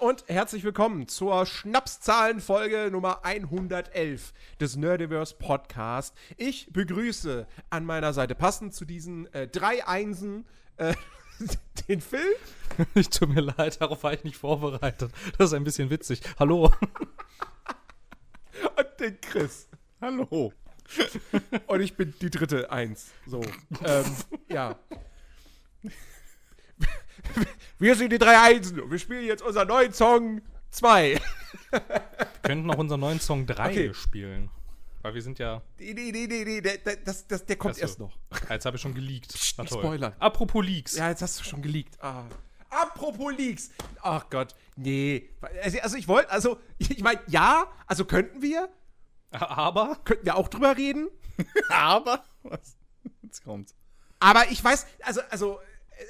Moin und herzlich willkommen zur Schnapszahlenfolge Nummer 111 des Nerdiverse Podcast. Ich begrüße an meiner Seite passend zu diesen äh, drei Einsen äh, den Phil. Ich tut mir leid, darauf war ich nicht vorbereitet. Das ist ein bisschen witzig. Hallo. Und den Chris. Hallo. Und ich bin die dritte Eins. So. ähm, ja. Wir sind die drei Einsen und wir spielen jetzt unseren neuen Song 2. Wir könnten noch unseren neuen Song 3 Okay. spielen. Weil wir sind ja. Nee, nee, nee, nee, nee, der, der, das, das, der kommt erst noch. Jetzt habe ich schon geleakt. Psst, Na spoilern. Apropos Leaks. Ja, jetzt hast du schon geleakt. Ah. Apropos Leaks. Ach Gott, nee. Also, also ich wollte, also, ich meine, ja, also könnten wir, Aber. könnten wir auch drüber reden. Aber. Was? Jetzt kommt's. Aber ich weiß, also, also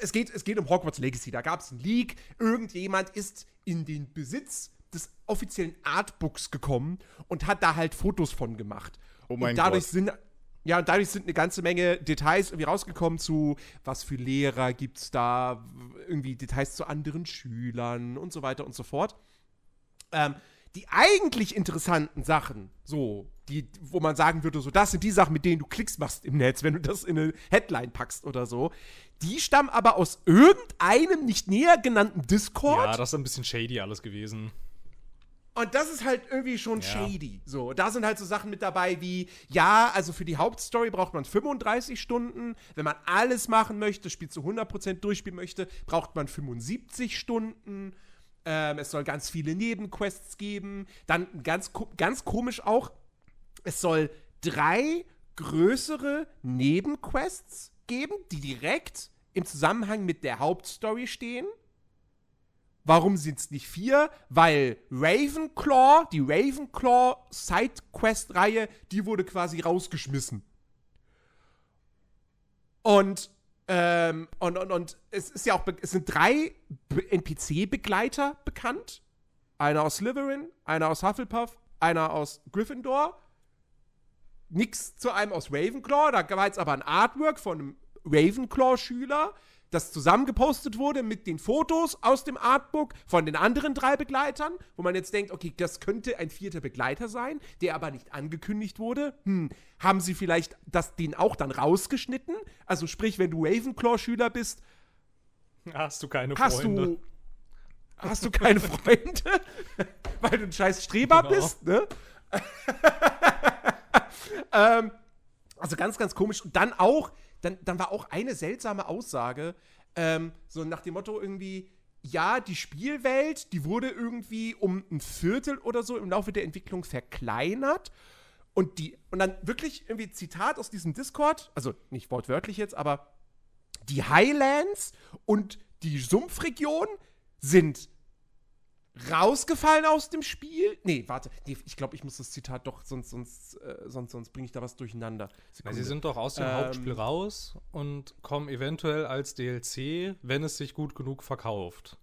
es, geht, es geht um Hogwarts Legacy. Da gab es einen Leak. Irgendjemand ist in den Besitz des offiziellen Artbooks gekommen und hat da halt Fotos von gemacht. Oh mein und dadurch Gott. sind ja, und dadurch sind eine ganze Menge Details irgendwie rausgekommen zu, was für Lehrer gibt's da, irgendwie Details zu anderen Schülern und so weiter und so fort. Ähm, die eigentlich interessanten Sachen, so, die, wo man sagen würde, so, das sind die Sachen, mit denen du Klicks machst im Netz, wenn du das in eine Headline packst oder so, die stammen aber aus irgendeinem nicht näher genannten Discord. Ja, das ist ein bisschen shady alles gewesen. Und das ist halt irgendwie schon Ja. shady. So, da sind halt so Sachen mit dabei wie, ja, also für die Hauptstory braucht man 35 Stunden. Wenn man alles machen möchte, das Spiel zu 100% durchspielen möchte, braucht man 75 Stunden. Ähm, es soll ganz viele Nebenquests geben. Dann ganz, ganz komisch auch, es soll drei größere Nebenquests geben, die direkt im Zusammenhang mit der Hauptstory stehen. Warum sind es nicht vier? Weil Ravenclaw, die Ravenclaw Sidequest-Reihe, die wurde quasi rausgeschmissen. Und, ähm, und, und, und es ist ja auch, es sind drei Be- NPC-Begleiter bekannt. Einer aus Slytherin, einer aus Hufflepuff, einer aus Gryffindor. Nix zu einem aus Ravenclaw. Da war jetzt aber ein Artwork von einem Ravenclaw-Schüler, das zusammengepostet wurde mit den Fotos aus dem Artbook von den anderen drei Begleitern, wo man jetzt denkt, okay, das könnte ein vierter Begleiter sein, der aber nicht angekündigt wurde. Hm, haben sie vielleicht das, den auch dann rausgeschnitten? Also sprich, wenn du Ravenclaw-Schüler bist, Hast du keine hast Freunde? du hast du keine Freunde, weil du ein scheiß Streber Genau. bist, ne? ähm, also ganz, ganz komisch. Und dann auch, dann, dann war auch eine seltsame Aussage, ähm, so nach dem Motto irgendwie, ja, die Spielwelt, die wurde irgendwie um ein Viertel oder so im Laufe der Entwicklung verkleinert. Und die, und dann wirklich irgendwie Zitat aus diesem Discord, also nicht wortwörtlich jetzt, aber die Highlands und die Sumpfregion sind rausgefallen aus dem Spiel. Nee, warte. Nee, ich glaube, ich muss das Zitat doch, sonst, sonst, äh, sonst, sonst bringe ich da was durcheinander. Na, sie sind doch aus dem Ähm, Hauptspiel raus und kommen eventuell als DLC, wenn es sich gut genug verkauft.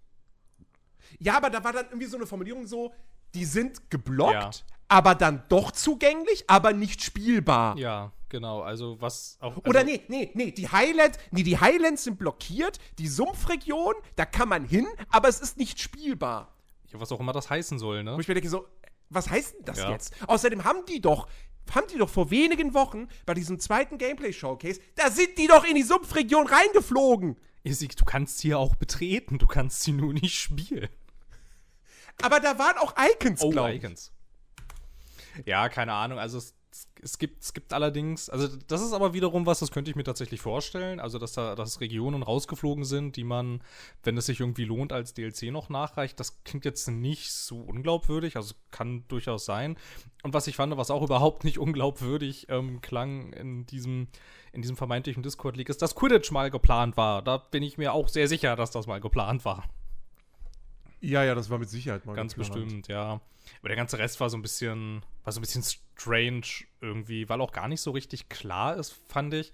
ja, aber da war dann irgendwie so eine Formulierung so, die sind geblockt, Ja. aber dann doch zugänglich, aber nicht spielbar. Ja, genau. Also was auch. Oder also, nee, nee, nee, die Highlands, nee, die Highlands sind blockiert, die Sumpfregion, da kann man hin, aber es ist nicht spielbar. Ja, was auch immer das heißen soll, ne? Wo ich mir denke so, was heißt denn das Ja. jetzt? Außerdem haben die doch, haben die doch vor wenigen Wochen bei diesem zweiten Gameplay-Showcase, da sind die doch in die Sumpfregion reingeflogen. Isik, du kannst sie ja auch betreten, du kannst sie nur nicht spielen. Aber da waren auch Icons, Oh, glaub ich. Icons. Ja, keine Ahnung. Also es, es, gibt, es gibt allerdings, also das ist aber wiederum was, das könnte ich mir tatsächlich vorstellen. Also, dass da dass Regionen rausgeflogen sind, die man, wenn es sich irgendwie lohnt, als DLC noch nachreicht. Das klingt jetzt nicht so unglaubwürdig, also kann durchaus sein. Und was ich fand, was auch überhaupt nicht unglaubwürdig ähm, klang in diesem, in diesem vermeintlichen Discord-Leak, ist, dass Quidditch mal geplant war. Da bin ich mir auch sehr sicher, dass das mal geplant war. Ja, ja, das war mit Sicherheit mal Ganz bestimmt, ja. Aber der ganze Rest war so ein bisschen, war so ein bisschen strange irgendwie, weil auch gar nicht so richtig klar ist, fand ich,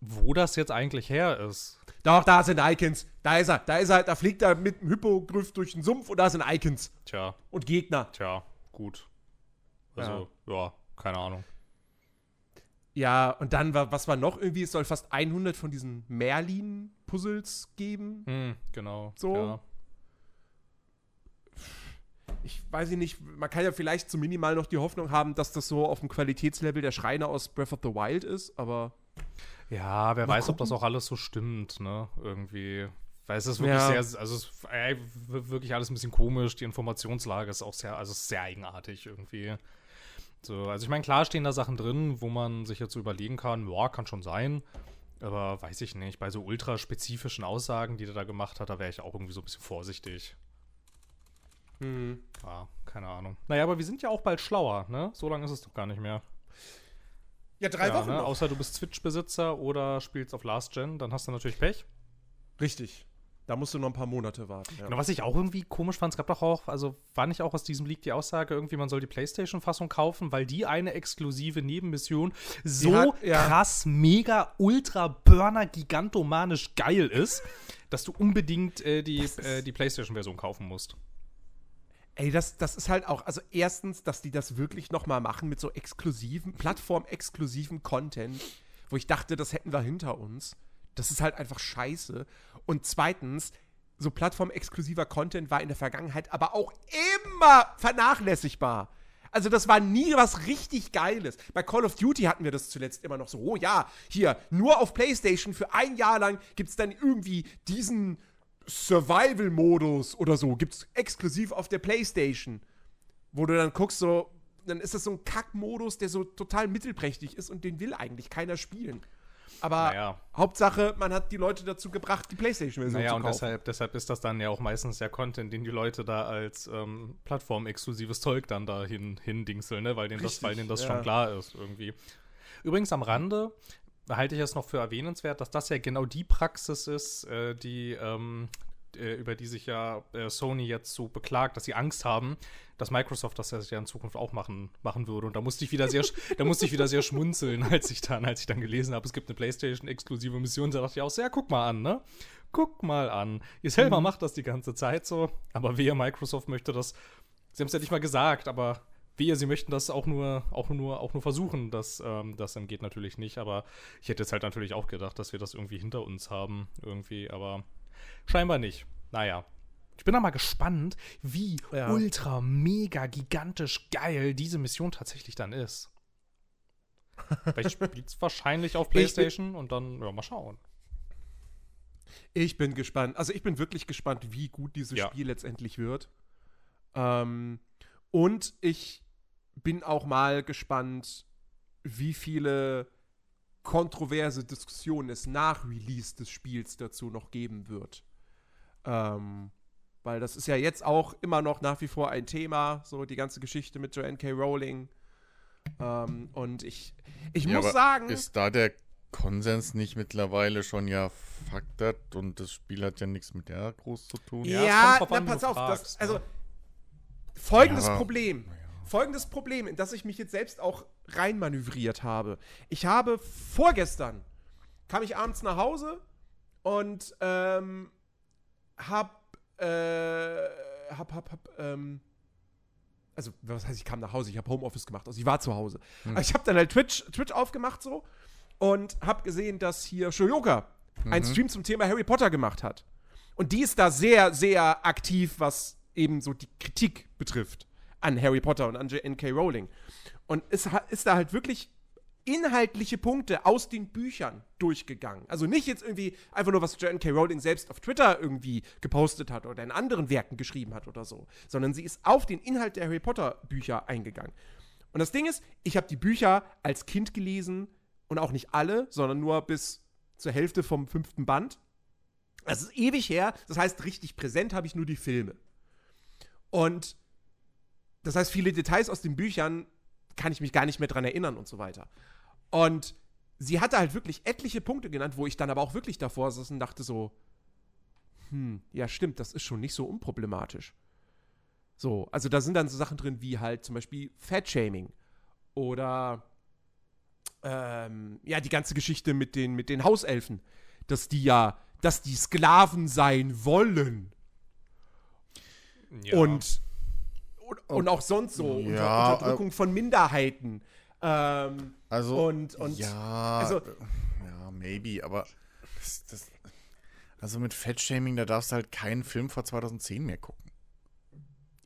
wo das jetzt eigentlich her ist. Doch, da sind Icons. Da ist er, da ist er, da fliegt er mit dem Hippogriff durch den Sumpf und da sind Icons Tja, und Gegner. tja, gut. Also, ja, keine Ahnung. Ja, und dann war, was war noch irgendwie? Es soll fast 100 von diesen Merlin-Puzzles geben. Hm, genau. So. Ja. Ich weiß nicht, man kann ja vielleicht so minimal noch die Hoffnung haben, dass das so auf dem Qualitätslevel der Schreine aus Breath of the Wild ist, aber. Ja, wer weiß, gucken. ob das auch alles so stimmt, ne? Irgendwie. Weil es ist wirklich ja. sehr, also es ist äh, wirklich alles ein bisschen komisch. Die Informationslage ist auch sehr, also sehr eigenartig irgendwie. So, also ich meine, klar stehen da Sachen drin, wo man sich jetzt so überlegen kann, ja, kann schon sein. Aber weiß ich nicht, bei so ultraspezifischen Aussagen, die der da gemacht hat, da wäre ich auch irgendwie so ein bisschen vorsichtig. Mhm. Ja, keine Ahnung. Naja, aber wir sind ja auch bald schlauer, ne? So lange ist es doch gar nicht mehr. Ja, drei ja, Wochen. Ne? Außer du bist Switch-Besitzer oder spielst auf Last Gen, dann hast du natürlich Pech. Richtig. Da musst du noch ein paar Monate warten. Ja. Genau, was ich auch irgendwie komisch fand, es gab doch auch, also war nicht auch aus diesem Leak die Aussage, irgendwie man soll die PlayStation-Fassung kaufen, weil die eine exklusive Nebenmission so hat, ja. krass, mega, ultra, burner, gigantomanisch geil ist, dass du unbedingt äh, die, äh, die PlayStation-Version kaufen musst. Ey, das, das ist halt auch, also erstens, dass die das wirklich noch mal machen mit so exklusiven, plattformexklusiven Content, wo ich dachte, das hätten wir hinter uns. Das ist halt einfach scheiße. Und zweitens, so plattformexklusiver Content war in der Vergangenheit aber auch immer vernachlässigbar. Also das war nie was richtig Geiles. Bei Call of Duty hatten wir das zuletzt immer noch so. Oh ja, hier, nur auf PlayStation für ein Jahr lang gibt es dann irgendwie diesen Survival-Modus oder so. Gibt es exklusiv auf der PlayStation. Wo du dann guckst, so, dann ist das so ein Kack-Modus, der so total mittelprächtig ist und den will eigentlich keiner spielen. Aber naja. Hauptsache, man hat die Leute dazu gebracht, die PlayStation-Version naja, zu kaufen. und deshalb, deshalb ist das dann ja auch meistens der Content, den die Leute da als ähm, plattformexklusives Zeug dann da hin, hindingseln, ne? weil denen Richtig, das, weil denen das ja. schon klar ist irgendwie. Übrigens am Rande halte ich es noch für erwähnenswert, dass das ja genau die Praxis ist, äh, die, ähm, äh, über die sich ja äh, Sony jetzt so beklagt, dass sie Angst haben, dass Microsoft das ja in Zukunft auch machen, machen würde. Und da musste ich wieder sehr, da musste ich wieder sehr schmunzeln, als ich dann, als ich dann gelesen habe, es gibt eine PlayStation-exklusive Mission. Da dachte ich auch so, ja, guck mal an, ne? Guck mal an. Ihr selber mhm. macht das die ganze Zeit so, aber wer Microsoft möchte das. Sie haben es ja nicht mal gesagt, aber wehe, sie möchten das auch nur, auch nur, auch nur versuchen. Das, ähm, das geht natürlich nicht. Aber ich hätte jetzt halt natürlich auch gedacht, dass wir das irgendwie hinter uns haben. Irgendwie, aber scheinbar nicht. Naja. Ich bin da mal gespannt, wie ja. ultra, mega, gigantisch geil diese Mission tatsächlich dann ist. Vielleicht spielt es wahrscheinlich auf PlayStation und dann, ja, mal schauen. Ich bin gespannt. Also ich bin wirklich gespannt, wie gut dieses ja. Spiel letztendlich wird. Ähm, und ich bin auch mal gespannt, wie viele kontroverse Diskussionen es nach Release des Spiels dazu noch geben wird. Ähm, weil das ist ja jetzt auch immer noch nach wie vor ein Thema, so die ganze Geschichte mit Joanne K. Rowling. Ähm, und ich, ich ja, muss sagen. Ist da der Konsens nicht mittlerweile schon ja faktert und das Spiel hat ja nichts mit der groß zu tun? Ja, ja na, pass auf. Fragst, das, also, ne? folgendes ja. Problem folgendes Problem, in das ich mich jetzt selbst auch reinmanövriert habe. Ich habe vorgestern, kam ich abends nach Hause und ähm, hab, äh, hab, hab, hab, ähm, also, was heißt, ich kam nach Hause, ich habe Homeoffice gemacht, also ich war zu Hause. Hm. Aber ich habe dann halt Twitch, Twitch aufgemacht so und habe gesehen, dass hier Shoyoka mhm. einen Stream zum Thema Harry Potter gemacht hat. Und die ist da sehr, sehr aktiv, was eben so die Kritik betrifft an Harry Potter und an N.K. Rowling. Und es ist da halt wirklich inhaltliche Punkte aus den Büchern durchgegangen. Also nicht jetzt irgendwie einfach nur, was J.N.K. Rowling selbst auf Twitter irgendwie gepostet hat oder in anderen Werken geschrieben hat oder so, sondern sie ist auf den Inhalt der Harry Potter Bücher eingegangen. Und das Ding ist, ich habe die Bücher als Kind gelesen und auch nicht alle, sondern nur bis zur Hälfte vom fünften Band. Das ist ewig her, das heißt, richtig präsent habe ich nur die Filme. Und das heißt, viele Details aus den Büchern kann ich mich gar nicht mehr dran erinnern und so weiter. Und sie hatte halt wirklich etliche Punkte genannt, wo ich dann aber auch wirklich davor saß und dachte so, hm, ja stimmt, das ist schon nicht so unproblematisch. So, also da sind dann so Sachen drin wie halt zum Beispiel Fat-Shaming oder ähm, ja, die ganze Geschichte mit den, mit den Hauselfen, dass die ja, dass die Sklaven sein wollen. Ja. Und und, und auch sonst so ja, unter, Unterdrückung äh, von Minderheiten. Ähm, also und, und ja, also, ja, maybe, aber das, das, also mit Fettshaming, da darfst du halt keinen Film vor 2010 mehr gucken.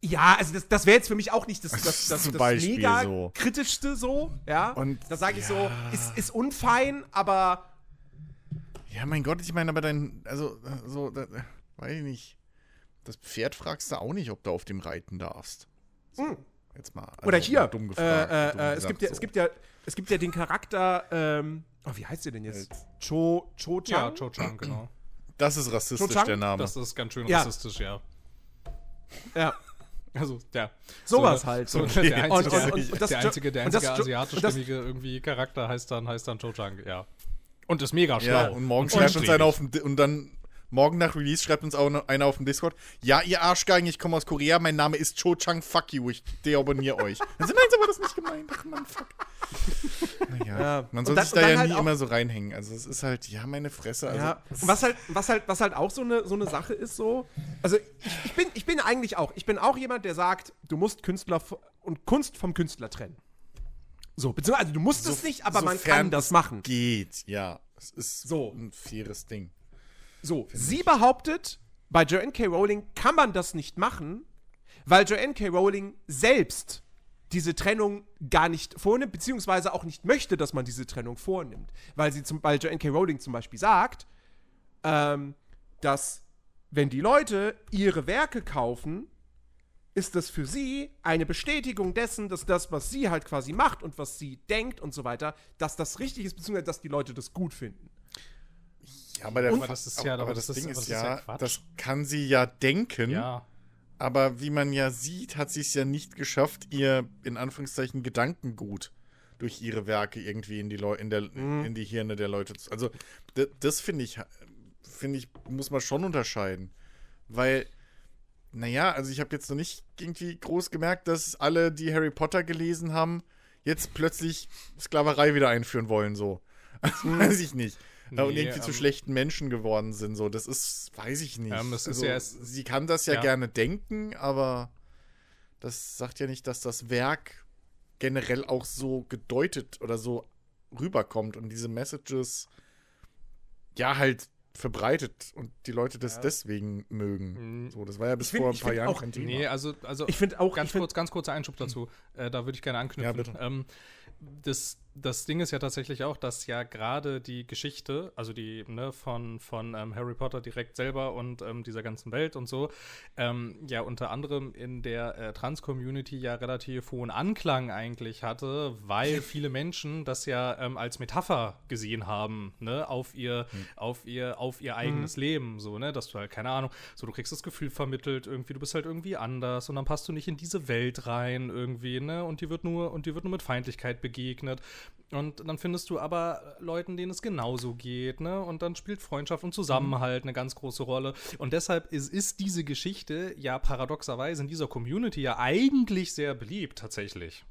Ja, also das, das wäre jetzt für mich auch nicht das, das, das, das, mega so. kritischste so, ja. Und- da sage ich ja. so, ist, ist unfein, aber Ja, mein Gott, ich meine, aber dein, also, äh, so, da, äh, weiß ich nicht. Das Pferd fragst du auch nicht, ob du auf dem reiten darfst. Hm. Jetzt mal. also Oder hier, Dumm äh, gefragt. äh, dumm äh, es, gesagt, gibt ja, so. es, gibt ja, es gibt ja den Charakter, ähm, oh, wie heißt der denn jetzt? Cho, Cho Ja, Chang? Cho Chang, genau. Das ist rassistisch, Cho der Name. Das ist ganz schön Ja. rassistisch, ja. Ja, Also, ja. sowas So, halt. So, Okay. der einzige, und- und- und das der Jo- einzige, der einzige asiatischstämmige irgendwie Charakter heißt dann, heißt dann Cho Chang, ja. Und ist mega schlau. ja, und morgen schreibt uns einer auf dem, Di- und dann morgen nach Release schreibt uns auch einer auf dem Discord, ja, ihr Arschgeigen, ich komme aus Korea, mein Name ist Cho Chang, fuck you, ich deabonniere euch. Dann so, nein, so war das nicht gemeint. Ach man, fuck. Naja, Ja. man soll dann- sich da ja halt nie immer so reinhängen. Also es ist halt, ja, meine Fresse. Also, ja. Und was halt, was halt, was halt auch so eine, so eine Sache ist, so. Also ich, ich, bin, ich bin eigentlich auch, ich bin auch jemand, der sagt, du musst Künstler und Kunst vom Künstler trennen. So, beziehungsweise also du musst es nicht, aber man kann das machen. Geht, ja. Es ist So. ein faires Ding. So, sie behauptet, bei Joanne K. Rowling kann man das nicht machen, weil Joanne K. Rowling selbst diese Trennung gar nicht vornimmt, beziehungsweise auch nicht möchte, dass man diese Trennung vornimmt. Weil sie zum, weil Joanne K. Rowling zum Beispiel sagt, ähm, dass wenn die Leute ihre Werke kaufen, ist das für sie eine Bestätigung dessen, dass das, was sie halt quasi macht und was sie denkt und so weiter, dass das richtig ist, beziehungsweise dass die Leute das gut finden. Ja, aber, der, Aber das ist ja- aber, aber das, das Ding ist das ist ja ja, das kann sie ja denken, Ja. aber wie man ja sieht, hat sie es ja nicht geschafft, ihr in Anführungszeichen Gedankengut durch ihre Werke irgendwie in die, Leu in der, Mhm. in die Hirne der Leute zu. Also, das finde ich, finde ich, muss man schon unterscheiden. Weil, naja, also ich habe jetzt noch nicht irgendwie groß gemerkt, dass alle, die Harry Potter gelesen haben, jetzt plötzlich Sklaverei wieder einführen wollen, so. Also, weiß ich nicht. Ja, und Nee, irgendwie zu ähm, schlechten Menschen geworden sind, so. Das ist, weiß ich nicht. Ähm, also, ja- es- sie kann das ja, ja. gerne denken, aber das sagt ja nicht, dass das Werk generell auch so gedeutet oder so rüberkommt und diese Messages ja halt verbreitet und die Leute das deswegen mögen. Mhm. So, das war ja bis find- vor ein paar Jahren auch- kein Thema. Nee, also, also Ich finde auch, ganz ich find, kurz, ganz kurzer Einschub dazu. Äh, da würde ich gerne anknüpfen. Ja, bitte. Ähm, das, das Ding ist ja tatsächlich auch, dass ja gerade die Geschichte, also die ne, von, von ähm, Harry Potter direkt selber und ähm, dieser ganzen Welt und so, ähm, ja unter anderem in der äh, Trans-Community ja relativ hohen Anklang eigentlich hatte, weil viele Menschen das ja ähm, als Metapher gesehen haben, ne, auf ihr, auf ihr, auf ihr eigenes Leben, so, ne, dass du halt, keine Ahnung, so du kriegst das Gefühl vermittelt, irgendwie, du bist halt irgendwie anders und dann passt du nicht in diese Welt rein, irgendwie, ne, und die wird nur, und die wird nur mit Feindlichkeit begegnet. Und dann findest du aber Leuten, denen es genauso geht, ne? Und dann spielt Freundschaft und Zusammenhalt eine ganz große Rolle. Und deshalb ist, ist diese Geschichte ja paradoxerweise in dieser Community ja eigentlich sehr beliebt, tatsächlich.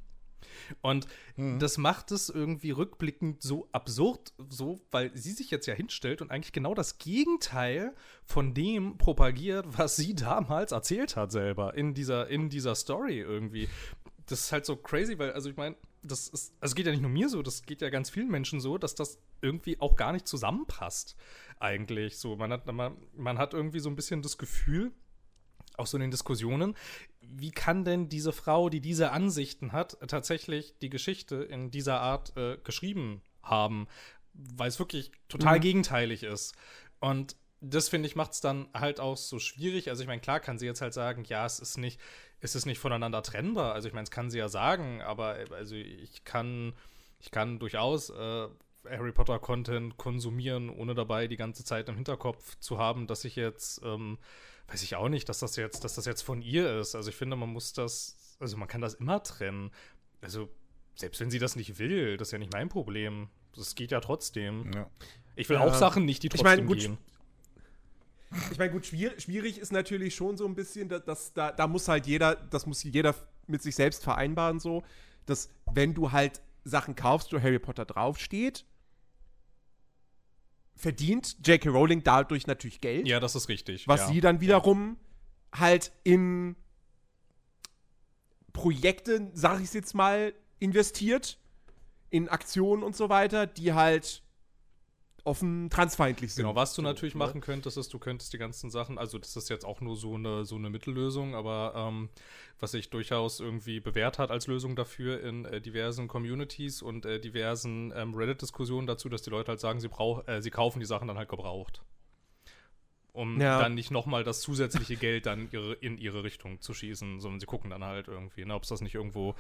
Und das macht es irgendwie rückblickend so absurd, so, weil sie sich jetzt ja hinstellt und eigentlich genau das Gegenteil von dem propagiert, was sie damals erzählt hat selber in dieser, in dieser Story irgendwie. Das ist halt so crazy, weil, also ich meine, das ist, also geht ja nicht nur mir so, das geht ja ganz vielen Menschen so, dass das irgendwie auch gar nicht zusammenpasst, eigentlich. So, man hat, man, man hat irgendwie so ein bisschen das Gefühl, auch so in den Diskussionen, wie kann denn diese Frau, die diese Ansichten hat, tatsächlich die Geschichte in dieser Art äh, geschrieben haben, weil es wirklich total gegenteilig ist. Und das finde ich macht es dann halt auch so schwierig. Also ich meine, klar kann sie jetzt halt sagen, ja, es ist nicht, es ist nicht voneinander trennbar. Also ich meine, es kann sie ja sagen, aber äh, also ich kann, ich kann durchaus äh, Harry Potter Content konsumieren, ohne dabei die ganze Zeit im Hinterkopf zu haben, dass ich jetzt ähm, weiß ich auch nicht, dass das jetzt, dass das jetzt von ihr ist. Also ich finde, man muss das, also man kann das immer trennen. Also selbst wenn sie das nicht will, das ist ja nicht mein Problem. Das geht ja trotzdem. Ja. Ich will Ja. auch Sachen nicht, die Ich trotzdem meine, gut, gehen. Ich meine, gut, schwierig, schwierig ist natürlich schon so ein bisschen, dass, da, da muss halt jeder, das muss jeder mit sich selbst vereinbaren, so, dass wenn du halt Sachen kaufst, wo Harry Potter draufsteht, verdient J.K. Rowling dadurch natürlich Geld, Ja, das ist richtig. was ja. sie dann wiederum halt in Projekte, sag ich jetzt mal, investiert, in Aktionen und so weiter, die halt offen transfeindlich sind. Genau, was du natürlich ne? machen könntest, ist, du könntest die ganzen Sachen, also das ist jetzt auch nur so eine, so eine Mittellösung, aber ähm, was sich durchaus irgendwie bewährt hat als Lösung dafür in äh, diversen Communities und äh, diversen ähm, Reddit-Diskussionen dazu, dass die Leute halt sagen, sie, brauch, äh, sie kaufen die Sachen dann halt gebraucht. Um Ja. dann nicht nochmal das zusätzliche Geld dann ihre, in ihre Richtung zu schießen, sondern sie gucken dann halt irgendwie, ne, ob es das nicht irgendwo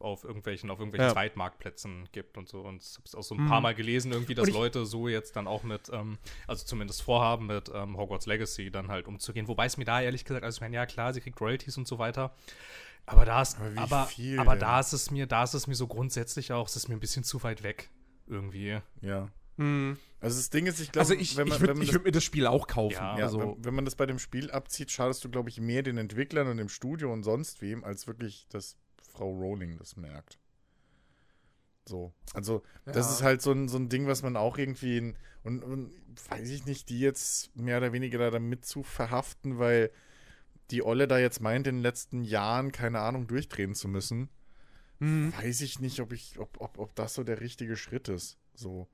auf irgendwelchen, auf irgendwelchen Ja. Zweitmarktplätzen gibt und so. Und ich habe es auch so ein paar Mal gelesen, irgendwie, dass Leute so jetzt dann auch mit, ähm, also zumindest vorhaben, mit ähm, Hogwarts Legacy dann halt umzugehen. Wobei es mir da ehrlich gesagt, also ich meine, ja klar, sie kriegt Royalties und so weiter. Aber da ist, Aber wie aber, viel aber da ist es mir, da ist es mir so grundsätzlich auch, es ist mir ein bisschen zu weit weg. Irgendwie. Ja. Mhm. Also das Ding ist, ich glaube, Also ich, wenn man, ich würde das würd mir das Spiel auch kaufen. Ja, also, wenn, wenn man das bei dem Spiel abzieht, schadest du, glaube ich, mehr den Entwicklern und dem Studio und sonst wem, als wirklich, dass Frau Rowling das merkt. So. Also, das Ja. ist halt so ein, so ein Ding, was man auch irgendwie in, und, und weiß ich nicht, die jetzt mehr oder weniger da damit zu verhaften, weil die Olle da jetzt meint, in den letzten Jahren, keine Ahnung, durchdrehen zu müssen. Mhm. Weiß ich nicht, ob ich, ob, ob, ob das so der richtige Schritt ist. So.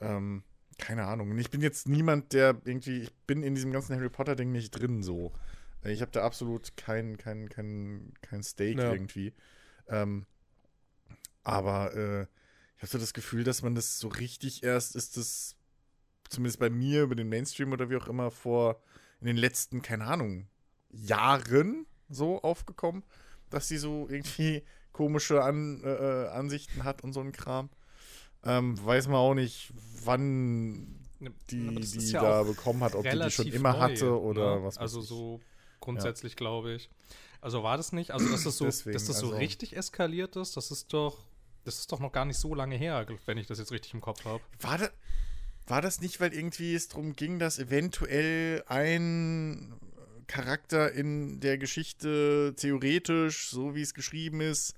Ähm, keine Ahnung. Und ich bin jetzt niemand, der irgendwie, ich bin in diesem ganzen Harry Potter-Ding nicht drin so. Ich habe da absolut kein, kein, kein, kein Stake Ja. irgendwie. Ähm, aber äh, ich habe so das Gefühl, dass man das so richtig erst ist das, zumindest bei mir über den Mainstream oder wie auch immer, vor in den letzten, keine Ahnung, Jahren so aufgekommen, dass sie so irgendwie komische An, äh, äh, Ansichten hat und so ein Kram. Ähm, weiß man auch nicht, wann die, die ja da bekommen hat, ob die die schon immer neu, hatte oder ne? was weiß Also ich. so grundsätzlich glaube ich. Also war das nicht, also dass das so, Deswegen, dass das so also- richtig eskaliert ist, das ist doch, das ist doch noch gar nicht so lange her, wenn ich das jetzt richtig im Kopf habe. War, da, war das nicht, weil irgendwie es darum ging, dass eventuell ein Charakter in der Geschichte theoretisch, so wie es geschrieben ist,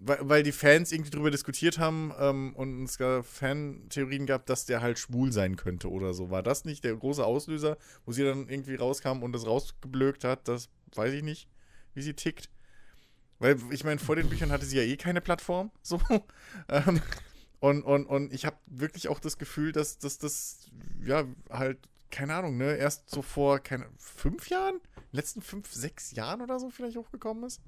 weil, weil die Fans irgendwie drüber diskutiert haben ähm, und es Fan-Theorien gab, dass der halt schwul sein könnte oder so. War das nicht der große Auslöser, wo sie dann irgendwie rauskam und das rausgeblökt hat? Das weiß ich nicht, wie sie tickt. Weil, ich meine, vor den Büchern hatte sie ja eh keine Plattform. So. ähm, und, und, und ich habe wirklich auch das Gefühl, dass, dass das, ja, halt, keine Ahnung, ne, erst so vor, keine, fünf Jahren? Letzten fünf, sechs Jahren oder so vielleicht hochgekommen ist?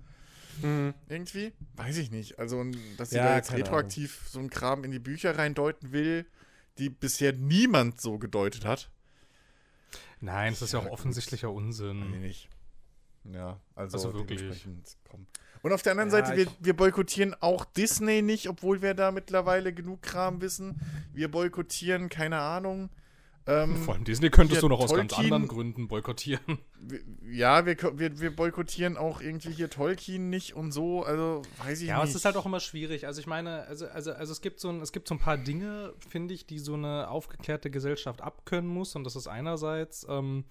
Mhm. Irgendwie? Weiß ich nicht. Also, dass sie Ja, da jetzt retroaktiv so einen Kram in die Bücher reindeuten will, die bisher niemand so gedeutet hat. Nein, das ist ja auch Ja, offensichtlicher Unsinn. nicht. Ja, also, Also wirklich. Und auf der anderen Ja, Seite, wir, wir boykottieren auch Disney nicht, obwohl wir da mittlerweile genug Kram wissen. Wir boykottieren, keine Ahnung. Ähm, Vor allem Disney könntest du noch aus ganz Tolkien- anderen Gründen boykottieren. ja, wir, wir, wir boykottieren auch irgendwie hier Tolkien nicht und so. Also, weiß ich Ja, aber nicht. es ist halt auch immer schwierig. Also ich meine, also, also, also es gibt so ein, es gibt so ein paar Dinge, finde ich, die so eine aufgeklärte Gesellschaft abkönnen muss. Und das ist einerseits ähm,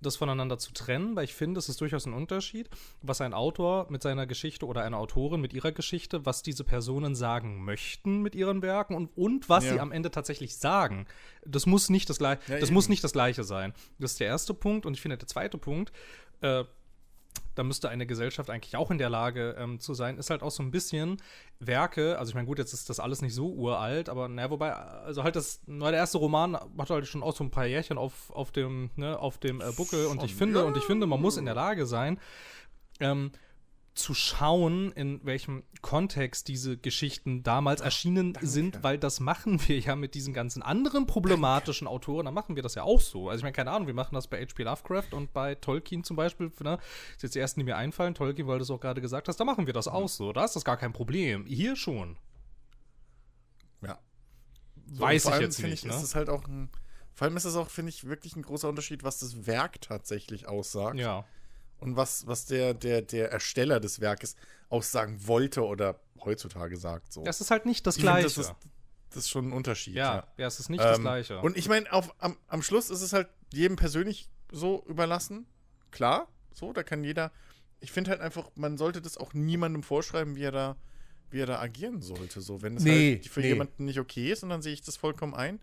das voneinander zu trennen, weil ich finde, es ist durchaus ein Unterschied, was ein Autor mit seiner Geschichte oder eine Autorin mit ihrer Geschichte, was diese Personen sagen möchten mit ihren Werken und, und was Ja. sie am Ende tatsächlich sagen. Das muss nicht das gleiche, Ja, das eben. muss nicht das gleiche sein. Das ist der erste Punkt. Und ich finde, der zweite Punkt, äh, da müsste eine Gesellschaft eigentlich auch in der Lage ähm, zu sein, ist halt auch so ein bisschen Werke, also ich meine, gut, jetzt ist das alles nicht so uralt, aber naja, wobei, also halt das, na, der erste Roman hat halt schon auch so ein paar Jährchen auf, auf dem, ne, auf dem äh, Buckel und ich finde, und ich finde, man muss in der Lage sein, ähm, zu schauen, in welchem Kontext diese Geschichten damals erschienen sind, weil das machen wir ja mit diesen ganzen anderen problematischen Autoren, da machen wir das ja auch so. Also ich meine, keine Ahnung, wir machen das bei H.P. Lovecraft und bei Tolkien zum Beispiel, ne, ist jetzt die ersten, die mir einfallen, Tolkien, weil du es auch gerade gesagt hast, da machen wir das auch so, da ist das gar kein Problem. Hier schon. Ja. Weiß vor ich allem, jetzt nicht, ich, ne? Ist es halt auch ein, vor allem ist es auch, finde ich, wirklich ein großer Unterschied, was das Werk tatsächlich aussagt. Ja. Und was, was der, der, der Ersteller des Werkes aussagen wollte oder heutzutage sagt. So. Das ist halt nicht das Ich Gleiche. Das ist, das ist schon ein Unterschied. ja, ja, es ist nicht das Ähm, Gleiche. Und ich meine, am, am Schluss ist es halt jedem persönlich so überlassen. Klar, so, da kann jeder. Ich finde halt einfach, man sollte das auch niemandem vorschreiben, wie er da, wie er da agieren sollte. So, wenn es Nee, halt für nee. jemanden nicht okay ist, und dann sehe ich das vollkommen ein.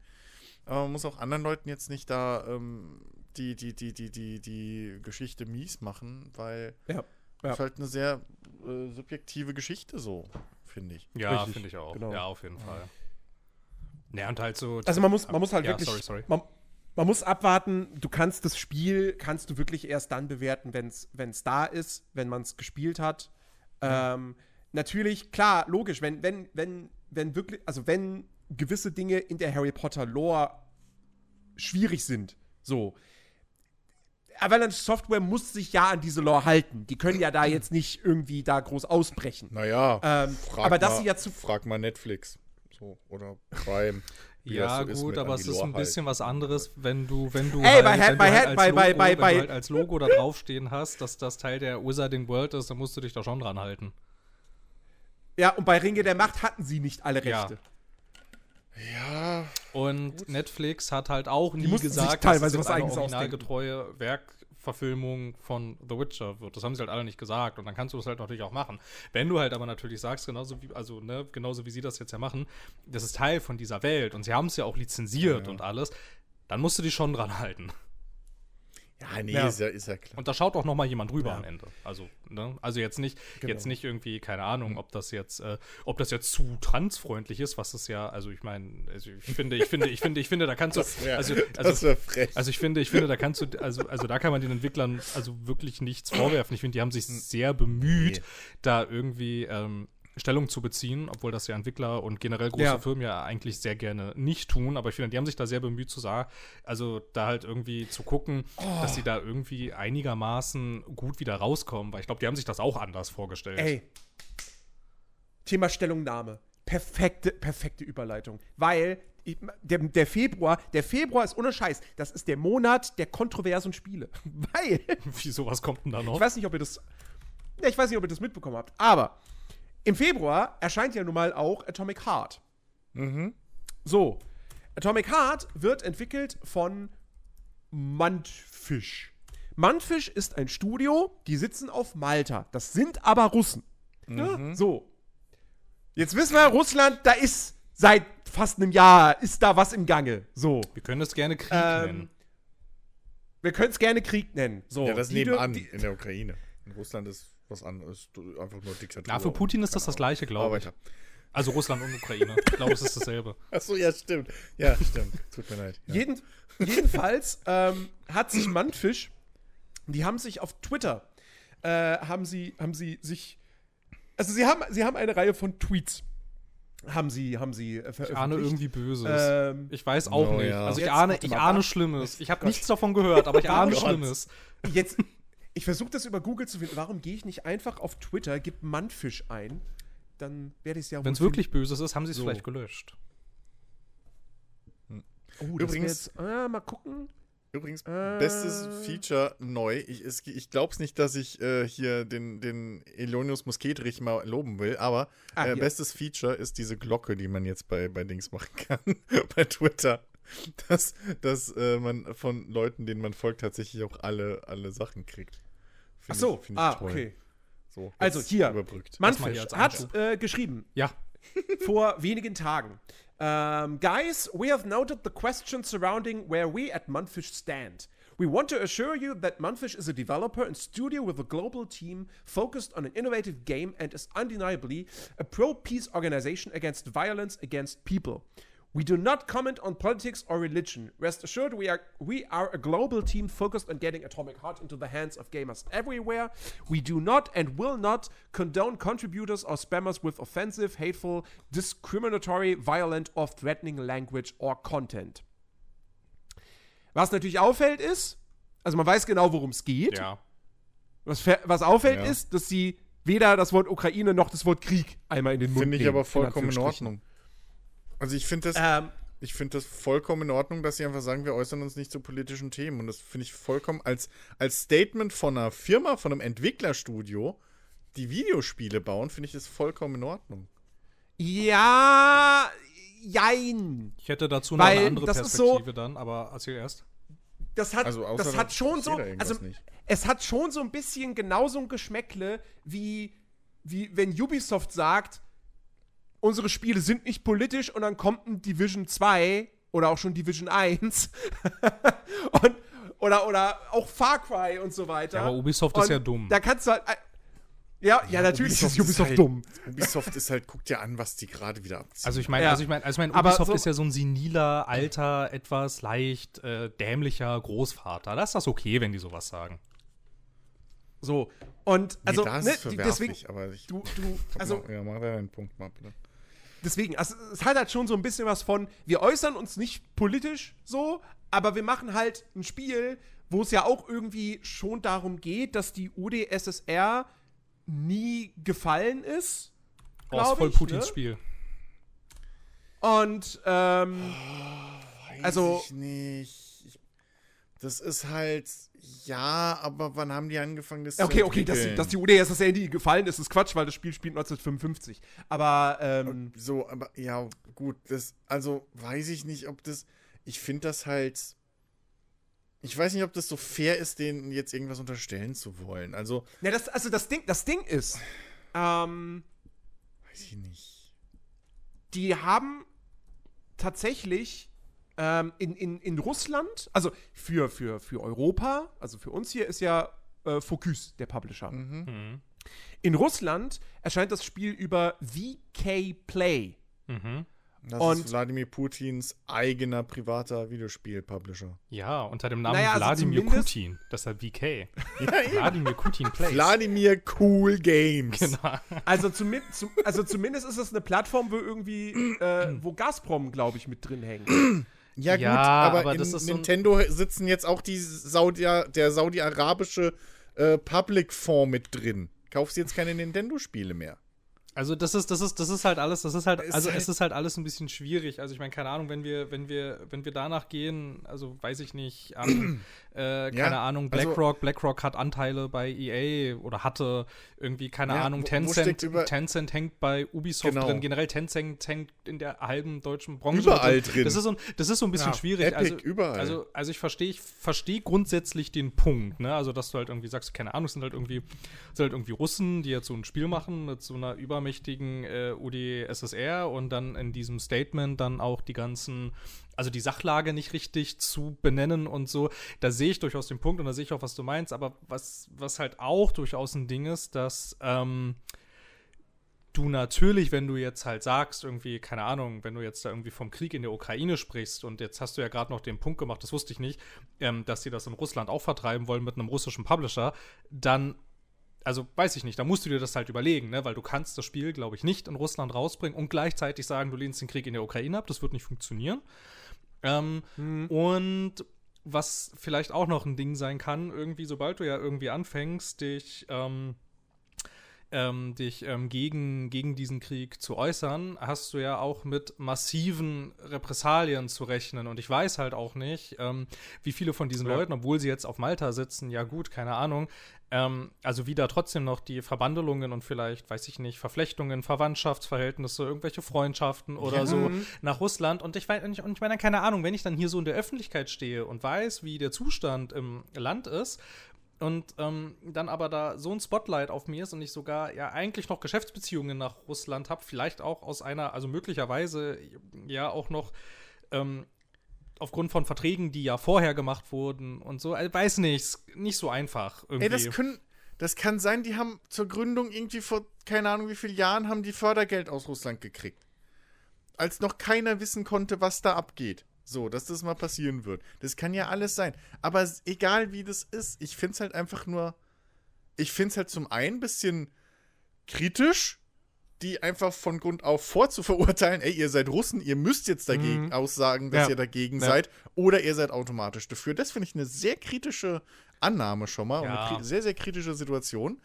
Aber man muss auch anderen Leuten jetzt nicht da ähm, die, die, die, die, die, die Geschichte mies machen, weil Ja. das ist halt eine sehr äh, subjektive Geschichte so, finde ich. ja, finde ich auch. genau. Ja, auf jeden Fall. Ja, und halt so. Also man muss, man muss halt ja, wirklich. Sorry, sorry. Man, man muss abwarten, du kannst das Spiel, kannst du wirklich erst dann bewerten, wenn es da ist, wenn man es gespielt hat. Ähm, natürlich, klar, logisch, wenn, wenn, wenn, wenn wirklich, also wenn gewisse Dinge in der Harry Potter Lore schwierig sind, so. Avalanche Software muss sich ja an diese Lore halten. Die können ja da jetzt nicht irgendwie da groß ausbrechen. Naja, Ähm, frag aber dass mal, sie ja zu- Frag mal Netflix. So, oder Prime. wie Ja, das so ist gut, aber es ist ein bisschen was anderes, wenn du, wenn du Ey, bei halt, Ha- wenn bei du Ha- halt als bei- Logo, bei- bei- wenn bei- halt als Logo da draufstehen hast, dass das Teil der Wizarding World ist, dann musst du dich da schon dran halten. Ja, und bei Ringe der Macht hatten sie nicht alle. Rechte. Ja, Und Netflix hat halt auch nie mussten sich gesagt, teilweise dass es was eine originalgetreue Werkverfilmung von The Witcher wird. Das haben sie halt alle nicht gesagt. Und dann kannst du das halt natürlich auch machen. Wenn du halt aber natürlich sagst, genauso wie, also, ne, genauso wie sie das jetzt ja machen, das ist Teil von dieser Welt und sie haben es ja auch lizenziert und alles, dann musst du dich schon dran halten. Ja nee, Ja. Ist, ja, ist ja klar. Und da schaut auch noch mal jemand drüber Ja. am Ende. Also, ne? Also jetzt nicht, Genau. jetzt nicht irgendwie, keine Ahnung, ob das jetzt, äh, ob das jetzt zu transfreundlich ist, was es ja, also ich meine, also ich finde, ich finde, ich finde, ich finde, da kannst du, Das wär- also, also, frech. also ich finde, ich finde, da kannst du, also, also da kann man den Entwicklern also wirklich nichts vorwerfen. Ich finde, die haben sich sehr bemüht, Nee. da irgendwie ähm, Stellung zu beziehen, obwohl das ja Entwickler und generell große Ja. Firmen ja eigentlich sehr gerne nicht tun. Aber ich finde, die haben sich da sehr bemüht zu sagen, also da halt irgendwie zu gucken, dass sie da irgendwie einigermaßen gut wieder rauskommen, weil ich glaube, die haben sich das auch anders vorgestellt. Ey. Thema Stellungnahme. Perfekte, perfekte Überleitung. Weil ich, der, der Februar, der Februar ist ohne Scheiß. Das ist der Monat der kontroversen Spiele. Weil, Wie sowas kommt denn da noch? ich weiß nicht, ob ihr das. Ja, ich weiß nicht, ob ihr das mitbekommen habt. Aber im Februar erscheint ja nun mal auch Atomic Heart. So. Atomic Heart wird entwickelt von Mantfish. Mantfish ist ein Studio, die sitzen auf Malta. Das sind aber Russen. Ja, so. Jetzt wissen wir, Russland, da ist seit fast einem Jahr, ist da was im Gange. So. Wir können das gerne Krieg Ähm, nennen. Wir können es gerne Krieg nennen. So. ja, das Die nebenan die- in der Ukraine. In Russland ist was anderes. Einfach nur Diktatur. Na, für Putin ist das das Gleiche, glaube ich. Also Russland und Ukraine. Ich glaube, es ist dasselbe. Achso, ja, stimmt. Ja, stimmt. Tut mir leid. Ja. Jeden, jedenfalls ähm, hat sich Mantfisch, die haben sich auf Twitter, äh, haben sie, haben sie sich, also sie haben, sie haben eine Reihe von Tweets, haben sie, haben sie äh, Ich veröffentlicht. ahne irgendwie Böses. Ähm, ich weiß auch Oh, nicht. ja. Also ich Jetzt, ahne, ich ahne. Schlimmes. Ich habe nichts davon gehört, aber ich ahne Gott. Schlimmes. jetzt, ich versuche das über Google zu finden. Warum gehe ich nicht einfach auf Twitter, gib Mantfisch ein, dann werde ich es ja Wenn es wirklich Böses ist, haben sie es So. vielleicht gelöscht. finden. Oh, Übrigens- jetzt, ah, mal gucken. Übrigens, Äh. bestes Feature neu. Ich, ich glaube es nicht, dass ich äh, hier den, den Elonius Musketrich mal loben will, aber Ah, äh, bestes Feature ist diese Glocke, die man jetzt bei, bei Dings machen kann, bei Twitter. Dass, dass äh, man von Leuten, denen man folgt, tatsächlich auch alle, alle Sachen kriegt. Ach so, ich- ah, okay. So, Also hier, Überbrückt. als hat äh, geschrieben, Ja, vor wenigen Tagen. Um, guys, we have noted the questions surrounding where we at Mundfish stand. We want to assure you that Mundfish is a developer and studio with a global team focused on an innovative game and is undeniably a pro peace organization against violence against people. We do not comment on politics or religion. Rest assured, we are we are a global team focused on getting Atomic Heart into the hands of gamers everywhere. We do not and will not condone contributors or spammers with offensive, hateful, discriminatory, violent or threatening language or content. Was natürlich auffällt ist, also man weiß genau, worum es geht. ja. Was, was auffällt Ja. ist, dass sie weder das Wort Ukraine noch das Wort Krieg einmal in den Mund Finde ich nehmen, aber vollkommen in Anführungsstrichen. Ordnung. Also ich finde das, Ähm, ich finde das vollkommen in Ordnung, dass sie einfach sagen, wir äußern uns nicht zu politischen Themen. Und das finde ich vollkommen als, als Statement von einer Firma, von einem Entwicklerstudio, die Videospiele bauen, finde ich das vollkommen in Ordnung. ja, jein. Ich hätte dazu noch Weil eine andere das ist so- Perspektive dann, aber erzähl erst. Das hat, Also außer das hat schon so, also nicht. es hat schon so ein bisschen genauso ein Geschmäckle wie, wie wenn Ubisoft sagt, unsere Spiele sind nicht politisch und dann kommt ein Division 2 oder auch schon Division 1 und, oder, oder auch Far Cry und so weiter. Ja, aber Ubisoft und ist ja dumm. Da kannst du halt, Ja, ja, natürlich ist Ubisoft halt, dumm. Ubisoft ist halt, guckt ja an, was die gerade wieder abziehen. Also ich meine, Ja. also ich meine, also ich meine, Aber Ubisoft so- ist ja so ein seniler, alter, etwas leicht äh, dämlicher Großvater. Da ist das okay, wenn die sowas sagen. So. Und also, nee, da ist ne, die- verwerflich, deswegen, aber ich, du, du, also ja, mach da einen Punkt mal, bitte. Deswegen, also es hat halt schon so ein bisschen was von, wir äußern uns nicht politisch so, aber wir machen halt ein Spiel, wo es ja auch irgendwie schon darum geht, dass die UdSSR nie gefallen ist. Oh, ist voll ich, Putins ne? Spiel. Und ähm, Weiß Also- ich nicht. Das ist halt, ja, aber wann haben die angefangen, das okay, zu okay, dass, die- entwickeln? dass die UdSSR nie gefallen ist, ist Quatsch, weil das Spiel spielt 1955. Aber ähm, So, aber ja, gut, das, also weiß ich nicht, ob das, ich finde das halt, ich weiß nicht, ob das so fair ist, denen jetzt irgendwas unterstellen zu wollen. Also, ja, das, also das Ding, das Ding ist, ähm, weiß ich nicht. die haben tatsächlich ähm, in, in, in Russland, also für, für, für Europa, also für uns hier ist ja äh, Focus der Publisher. Mhm. In Russland erscheint das Spiel über VK Play. Mhm. Das Und- ist Wladimir Putins eigener privater Videospiel-Publisher. Ja, unter dem Namen Naja, also Wladimir Putin. Deshalb VK. Ja. Wladimir Putin Plays. Wladimir Cool Games. Genau. Also, zumi zu, also zumindest ist es eine Plattform, wo irgendwie, äh, wo Gazprom, glaube ich, mit drin hängt. Ja, gut, Ja, aber, aber in ist so Nintendo sitzen jetzt auch die Saudi der saudi-arabische äh, Public-Fonds mit drin. Kaufst jetzt keine Nintendo-Spiele mehr. Also das ist, das ist, das ist halt alles, das ist halt, also es ist halt alles ein bisschen schwierig. Also ich meine, keine Ahnung, wenn wir, wenn wir, wenn wir danach gehen, also weiß ich nicht, an, äh, keine Ja, Ahnung, also- BlackRock, BlackRock hat Anteile bei EA oder hatte irgendwie, keine Ja, Ahnung, wo- wo Tencent, Tencent hängt bei Ubisoft Genau. drin, generell Tencent hängt in der halben deutschen Branche Überall drin. drin. Das ist so, ein- das ist so ein bisschen Ja, schwierig. Epic, also, überall. Also, also ich verstehe, ich verstehe grundsätzlich den Punkt, ne? Also, dass du halt irgendwie sagst, keine Ahnung, es sind halt irgendwie, sind halt irgendwie Russen, die jetzt so ein Spiel machen mit so einer übermächtigen äh, UdSSR und dann in diesem Statement dann auch die ganzen, also die Sachlage nicht richtig zu benennen und so. Da sehe ich durchaus den Punkt und da sehe ich auch, was du meinst, aber was, was halt auch durchaus ein Ding ist, dass ähm, du natürlich, wenn du jetzt halt sagst, irgendwie, keine Ahnung, wenn du jetzt da irgendwie vom Krieg in der Ukraine sprichst und jetzt hast du ja gerade noch den Punkt gemacht, das wusste ich nicht, ähm, dass sie das in Russland auch vertreiben wollen mit einem russischen Publisher, dann, also weiß ich nicht, da musst du dir das halt überlegen, ne, weil du kannst das Spiel, glaube ich, nicht in Russland rausbringen und gleichzeitig sagen, du lehnst den Krieg in der Ukraine ab, das wird nicht funktionieren. Ähm, Und was vielleicht auch noch ein Ding sein kann, irgendwie, sobald du ja irgendwie anfängst, dich, ähm, ähm, dich ähm, gegen, gegen diesen Krieg zu äußern, hast du ja auch mit massiven Repressalien zu rechnen. Und ich weiß halt auch nicht, ähm, wie viele von diesen Ja. Leuten, obwohl sie jetzt auf Malta sitzen, ja gut, keine Ahnung, ähm, also wie da trotzdem noch die Verbandelungen und vielleicht, weiß ich nicht, Verflechtungen, Verwandtschaftsverhältnisse, irgendwelche Freundschaften oder Ja. so nach Russland. Und ich, und ich, und ich meine, keine Ahnung, wenn ich dann hier so in der Öffentlichkeit stehe und weiß, wie der Zustand im Land ist und ähm, dann aber da so ein Spotlight auf mir ist und ich sogar ja eigentlich noch Geschäftsbeziehungen nach Russland habe, vielleicht auch aus einer, also möglicherweise ja auch noch ähm, aufgrund von Verträgen, die ja vorher gemacht wurden und so, äh, weiß nicht, ist nicht so einfach irgendwie. Ey, das können, das kann sein, die haben zur Gründung irgendwie vor keine Ahnung wie vielen Jahren haben die Fördergeld aus Russland gekriegt. Als noch keiner wissen konnte, was da abgeht. So, dass das mal passieren wird. Das kann ja alles sein. Aber egal wie das ist, ich find's halt einfach nur. Ich find's halt zum einen ein bisschen kritisch, die einfach von Grund auf vorzuverurteilen, ey, ihr seid Russen, ihr müsst jetzt dagegen Mhm. aussagen, dass Ja. ihr dagegen Ja. seid, oder ihr seid automatisch dafür. Das finde ich eine sehr kritische Annahme schon mal und Ja. eine kri- sehr, sehr kritische Situation.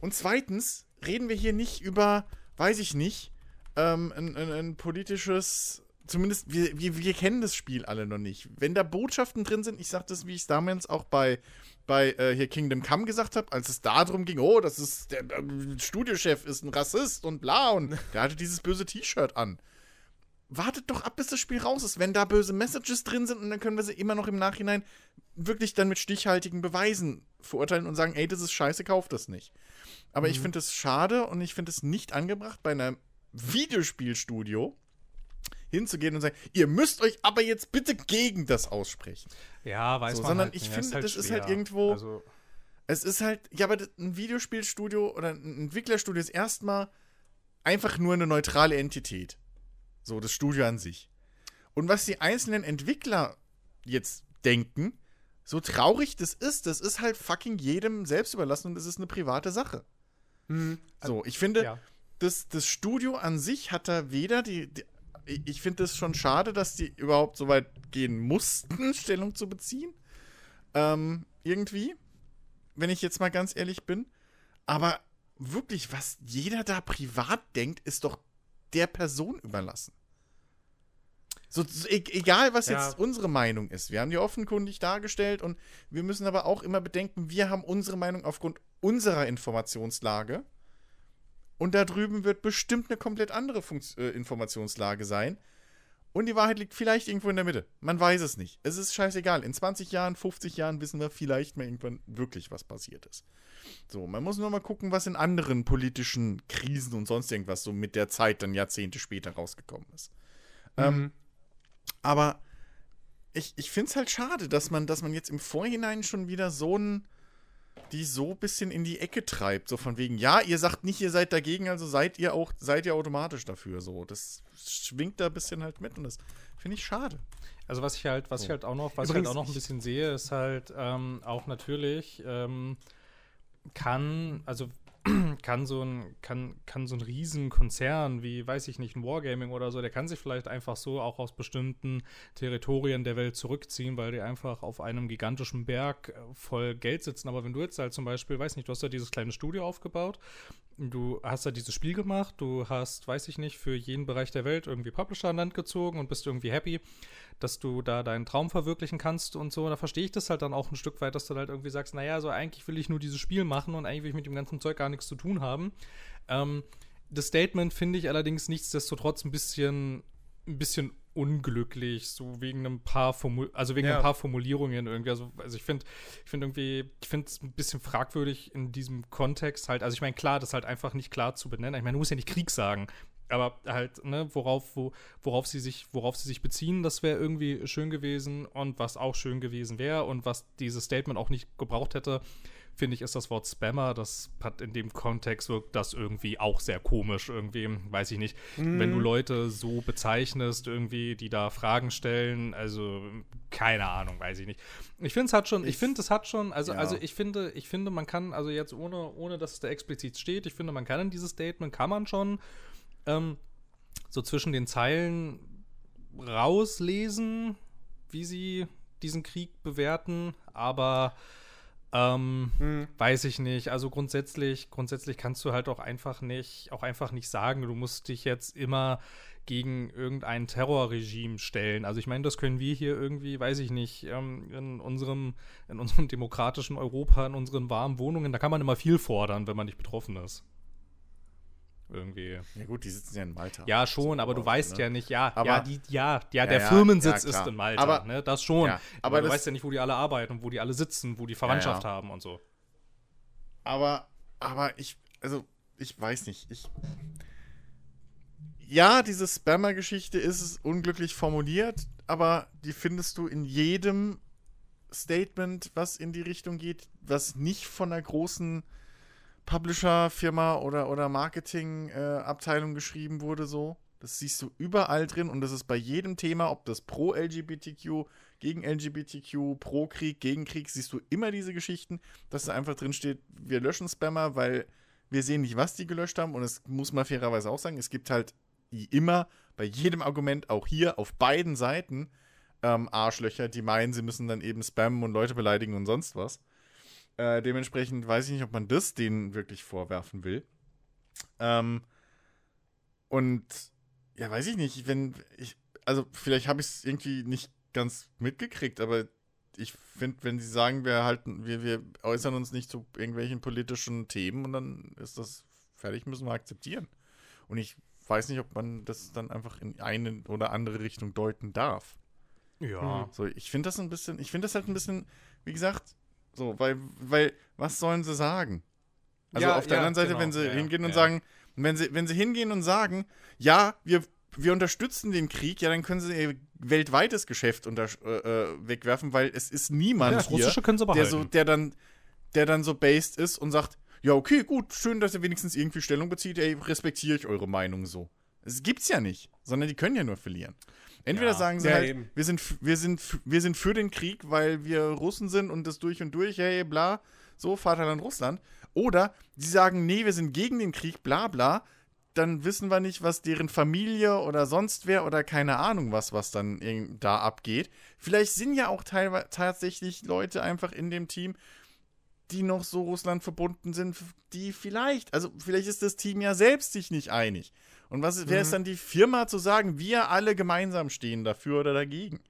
Und zweitens reden wir hier nicht über, weiß ich nicht, ähm, ein, ein, ein politisches, zumindest wir, wir, wir kennen das Spiel alle noch nicht. Wenn da Botschaften drin sind, ich sag das, wie ich es damals auch bei, bei äh, hier Kingdom Come gesagt habe, als es darum ging, oh, das ist, der äh, Studiochef ist ein Rassist und bla und der hatte dieses böse T-Shirt an. Wartet doch ab, bis das Spiel raus ist, wenn da böse Messages drin sind und dann können wir sie immer noch im Nachhinein wirklich dann mit stichhaltigen Beweisen verurteilen und sagen, ey, das ist scheiße, kauft das nicht. Aber ich finde es schade und ich finde es nicht angebracht, bei einem Videospielstudio hinzugehen und sagen, ihr müsst euch aber jetzt bitte gegen das aussprechen. ja, weiß So, man sondern halt ich nicht. finde, halt das ist halt irgendwo- Also, Es ist halt, ja, aber ein Videospielstudio oder ein Entwicklerstudio ist erstmal einfach nur eine neutrale Entität. So, das Studio an sich. Und was die einzelnen Entwickler jetzt denken, so traurig das ist, das ist halt fucking jedem selbst überlassen und es ist eine private Sache. Mhm. So, ich finde, Ja. das, das Studio an sich hat da weder die. die ich finde es schon schade, dass die überhaupt so weit gehen mussten, Stellung zu beziehen. Ähm, irgendwie. Wenn ich jetzt mal ganz ehrlich bin. Aber wirklich, was jeder da privat denkt, ist doch der Person überlassen. So, so, e egal, was Ja. jetzt unsere Meinung ist. Wir haben die offenkundig dargestellt und wir müssen aber auch immer bedenken, wir haben unsere Meinung aufgrund unserer Informationslage. Und da drüben wird bestimmt eine komplett andere Funks äh, Informationslage sein. Und die Wahrheit liegt vielleicht irgendwo in der Mitte. Man weiß es nicht. Es ist scheißegal. In 20 Jahren, 50 Jahren wissen wir vielleicht mal irgendwann wirklich, was passiert ist. So, man muss nur mal gucken, was in anderen politischen Krisen und sonst irgendwas so mit der Zeit dann Jahrzehnte später rausgekommen ist. Ähm, aber ich, ich finde es halt schade, dass man, dass man jetzt im Vorhinein schon wieder so ein, die so ein bisschen in die Ecke treibt. So von wegen, ja, ihr sagt nicht, ihr seid dagegen, also seid ihr auch, seid ihr automatisch dafür. So, das schwingt da ein bisschen halt mit und das finde ich schade. Also was ich halt, was ich halt auch noch, was Übrigens, ich halt auch noch ein bisschen sehe, ist halt ähm, auch natürlich ähm, kann, also kann so ein, kann, kann so ein Riesenkonzern wie, weiß ich nicht, ein Wargaming oder so, der kann sich vielleicht einfach so auch aus bestimmten Territorien der Welt zurückziehen, weil die einfach auf einem gigantischen Berg äh, voll Geld sitzen. Aber wenn du jetzt halt zum Beispiel, weiß nicht, du hast ja dieses kleine Studio aufgebaut, du hast da dieses Spiel gemacht, du hast, weiß ich nicht, für jeden Bereich der Welt irgendwie Publisher an Land gezogen und bist irgendwie happy, dass du da deinen Traum verwirklichen kannst und so. Da verstehe ich das halt dann auch ein Stück weit, dass du halt irgendwie sagst, naja, so eigentlich will ich nur dieses Spiel machen und eigentlich will ich mit dem ganzen Zeug gar nichts zu tun haben. Ähm, das Statement finde ich allerdings nichtsdestotrotz ein bisschen, ein bisschen unglücklich, so wegen einem paar Formul also wegen Ja. ein paar Formulierungen irgendwie. Also, also ich finde, ich finde irgendwie, ich finde es ein bisschen fragwürdig in diesem Kontext halt. Also ich meine, klar, das ist halt einfach nicht klar zu benennen. Ich meine, du musst ja nicht Krieg sagen. Aber halt, ne, worauf, wo, worauf sie sich, worauf sie sich beziehen, das wäre irgendwie schön gewesen. Und was auch schön gewesen wäre und was dieses Statement auch nicht gebraucht hätte, finde ich, ist das Wort Spammer. Das hat in dem Kontext wirkt das irgendwie auch sehr komisch. Irgendwie, weiß ich nicht. Wenn du Leute so bezeichnest, irgendwie, die da Fragen stellen, also keine Ahnung, weiß ich nicht. Ich finde es hat schon, ich, Ich- finde, es hat schon, also, Ja. also ich finde, ich finde, man kann, also jetzt ohne, ohne dass es da explizit steht, ich finde, man kann in dieses Statement, kann man schon ähm, so zwischen den Zeilen rauslesen, wie sie diesen Krieg bewerten, aber ähm, Mhm. weiß ich nicht. Also grundsätzlich, grundsätzlich kannst du halt auch einfach nicht, auch einfach nicht sagen, du musst dich jetzt immer gegen irgendein Terrorregime stellen. Also ich meine, das können wir hier irgendwie, weiß ich nicht, ähm, in unserem, in unserem demokratischen Europa, in unseren warmen Wohnungen, da kann man immer viel fordern, wenn man nicht betroffen ist. Irgendwie. Ja gut, die sitzen ja in Malta. Ja, schon, aber du weißt ne? ja nicht, ja, Aber- ja, die, ja, ja, der ja, Firmensitz ist in Malta, Aber- ne, das schon. Aber, aber du das- weißt ja nicht, wo die alle arbeiten und wo die alle sitzen, wo die Verwandtschaft haben und so. Aber, aber ich, also, ich weiß nicht. Ich. Ja, diese Spammer-Geschichte ist unglücklich formuliert, aber die findest du in jedem Statement, was in die Richtung geht, was nicht von einer großen Publisher-Firma oder, oder Marketing-Abteilung geschrieben wurde, so. Das siehst du überall drin und das ist bei jedem Thema, ob das pro LGBTQ, gegen LGBTQ, pro Krieg, gegen Krieg, siehst du immer diese Geschichten, dass da einfach drin steht, wir löschen Spammer, weil wir sehen nicht, was die gelöscht haben und es muss man fairerweise auch sagen, es gibt halt immer bei jedem Argument, auch hier auf beiden Seiten, ähm, Arschlöcher, die meinen, sie müssen dann eben spammen und Leute beleidigen und sonst was. Äh, dementsprechend weiß ich nicht, ob man das denen wirklich vorwerfen will. Ähm, und ja, weiß ich nicht, wenn ich, also vielleicht habe ich es irgendwie nicht ganz mitgekriegt, aber ich finde, wenn sie sagen, wir halten, wir, wir äußern uns nicht zu irgendwelchen politischen Themen und dann ist das fertig, müssen wir akzeptieren. Und ich weiß nicht, ob man das dann einfach in eine oder andere Richtung deuten darf. Ja. So, ich finde das ein bisschen, ich finde das halt ein bisschen, wie gesagt, so, weil, weil, was sollen sie sagen? Also Ja, auf der ja, anderen Seite, genau, wenn sie ja, hingehen und sagen, wenn sie, wenn sie hingehen und sagen, ja, wir, wir unterstützen den Krieg, ja, dann können sie ihr weltweites Geschäft unter, äh, äh, wegwerfen, weil es ist niemand hier, der so, der dann, der dann so based ist und sagt, ja, okay, gut, schön, dass ihr wenigstens irgendwie Stellung bezieht, ey, respektiere ich eure Meinung so. Es gibt's ja nicht, sondern die können ja nur verlieren. Entweder Ja. sagen sie Ja, halt, eben. wir sind, wir, sind, wir sind für den Krieg, weil wir Russen sind und das durch und durch, hey, bla, so, Vaterland Russland. Oder sie sagen, nee, wir sind gegen den Krieg, bla, bla. Dann wissen wir nicht, was deren Familie oder sonst wer oder keine Ahnung was, was dann irgend- da abgeht. Vielleicht sind ja auch teilweise tatsächlich Leute einfach in dem Team, die noch so Russland verbunden sind, die vielleicht, also vielleicht ist das Team ja selbst sich nicht einig. Und was ist- wer ist dann die Firma zu sagen, wir alle gemeinsam stehen dafür oder dagegen?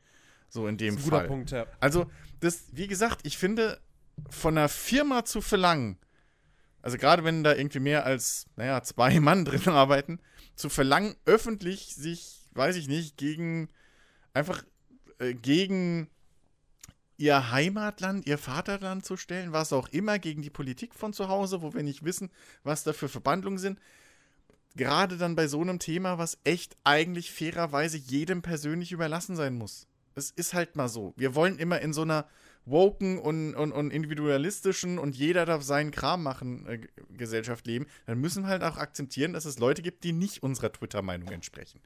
So in dem Ein guter Fall. Punkt, ja. Also, das, wie gesagt, ich finde, von einer Firma zu verlangen, also gerade wenn da irgendwie mehr als, naja, zwei Mann drin arbeiten, zu verlangen, öffentlich sich, weiß ich nicht, gegen, einfach äh, gegen ihr Heimatland, ihr Vaterland zu stellen, was auch immer, gegen die Politik von zu Hause, wo wir nicht wissen, was da für Verbandlungen sind. Gerade dann bei so einem Thema, was echt eigentlich fairerweise jedem persönlich überlassen sein muss. Es ist halt mal so. Wir wollen immer in so einer woken und, und, und individualistischen und jeder darf seinen Kram machen äh, Gesellschaft leben. Dann müssen wir halt auch akzeptieren, dass es Leute gibt, die nicht unserer Twitter-Meinung entsprechen.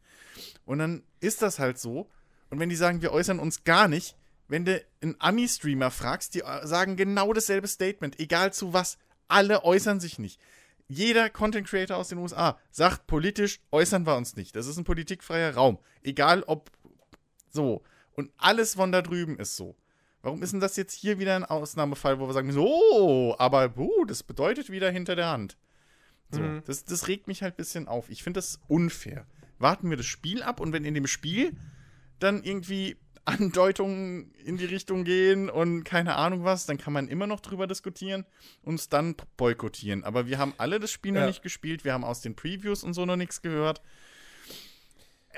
Und dann ist das halt so. Und wenn die sagen, wir äußern uns gar nicht, wenn du einen Ami-Streamer fragst, die äh, sagen genau dasselbe Statement, egal zu was. Alle äußern sich nicht. Jeder Content Creator aus den USA sagt politisch, äußern wir uns nicht. Das ist ein politikfreier Raum. Egal ob so. Und alles von da drüben ist so. Warum ist denn das jetzt hier wieder ein Ausnahmefall, wo wir sagen, so, aber buh, das bedeutet wieder hinter der Hand. So, Mhm. das, das regt mich halt ein bisschen auf. Ich finde das unfair. Warten wir das Spiel ab und wenn in dem Spiel dann irgendwie Andeutungen in die Richtung gehen und keine Ahnung was, dann kann man immer noch drüber diskutieren und es dann boykottieren. Aber wir haben alle das Spiel Ja. noch nicht gespielt, wir haben aus den Previews und so noch nichts gehört.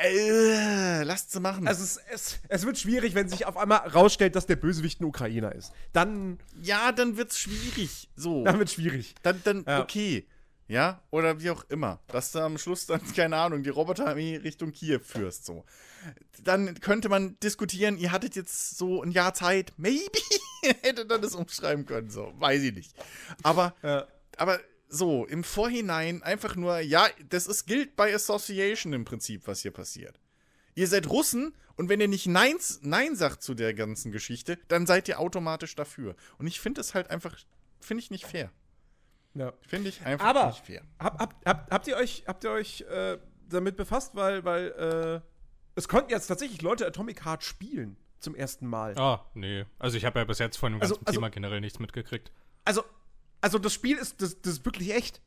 Äh, lasst sie machen. Also es, es, es wird schwierig, wenn sich auf einmal rausstellt, dass der Bösewicht ein Ukrainer ist. Dann, ja, dann wird's schwierig. So. dann wird schwierig. Dann, dann Ja. okay. Ja, oder wie auch immer. Dass du am Schluss dann, keine Ahnung, die Roboterarmee Richtung Kiew führst, so. Dann könnte man diskutieren, ihr hattet jetzt so ein Jahr Zeit, maybe hätte dann das umschreiben können, so. Weiß ich nicht. Aber, Ja. aber so, im Vorhinein einfach nur, ja, das ist, gilt bei Association im Prinzip, was hier passiert. Ihr seid Russen und wenn ihr nicht Nein, Nein sagt zu der ganzen Geschichte, dann seid ihr automatisch dafür. Und ich finde es halt einfach, finde ich nicht fair. Ja. Finde ich einfach Aber nicht fair. hab, hab, hab, habt ihr euch, habt ihr euch äh, damit befasst, weil, weil äh, es konnten jetzt tatsächlich Leute Atomic Heart spielen zum ersten Mal. Ah, nee. Also ich habe ja bis jetzt von dem Also- ganzen also- Thema generell nichts mitgekriegt. Also, also das Spiel ist, das, das ist wirklich echt.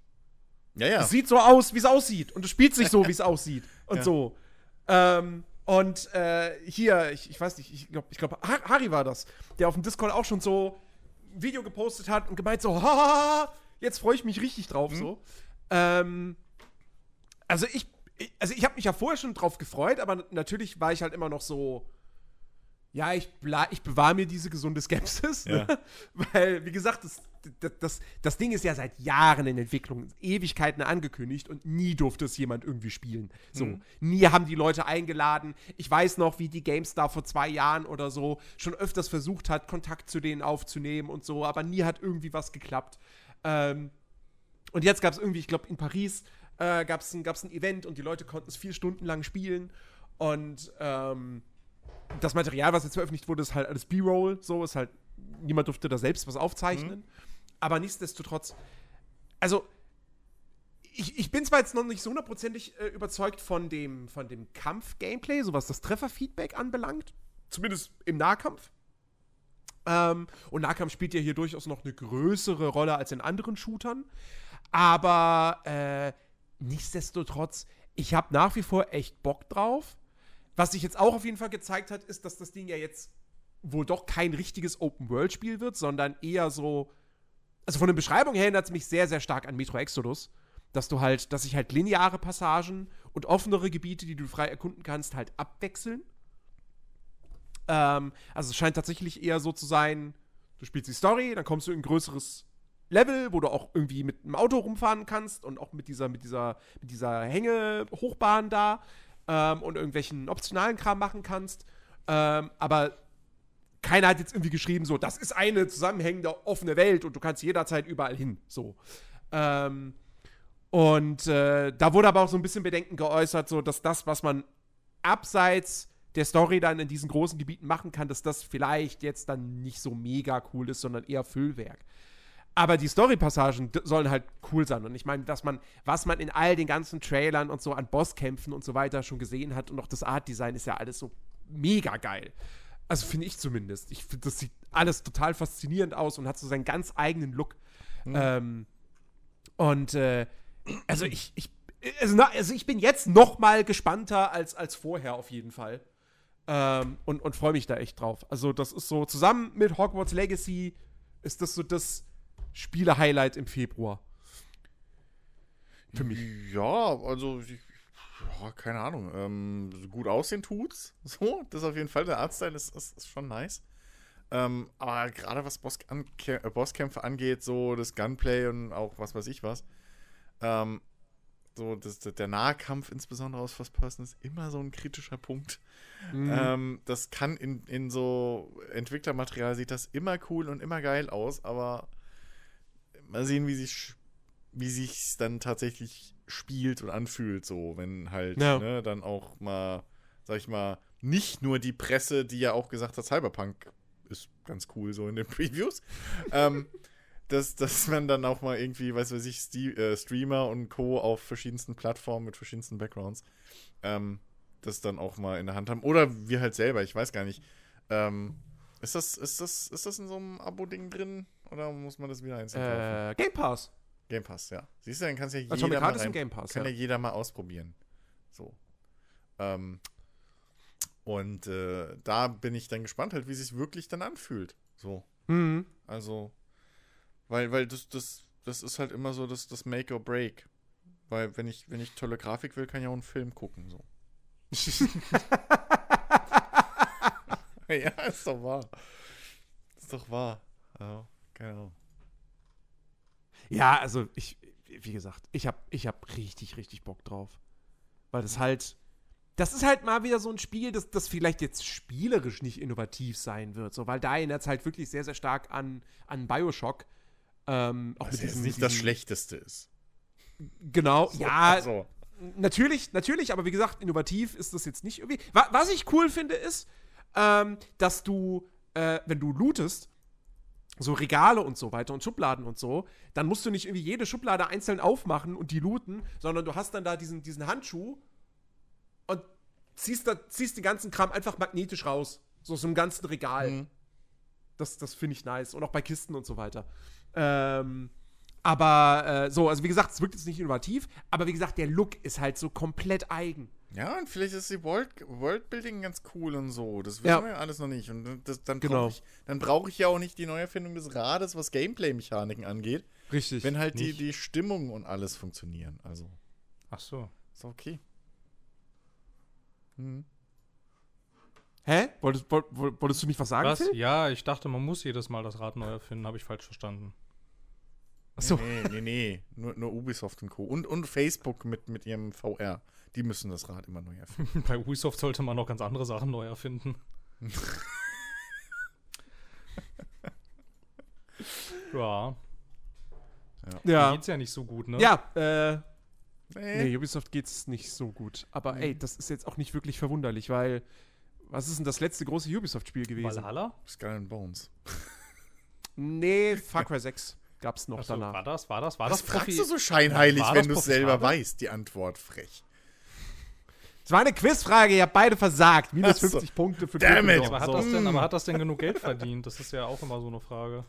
Ja, ja. Es sieht so aus, wie es aussieht. Und es spielt sich so, wie es aussieht. Und Ja. so. Ähm, und äh, hier, ich, ich weiß nicht, ich glaube, ich glaub, Har- Harry war das, der auf dem Discord auch schon so ein Video gepostet hat und gemeint so, haha, jetzt freue ich mich richtig drauf, so. Ähm, also ich, ich also ich habe mich ja vorher schon drauf gefreut, aber natürlich war ich halt immer noch so, ja, ich, ich bewahre mir diese gesunde Skepsis. Ja. Ne? Weil, wie gesagt, das, das, das, das Ding ist ja seit Jahren in Entwicklung, Ewigkeiten angekündigt und nie durfte es jemand irgendwie spielen. So, Mhm. nie haben die Leute eingeladen. Ich weiß noch, wie die GameStar vor zwei Jahren oder so schon öfters versucht hat, Kontakt zu denen aufzunehmen und so, aber nie hat irgendwie was geklappt. Ähm, und jetzt gab es irgendwie, ich glaube, in Paris äh, gab es ein, gab's ein Event und die Leute konnten es vier Stunden lang spielen. Und ähm, das Material, was jetzt veröffentlicht wurde, ist halt alles B-Roll. So ist halt, niemand durfte da selbst was aufzeichnen. Aber nichtsdestotrotz, also, ich, ich bin zwar jetzt noch nicht so hundertprozentig äh, überzeugt von dem, von dem Kampf-Gameplay, so was das Trefferfeedback anbelangt. Zumindest im Nahkampf. Ähm, und Nahkampf spielt ja hier durchaus noch eine größere Rolle als in anderen Shootern. Aber äh, nichtsdestotrotz, ich habe nach wie vor echt Bock drauf. Was sich jetzt auch auf jeden Fall gezeigt hat, ist, dass das Ding ja jetzt wohl doch kein richtiges Open-World-Spiel wird, sondern eher so. Also von der Beschreibung her erinnert es mich sehr, sehr stark an Metro Exodus. Dass du halt, dass sich halt lineare Passagen und offenere Gebiete, die du frei erkunden kannst, halt abwechseln. Ähm, also es scheint tatsächlich eher so zu sein, du spielst die Story, dann kommst du in ein größeres Level, wo du auch irgendwie mit einem Auto rumfahren kannst und auch mit dieser, mit dieser, mit dieser Hänge-Hochbahn da ähm, und irgendwelchen optionalen Kram machen kannst. Ähm, aber keiner hat jetzt irgendwie geschrieben, so, das ist eine zusammenhängende offene Welt und du kannst jederzeit überall hin. So. Ähm, und äh, da wurde aber auch so ein bisschen Bedenken geäußert, so dass das, was man abseits der Story dann in diesen großen Gebieten machen kann, dass das vielleicht jetzt dann nicht so mega cool ist, sondern eher Füllwerk. Aber die Story-Passagen sollen halt cool sein. Und ich meine, dass man, was man in all den ganzen Trailern und so an Bosskämpfen und so weiter schon gesehen hat und auch das Art-Design ist ja alles so mega geil. Also finde ich zumindest. Ich finde, das sieht alles total faszinierend aus und hat so seinen ganz eigenen Look. Mhm. Ähm, und äh, also ich, ich, also, na, also ich bin jetzt noch mal gespannter als, als vorher auf jeden Fall. Ähm, und und freue mich da echt drauf. Also das ist so, zusammen mit Hogwarts Legacy ist das so das Spiele-Highlight im Februar. Für mich. Ja, also ich, ja, keine Ahnung. Ähm, gut aussehen tut's. So, das ist auf jeden Fall. Der Artstyle ist, ist, ist schon nice. Ähm, aber gerade was Boss äh, Bosskämpfe angeht, so das Gunplay und auch was weiß ich was, ähm, so das, der Nahkampf insbesondere aus First Person ist immer so ein kritischer Punkt. Mhm. Ähm, das kann in, in so Entwicklermaterial sieht das immer cool und immer geil aus, aber mal sehen, wie sich wie sich's dann tatsächlich spielt und anfühlt, so, wenn halt ja. ne, dann auch mal, sag ich mal, nicht nur die Presse, die ja auch gesagt hat, Cyberpunk ist ganz cool so in den Previews, ähm, dass, dass man dann auch mal irgendwie, weiß weiß ich, Sti äh, Streamer und Co. auf verschiedensten Plattformen mit verschiedensten Backgrounds ähm, das dann auch mal in der Hand haben. Oder wir halt selber, ich weiß gar nicht. Ähm, ist, das, ist, das, ist das in so einem Abo-Ding drin? Oder muss man das wieder einzeln kaufen? Äh, Game Pass. Game Pass, ja. Siehst du, dann kannst ja jeder mal rein, Pass, kann ja. ja. jeder mal ausprobieren. So. Ähm, und äh, da bin ich dann gespannt, halt, wie sich wirklich dann anfühlt. So. Mhm. Also, weil, weil das, das, das ist halt immer so das, das Make or Break. Weil, wenn ich, wenn ich tolle Grafik will, kann ich auch einen Film gucken. So. ja, ist doch wahr. Ist doch wahr. Ja, genau. Ja, also ich, wie gesagt, ich habe ich hab richtig, richtig Bock drauf. Weil das halt, das ist halt mal wieder so ein Spiel, das, das vielleicht jetzt spielerisch nicht innovativ sein wird, so, weil da erinnert es halt wirklich sehr, sehr stark an, an Bioshock. Ähm, auch Was mit diesem, nicht diesem, das Schlechteste ist. Genau, so, ja. Also. Natürlich, natürlich, aber wie gesagt, innovativ ist das jetzt nicht irgendwie. Was ich cool finde, ist, ähm, dass du, äh, wenn du lootest, so Regale und so weiter und Schubladen und so, dann musst du nicht irgendwie jede Schublade einzeln aufmachen und die looten, sondern du hast dann da diesen, diesen Handschuh und ziehst, da, ziehst den ganzen Kram einfach magnetisch raus. So aus einem ganzen Regal. Mhm. Das, das finde ich nice. Und auch bei Kisten und so weiter. Ähm, aber äh, so, also wie gesagt, es wirkt jetzt nicht innovativ, aber wie gesagt, der Look ist halt so komplett eigen. Ja, und vielleicht ist die World, Worldbuilding ganz cool und so. Das wissen ja. wir ja alles noch nicht. Und das, dann genau. brauche ich, brauch ich ja auch nicht die Neuerfindung des Rades, was Gameplay-Mechaniken angeht. Richtig. Wenn halt die, die Stimmung und alles funktionieren. Also. Ach so. Ist okay. Hm. Hä? Wolltest, wolltest, du nicht was sagen? Was? Ja, ich dachte, man muss jedes Mal das Rad neu erfinden. Habe ich falsch verstanden. Achso. Nee, nee, nee. Nur, nur Ubisoft und Co. Und, und Facebook mit, mit ihrem VR. Die müssen das Rad immer neu erfinden. Bei Ubisoft sollte man noch ganz andere Sachen neu erfinden. ja. Ja. Geht's ja nicht so gut, ne? Ja, äh. Nee. nee, Ubisoft geht's nicht so gut. Aber nee. ey, das ist jetzt auch nicht wirklich verwunderlich, weil. Was ist denn das letzte große Ubisoft-Spiel gewesen? Valhalla? Skull and Bones. nee, Far Cry 6 gab's noch Achso, danach. War das, war das, war Was das? fragst du so scheinheilig, wenn du es selber weißt, die Antwort frech. Es war eine Quizfrage, ihr habt beide versagt. Minus so. 50 Punkte für Damn it. Aber hat, das denn, aber hat das denn genug Geld verdient? Das ist ja auch immer so eine Frage.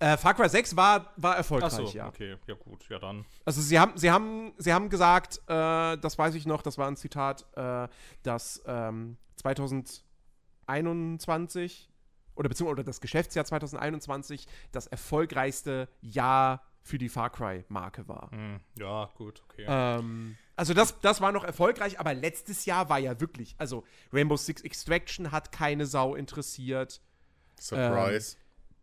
Äh, Far Cry 6 war, war erfolgreich, Ach so, ja. okay, ja gut, ja dann. Also sie haben, sie haben, sie haben gesagt, äh, das weiß ich noch, das war ein Zitat, äh, dass ähm, 2021 oder beziehungsweise das Geschäftsjahr 2021 das erfolgreichste Jahr für die Far Cry-Marke war. Hm, ja, gut, okay. Ähm, also das, das war noch erfolgreich, aber letztes Jahr war ja wirklich, also Rainbow Six Extraction hat keine Sau interessiert. Surprise. Ähm,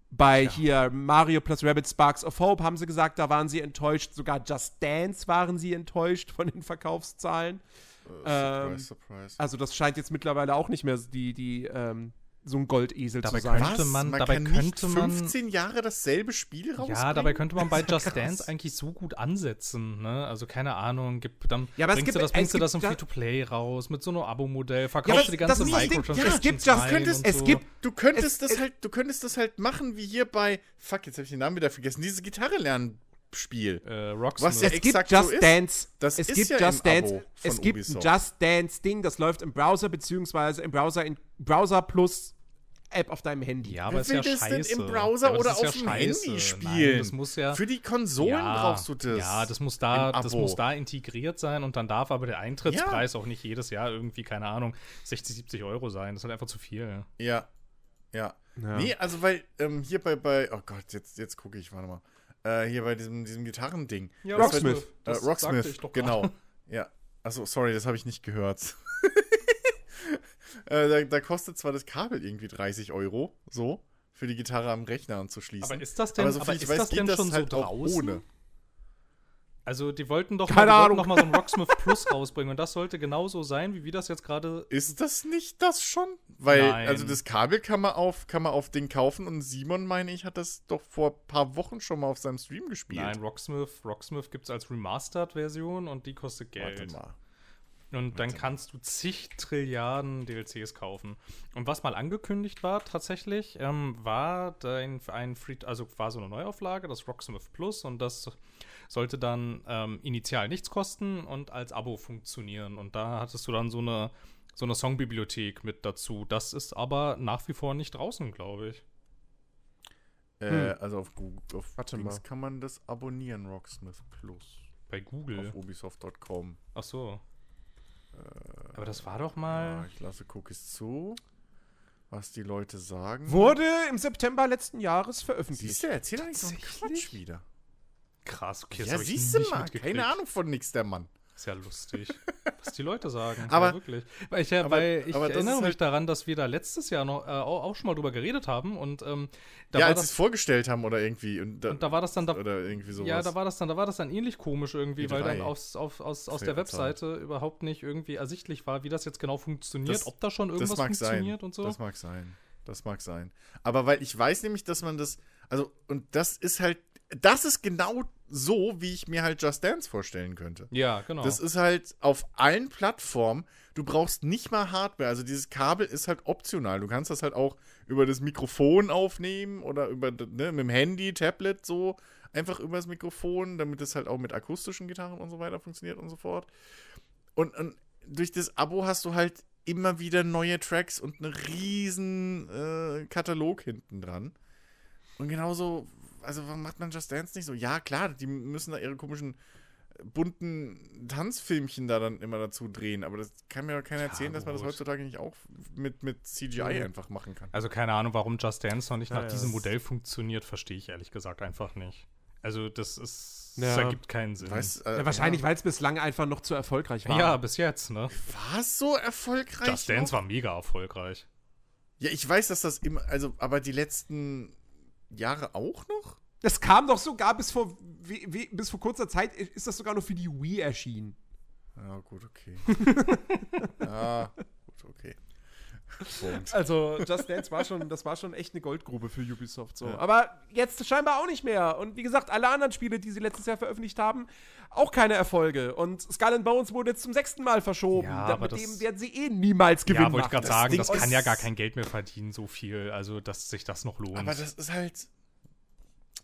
bei ja. hier Mario plus Rabbit Sparks of Hope haben sie gesagt, da waren sie enttäuscht. Sogar Just Dance waren sie enttäuscht von den Verkaufszahlen. Uh, surprise, ähm, surprise. Also das scheint jetzt mittlerweile auch nicht mehr die, die, ähm, so ein Goldesel Dabei zu sein. könnte man- dabei kann könnte nicht man- 15 Jahre dasselbe Spiel rausbringen? Ja, dabei könnte man bei ja Just krass. Dance eigentlich so gut ansetzen, ne? Also keine Ahnung, gib, dann Ja, aber es bringst gibt- du das, bringst es du das im Free-to-Play raus mit so einem Abo-Modell, verkaufst du die ganze Ding. Ja, Microtransactions es gibt könntest- es so. gibt- Du könntest Es- das es- halt, du könntest das halt machen wie hier bei, fuck, jetzt habe ich den Namen wieder vergessen, dieses Gitarre lernen Spiel. äh, Rocksmith. Was ja es gibt exakt Just so ist. Dance. Das es ist gibt ja Just im Dance. Abo von Es gibt Ubisoft. ein Just Dance Ding, das läuft im Browser beziehungsweise im Browser in Browser plus App auf deinem Handy. ja, aber Wer ist ja das denn scheiße. im Browser ja, oder auf ja dem scheiße. Handy Nein, spielen? das muss ja Für die Konsolen ja, brauchst du das. Ja, das muss da, das muss da integriert sein und dann darf aber der Eintrittspreis auch nicht jedes Jahr irgendwie, keine Ahnung, 60, 70 Euro sein. Das ist halt einfach zu viel. Ja. Ja. Ja. Nee, also weil ähm, hier bei, bei, oh Gott, jetzt, jetzt gucke ich, warte mal. Äh, hier bei diesem, diesem Gitarrending. Ja, Das Rocksmith. Äh, Das sagte Rocksmith, ich doch genau. Ja. Achso, sorry, das habe ich nicht gehört. äh, da, da kostet zwar das Kabel irgendwie 30 Euro, so, für die Gitarre am Rechner anzuschließen. Aber ist das denn, aber aber soviel ich ist weiß, das geht denn das schon halt so auch draußen? ohne. Also die wollten doch Keine mal, Ahnung. noch mal so ein Rocksmith Plus rausbringen und das sollte genauso sein, wie wir das jetzt gerade Ist das nicht das schon? Weil, Nein. also das Kabel kann man auf, kann man auf Ding kaufen und Simon, meine ich, hat das doch vor ein paar Wochen schon mal auf seinem Stream gespielt. Nein, Rocksmith, Rocksmith gibt es als Remastered-Version und die kostet Warte Geld. mal. Und dann kannst du zig Trilliarden DLCs kaufen. Und was mal angekündigt war tatsächlich, ähm, war dein, ein Free, also war so eine Neuauflage, das Rocksmith Plus, und das sollte dann ähm, initial nichts kosten und als Abo funktionieren. Und da hattest du dann so eine, so eine Songbibliothek mit dazu. Das ist aber nach wie vor nicht draußen, glaube ich. Äh, also auf Google, auf Hm. Warte Dings mal. kann man das abonnieren, Rocksmith Plus. Bei Google. Auf ubisoft.com. Ach so. Aber das war doch mal. Ja, ich lasse Cookies zu. Was die Leute sagen. Wurde im September letzten Jahres veröffentlicht. Siehst du, erzähl doch nicht so einen? Quatsch wieder. Krass, okay, das ja, siehst du mal. Keine Ahnung von nix, der Mann. Ist ja lustig, was die Leute sagen. Aber- ja, wirklich. Weil ich, ja, aber- weil ich erinnere mich halt- daran, dass wir da letztes Jahr noch äh, auch, schon mal drüber geredet haben und ähm, da ja, als sie es vorgestellt haben oder irgendwie. Und da, und da war das dann da, oder irgendwie sowas. ja, da war das dann, da war das dann ähnlich komisch irgendwie, weil dann aus, auf, aus, aus der Webseite überhaupt nicht irgendwie ersichtlich war, wie das jetzt genau funktioniert, Das- ob da schon irgendwas das mag funktioniert sein. und so. Das mag sein. Das mag sein. Aber weil ich weiß nämlich, dass man das. Also, und das ist halt. Das ist genau so, wie ich mir halt Just Dance vorstellen könnte. ja, genau. Das ist halt auf allen Plattformen. Du brauchst nicht mal Hardware. Also dieses Kabel ist halt optional. Du kannst das halt auch über das Mikrofon aufnehmen oder über ne, mit dem Handy, Tablet so einfach über das Mikrofon, damit es halt auch mit akustischen Gitarren und so weiter funktioniert und so fort. Und, und durch das Abo hast du halt immer wieder neue Tracks und einen riesen äh, Katalog hinten dran. Und genauso, also warum macht man Just Dance nicht so? Ja, klar, die müssen da ihre komischen äh, bunten Tanzfilmchen da dann immer dazu drehen, aber das kann mir doch keiner Ja, erzählen, dass man das heutzutage nicht auch mit, mit CGI Mhm. einfach machen kann. Also keine Ahnung, warum Just Dance noch nicht Ja, nach ja, diesem Modell funktioniert, verstehe ich ehrlich gesagt einfach nicht. Also das ist, Ja. das ergibt keinen Sinn. Weißt, äh, Ja, wahrscheinlich, weil es bislang einfach noch zu erfolgreich war. ja, bis jetzt, ne? War es so erfolgreich? Just Dance noch? war mega erfolgreich. Ja, ich weiß, dass das immer, also, aber die letzten Jahre auch noch? Das kam doch sogar bis vor, wie, wie, bis vor kurzer Zeit, ist das sogar noch für die Wii erschienen. Ja, gut, okay. ja, gut, okay. Punkt. Also Just Dance war schon, das war schon echt eine Goldgrube für Ubisoft so. Ja. Aber jetzt scheinbar auch nicht mehr. Und wie gesagt, alle anderen Spiele, die sie letztes Jahr veröffentlicht haben, auch keine Erfolge. Und Skull and Bones wurde jetzt zum sechsten Mal verschoben. Ja, Da- aber mit das- dem werden sie eh niemals gewinnen. ja, wollte ich gerade Das sagen, Ding das kann ja gar kein Geld mehr verdienen, so viel. Also, dass sich das noch lohnt. Aber das ist halt.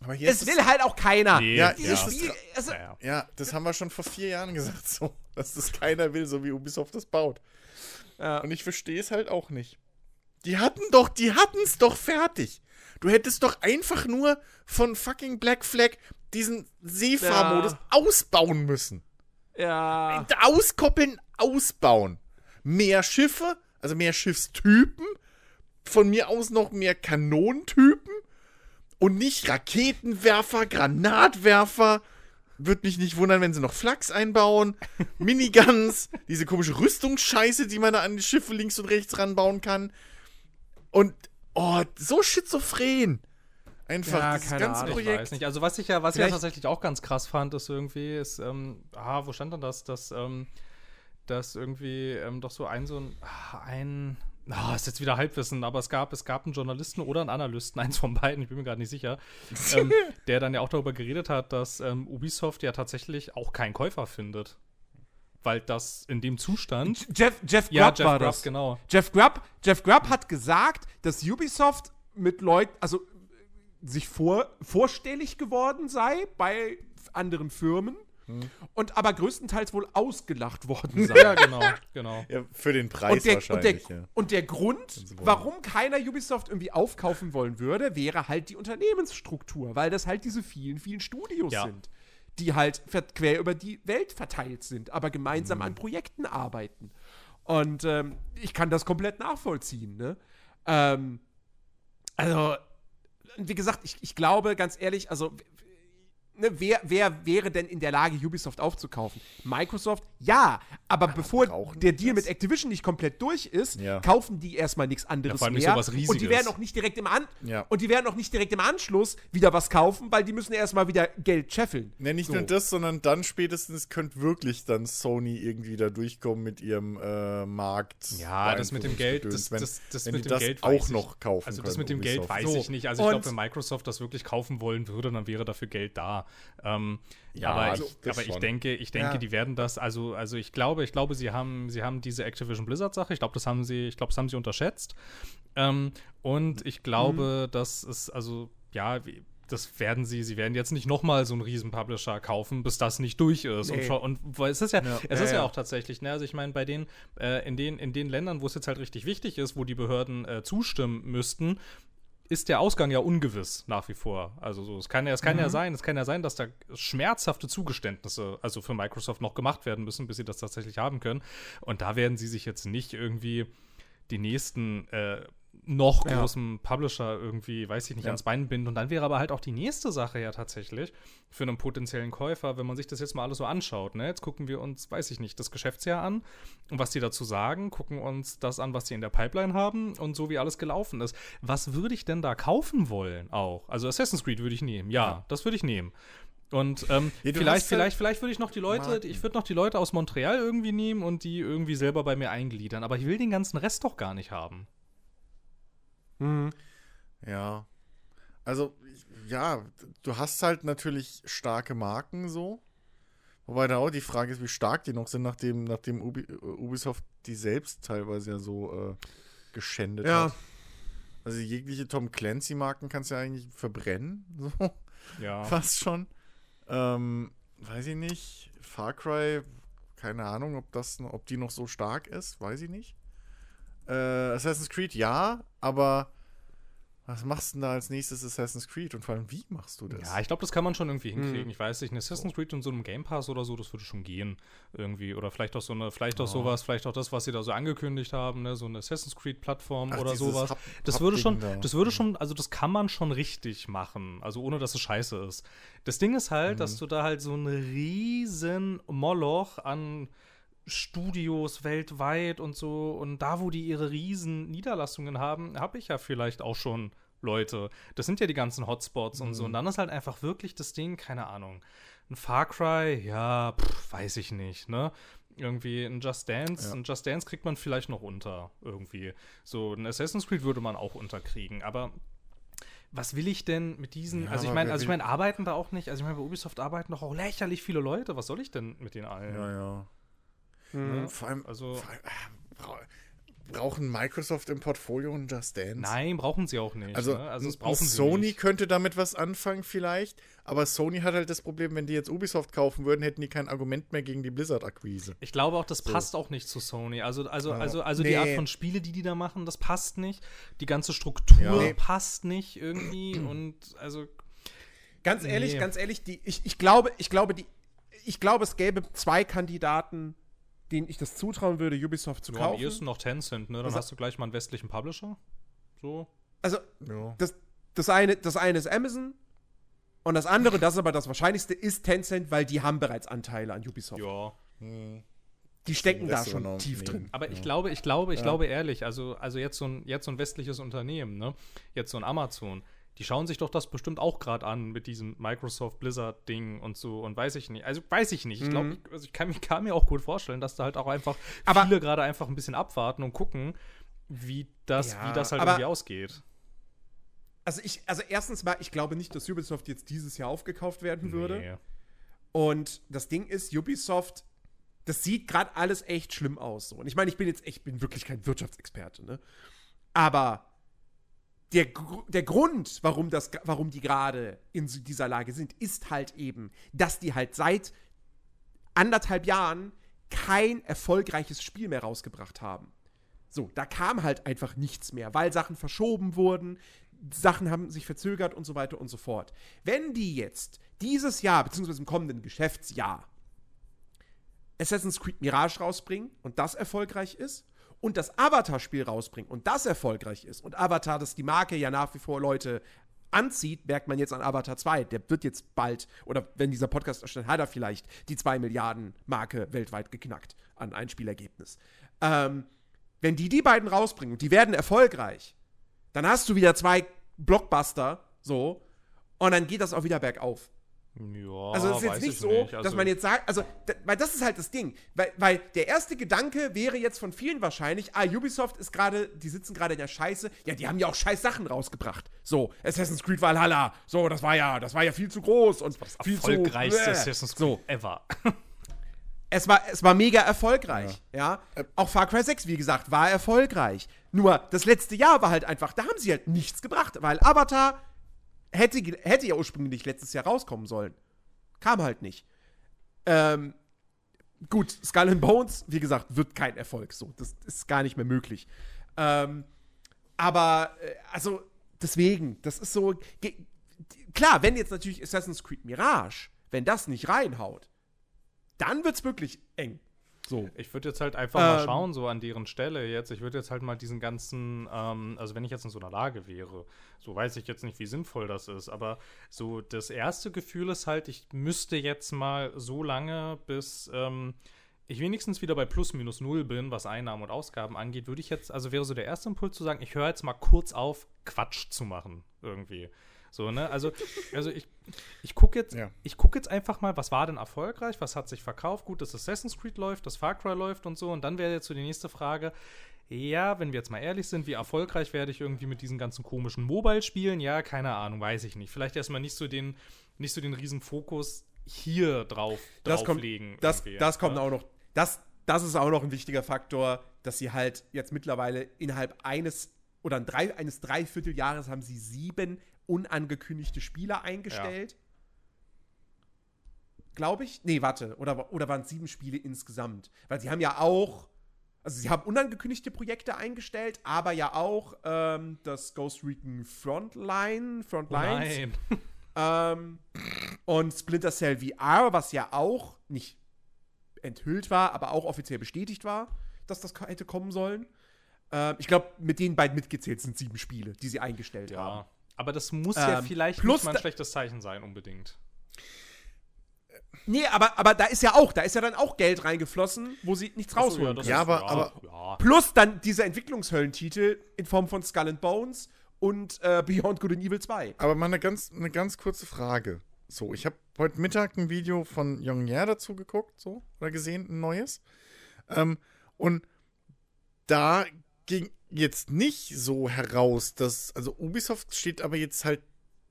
Aber hier Es ist will halt auch keiner. Nee, Ja, Dieses ja. Spiel, also, ja, ja. Ja, das haben wir schon vor vier Jahren gesagt, so, dass das keiner will, so wie Ubisoft das baut. Ja. Und ich verstehe es halt auch nicht. Die hatten doch, die hatten es doch fertig. Du hättest doch einfach nur von fucking Black Flag diesen Seefahrmodus Ja. ausbauen müssen. ja. Auskoppeln, ausbauen. Mehr Schiffe, also mehr Schiffstypen. Von mir aus noch mehr Kanonentypen. Und nicht Raketenwerfer, Granatwerfer. Würde mich nicht wundern, wenn sie noch Flaks einbauen. Miniguns, diese komische Rüstungsscheiße, die man da an die Schiffe links und rechts ranbauen kann. Und, oh, so schizophren. Einfach, Ja, keine ganze Ahnung. Ich Projekt. weiß nicht. Also was ich ja, was ich ja tatsächlich auch ganz krass fand, ist irgendwie, ist, ähm, ah, wo stand denn das? Dass, ähm, dass irgendwie ähm, doch so ein, so ein, ah, ein, Ah, ist jetzt wieder Halbwissen, aber es gab, es gab einen Journalisten oder einen Analysten, eins von beiden, ich bin mir gerade nicht sicher, ähm, der dann ja auch darüber geredet hat, dass ähm, Ubisoft ja tatsächlich auch keinen Käufer findet. Weil das in dem Zustand. Jeff, Jeff Grubb ja, Jeff war Grubb, das. genau. Jeff Grubb, Jeff Grubb hat gesagt, dass Ubisoft mit Leuten, also sich vor, vorstellig geworden sei bei anderen Firmen und aber größtenteils wohl ausgelacht worden sei. Ja, genau, genau. Ja, für den Preis Und der, und, der, wahrscheinlich. ja. und der Grund, warum keiner Ubisoft irgendwie aufkaufen wollen würde, wäre halt die Unternehmensstruktur, weil das halt diese vielen, vielen Studios Ja. sind, die halt quer über die Welt verteilt sind, aber gemeinsam Mhm. an Projekten arbeiten. Und ähm, ich kann das komplett nachvollziehen, ne? Ähm, also, wie gesagt, ich, ich glaube, ganz ehrlich, also Ne, wer, wer wäre denn in der Lage, Ubisoft aufzukaufen? Microsoft? Ja, aber bevor brauchen der Deal das? mit Activision nicht komplett durch ist, Ja. kaufen die erstmal nichts anderes Ja, mehr. und die werden auch nicht direkt im An Ja. und die werden auch nicht direkt im Anschluss wieder was kaufen, weil die müssen erstmal wieder Geld scheffeln. Ne, nicht So. nur das, sondern dann spätestens könnte wirklich dann Sony irgendwie da durchkommen mit ihrem äh, Markt. Ja, das mit dem Geld, das, wenn, das, das wenn mit die dem das Geld auch weiß ich- noch kaufen Also das können, mit dem Geld Ubisoft. weiß So. ich nicht. Also ich glaube, wenn Microsoft das wirklich kaufen wollen würde, dann wäre dafür Geld da. Ähm, Ja, aber also ich, aber ich denke, ich denke, Ja. die werden das. Also also ich glaube, ich glaube, sie haben sie haben diese Activision Blizzard Sache. Ich glaube, das haben sie, ich glaube, das haben sie unterschätzt. Ähm, und ich glaube, dass es also ja. Wie, das werden sie, sie werden jetzt nicht nochmal so einen riesen Publisher kaufen, bis das nicht durch ist. Und, Nee. und weil es ist ja, es Ja, ist ja, ja. auch tatsächlich, ne, also ich meine, bei den, äh, in den, in den Ländern, wo es jetzt halt richtig wichtig ist, wo die Behörden äh, zustimmen müssten, ist der Ausgang ja ungewiss nach wie vor. Also so, es kann ja, es kann ja sein, es kann ja sein, dass da schmerzhafte Zugeständnisse, also für Microsoft noch gemacht werden müssen, bis sie das tatsächlich haben können. Und da werden sie sich jetzt nicht irgendwie die nächsten äh, noch Ja. Publisher irgendwie, weiß ich nicht, Ja. ans Bein binden. Und dann wäre aber halt auch die nächste Sache ja tatsächlich für einen potenziellen Käufer, wenn man sich das jetzt mal alles so anschaut. Ne? Jetzt gucken wir uns, weiß ich nicht, das Geschäftsjahr an und was die dazu sagen, gucken uns das an, was die in der Pipeline haben und so wie alles gelaufen ist. Was würde ich denn da kaufen wollen auch? Also Assassin's Creed würde ich nehmen, ja, das würde ich nehmen. Und ähm, Ja, vielleicht, vielleicht, vielleicht würde ich noch die Leute, Marken. ich würde noch die Leute aus Montreal irgendwie nehmen und die irgendwie selber bei mir eingliedern. Aber ich will den ganzen Rest doch gar nicht haben. Ja. Also, ja, du hast halt natürlich starke Marken so. Wobei da auch die Frage ist, wie stark die noch sind, nachdem, nachdem Ubi, äh, Ubisoft die selbst teilweise ja so äh, geschändet Ja. hat. Also jegliche Tom Clancy-Marken kannst du ja eigentlich verbrennen, so Ja. fast schon. Ähm, weiß ich nicht. Far Cry, keine Ahnung, ob das, ob die noch so stark ist, weiß ich nicht. Äh, Assassin's Creed ja, aber was machst du denn da als nächstes Assassin's Creed und vor allem wie machst du das? Ja, ich glaube, das kann man schon irgendwie hinkriegen. Mhm. Ich weiß nicht, ein Assassin's Creed in so einem Game Pass oder so, das würde schon gehen. Irgendwie. Oder vielleicht auch so eine, vielleicht auch sowas, vielleicht auch das, was sie da so angekündigt haben, ne? so eine Assassin's Creed-Plattform oder sowas. Hub- Das würde schon, da. das würde schon, also das kann man schon richtig machen. Also ohne dass es scheiße ist. Das Ding ist halt, Mhm. dass du da halt so einen riesen Moloch an Studios weltweit und so und da, wo die ihre riesen Niederlassungen haben, habe ich ja vielleicht auch schon Leute. Das sind ja die ganzen Hotspots und Mhm. so. Und dann ist halt einfach wirklich das Ding, keine Ahnung. Ein Far Cry, ja, pff, weiß ich nicht, ne? Irgendwie ein Just Dance, Ja. ein Just Dance kriegt man vielleicht noch unter, irgendwie. So, ein Assassin's Creed würde man auch unterkriegen, aber was will ich denn mit diesen, Ja, also ich meine, also ich meine, arbeiten da auch nicht, also ich meine, bei Ubisoft arbeiten doch auch lächerlich viele Leute, was soll ich denn mit denen allen? Ja, ja. Mhm. Vor allem, Also- vor allem brau- brauchen Microsoft im Portfolio und Just Dance? Nein, brauchen sie auch nicht. Also, ne? also ein Sony könnte damit was anfangen vielleicht, aber Sony hat halt das Problem, wenn die jetzt Ubisoft kaufen würden, hätten die kein Argument mehr gegen die Blizzard-Akquise. Ich glaube auch, das passt auch nicht zu Sony. Also, also, Ja. also, also die Nee. Art von Spiele, die die da machen, das passt nicht. Die ganze Struktur Ja. Passt nicht irgendwie. und also, Ganz ehrlich, Nee. ganz ehrlich, die, ich, ich glaube, ich glaube, die, ich glaube, es gäbe zwei Kandidaten, denen ich das zutrauen würde, Ubisoft zu am kaufen. ehesten noch Tencent, ne? Dann Also- hast du gleich mal einen westlichen Publisher. So. Also, Ja. das, das, eine, das eine ist Amazon und das andere, das ist aber das Wahrscheinlichste, ist Tencent, weil die haben bereits Anteile an Ubisoft. Ja. Die stecken da schon übernommen tief nehmen. drin. Aber ich glaube, ich glaube, ich Ja. glaube ehrlich, also, also jetzt, so ein, jetzt so ein westliches Unternehmen, ne? Jetzt so ein Amazon, die schauen sich doch das bestimmt auch gerade an mit diesem Microsoft Blizzard-Ding und so und weiß ich nicht. Also weiß ich nicht. Ich glaube, ich, also ich kann, mich- kann mir auch gut vorstellen, dass da halt auch einfach Aber- viele gerade einfach ein bisschen abwarten und gucken, wie das, Ja, wie das halt irgendwie ausgeht. Also ich, also erstens mal, ich glaube nicht, dass Ubisoft jetzt dieses Jahr aufgekauft werden würde. Nee. Und das Ding ist, Ubisoft, das sieht gerade alles echt schlimm aus. So. Und ich meine, ich bin jetzt echt, bin wirklich kein Wirtschaftsexperte, ne? Aber der, der Grund, warum, das, warum die gerade in dieser Lage sind, ist halt eben, dass die halt seit anderthalb Jahren kein erfolgreiches Spiel mehr rausgebracht haben. So, da kam halt einfach nichts mehr, weil Sachen verschoben wurden, Sachen haben sich verzögert und so weiter und so fort. Wenn die jetzt dieses Jahr, beziehungsweise im kommenden Geschäftsjahr, Assassin's Creed Mirage rausbringen und das erfolgreich ist und das Avatar-Spiel rausbringen und das erfolgreich ist und Avatar, das die Marke ja nach wie vor Leute anzieht, merkt man jetzt an Avatar 2. Der wird jetzt bald, oder wenn dieser Podcast erscheint, hat er vielleicht die 2 Milliarden Marke weltweit geknackt an Einspielergebnis. Ähm, wenn die die beiden rausbringen und die werden erfolgreich, dann hast du wieder zwei Blockbuster, so, und dann geht das auch wieder bergauf. Ja, Also es ist jetzt nicht ich so, nicht. dass Also, man jetzt sagt, also, da, weil das ist halt das Ding. Weil, weil der erste Gedanke wäre jetzt von vielen wahrscheinlich, ah, Ubisoft ist gerade, die sitzen gerade in der Scheiße. Ja, die haben ja auch scheiß Sachen rausgebracht. So, Assassin's Creed Valhalla. So, das war ja, das war ja viel zu groß und viel erfolgreichste zu. Bäh. Assassin's Creed So, ever. es war, es war mega erfolgreich, ja. Auch Far Cry 6, wie gesagt, war erfolgreich. Nur, das letzte Jahr war halt einfach, da haben sie halt nichts gebracht, weil Avatar hätte, hätte ja ursprünglich letztes Jahr rauskommen sollen. Kam halt nicht. Ähm, gut, Skull and Bones, wie gesagt, wird kein Erfolg. So, das ist gar nicht mehr möglich. Ähm, aber, äh, also, deswegen, das ist so. Klar, wenn jetzt natürlich Assassin's Creed Mirage, wenn das nicht reinhaut, dann wird's wirklich eng. So. Ich würde jetzt halt einfach mal Ähm. schauen, so an deren Stelle jetzt. Ich würde jetzt halt mal diesen ganzen, ähm, also wenn ich jetzt in so einer Lage wäre, so weiß ich jetzt nicht, wie sinnvoll das ist, aber so das erste Gefühl ist halt, ich müsste jetzt mal so lange, bis ähm, ich wenigstens wieder bei plus minus null bin, was Einnahmen und Ausgaben angeht, würde ich jetzt, also wäre so der erste Impuls zu sagen, ich höre jetzt mal kurz auf, Quatsch zu machen, irgendwie. So, ne? Also, also ich, ich gucke jetzt, Ja. ich gucke jetzt einfach mal, was war denn erfolgreich, was hat sich verkauft, gut, dass Assassin's Creed läuft, dass Far Cry läuft und so. Und dann wäre jetzt so die nächste Frage, ja, wenn wir jetzt mal ehrlich sind, wie erfolgreich werde ich irgendwie mit diesen ganzen komischen Mobile-Spielen? Ja, keine Ahnung, weiß ich nicht. Vielleicht erstmal nicht so den, nicht so den riesen Fokus hier drauf das kommt, drauflegen. das, irgendwie, das kommt auch noch. Das, das ist auch noch ein wichtiger Faktor, dass sie halt jetzt mittlerweile innerhalb eines oder ein drei, eines Dreivierteljahres haben sie sieben unangekündigte Spieler eingestellt. Glaube ich? Nee, warte. Oder, oder waren es sieben Spiele insgesamt? Weil sie haben ja auch. Also sie haben unangekündigte Projekte eingestellt, aber ja auch ähm, das Ghost Recon Frontline, Oh Frontlines Nein. ähm, und Splinter Cell VR, was ja auch nicht enthüllt war, aber auch offiziell bestätigt war, dass das hätte kommen sollen. Ähm, ich glaube, mit den beiden mitgezählt sind sieben Spiele, die sie eingestellt haben. Ja. Aber das muss ja Ähm, vielleicht plus nicht mal ein schlechtes Zeichen sein, unbedingt. Nee, aber, aber da ist ja auch, da ist ja dann auch Geld reingeflossen, wo sie nichts rausholen. Ja, ist- aber- aber- ja. Plus dann diese Entwicklungshöllentitel in Form von Skull and Bones und äh, Beyond Good and Evil 2. Aber mal eine ganz, eine ganz kurze Frage. So, ich habe heute Mittag ein Video von Young Yer dazu geguckt, so, oder gesehen, ein neues. Ähm, und da ging jetzt nicht so heraus, dass, also Ubisoft steht aber jetzt halt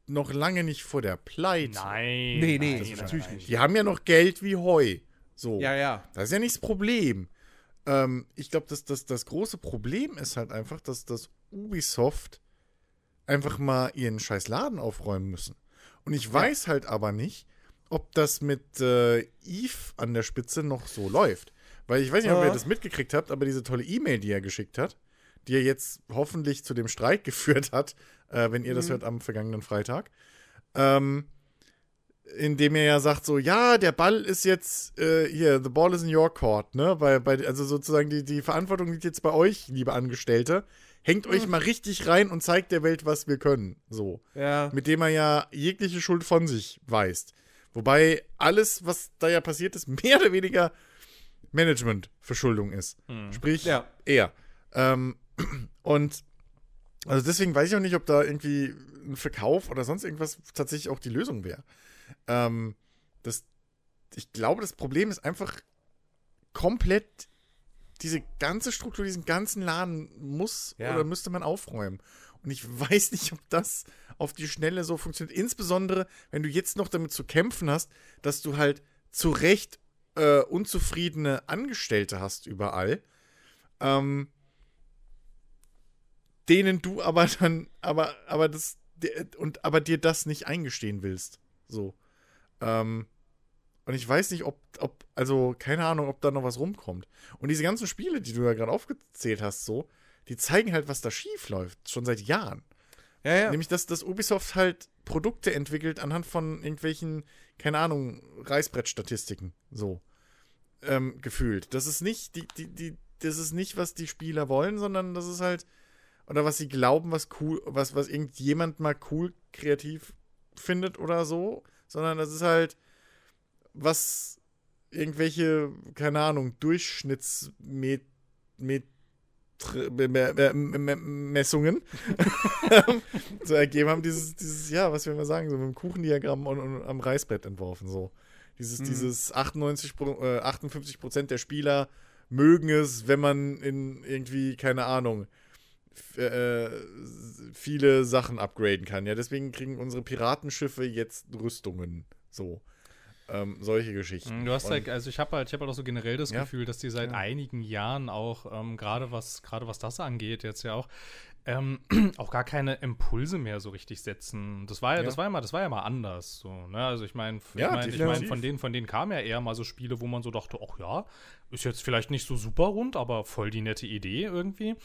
noch lange nicht vor der Pleite. Nein. Nee, nee, nein, natürlich nein. nicht. Die haben ja noch Geld wie Heu. So. Ja, ja. Das ist ja nicht das Problem. Ähm, ich glaube, dass das, das große Problem ist halt einfach, dass das Ubisoft einfach mal ihren scheiß Laden aufräumen müssen. Und ich weiß halt aber nicht, ob das mit äh, Eve an der Spitze noch so läuft. Weil ich weiß nicht, ob Ja. ihr das mitgekriegt habt, aber diese tolle E-Mail, die er geschickt hat, die er jetzt hoffentlich zu dem Streik geführt hat, äh, wenn ihr das hört am vergangenen Freitag, ähm, indem er ja sagt so, ja, der Ball ist jetzt äh, hier, the ball is in your court, ne? Weil, bei, also sozusagen die, die Verantwortung liegt jetzt bei euch, liebe Angestellte. Hängt euch mal richtig rein und zeigt der Welt, was wir können. So. Ja. Mit dem er ja jegliche Schuld von sich weist. Wobei alles, was da ja passiert ist, mehr oder weniger Management-Verschuldung ist. Sprich, Ja. er. Ähm, und also deswegen weiß ich auch nicht, ob da irgendwie ein Verkauf oder sonst irgendwas tatsächlich auch die Lösung wäre. Ähm, das, ich glaube, das Problem ist einfach komplett diese ganze Struktur, diesen ganzen Laden muss Ja. oder müsste man aufräumen. Und ich weiß nicht, ob das auf die Schnelle so funktioniert. Insbesondere, wenn du jetzt noch damit zu kämpfen hast, dass du halt zu Recht äh, unzufriedene Angestellte hast überall. Ähm, denen du aber dann, aber, aber das, und aber dir das nicht eingestehen willst. So. Ähm, und ich weiß nicht, ob, ob, also keine Ahnung, ob da noch was rumkommt. Und diese ganzen Spiele, die du ja gerade aufgezählt hast, so, die zeigen halt, was da schief läuft, schon seit Jahren. Ja, ja. Nämlich, dass, dass Ubisoft halt Produkte entwickelt anhand von irgendwelchen, keine Ahnung, Reißbrettstatistiken, so ähm, gefühlt. Das ist nicht, die, die, die, das ist nicht, was die Spieler wollen, sondern das ist halt, oder was sie glauben, was cool, was, was irgendjemand mal cool kreativ findet oder so, sondern das ist halt, was irgendwelche, keine Ahnung, Durchschnittsmet Met Me- Me- Me- Me- Messungen so ergeben haben, dieses, dieses, ja, was wir mal sagen, so mit dem Kuchendiagramm und, und am Reißbrett entworfen, so. Dieses, Mhm. dieses 98, Pro- äh, 58 Prozent der Spieler mögen es, wenn man in irgendwie, keine Ahnung, äh, viele Sachen upgraden kann. Ja, deswegen kriegen unsere Piratenschiffe jetzt Rüstungen. So. Ähm, solche Geschichten. Du hast halt, also ich habe halt, ich habe halt auch so generell das Ja. Gefühl, dass die seit Ja. einigen Jahren auch, ähm, gerade was, gerade was das angeht, jetzt ja auch, ähm, auch gar keine Impulse mehr so richtig setzen. Das war ja, Ja. das war ja mal, das war ja mal anders. So, ne? Also ich meine, ich Ja, meine, ich mein, von denen, von denen kamen ja eher mal so Spiele, wo man so dachte, ach ja, ist jetzt vielleicht nicht so super rund, aber voll die nette Idee irgendwie.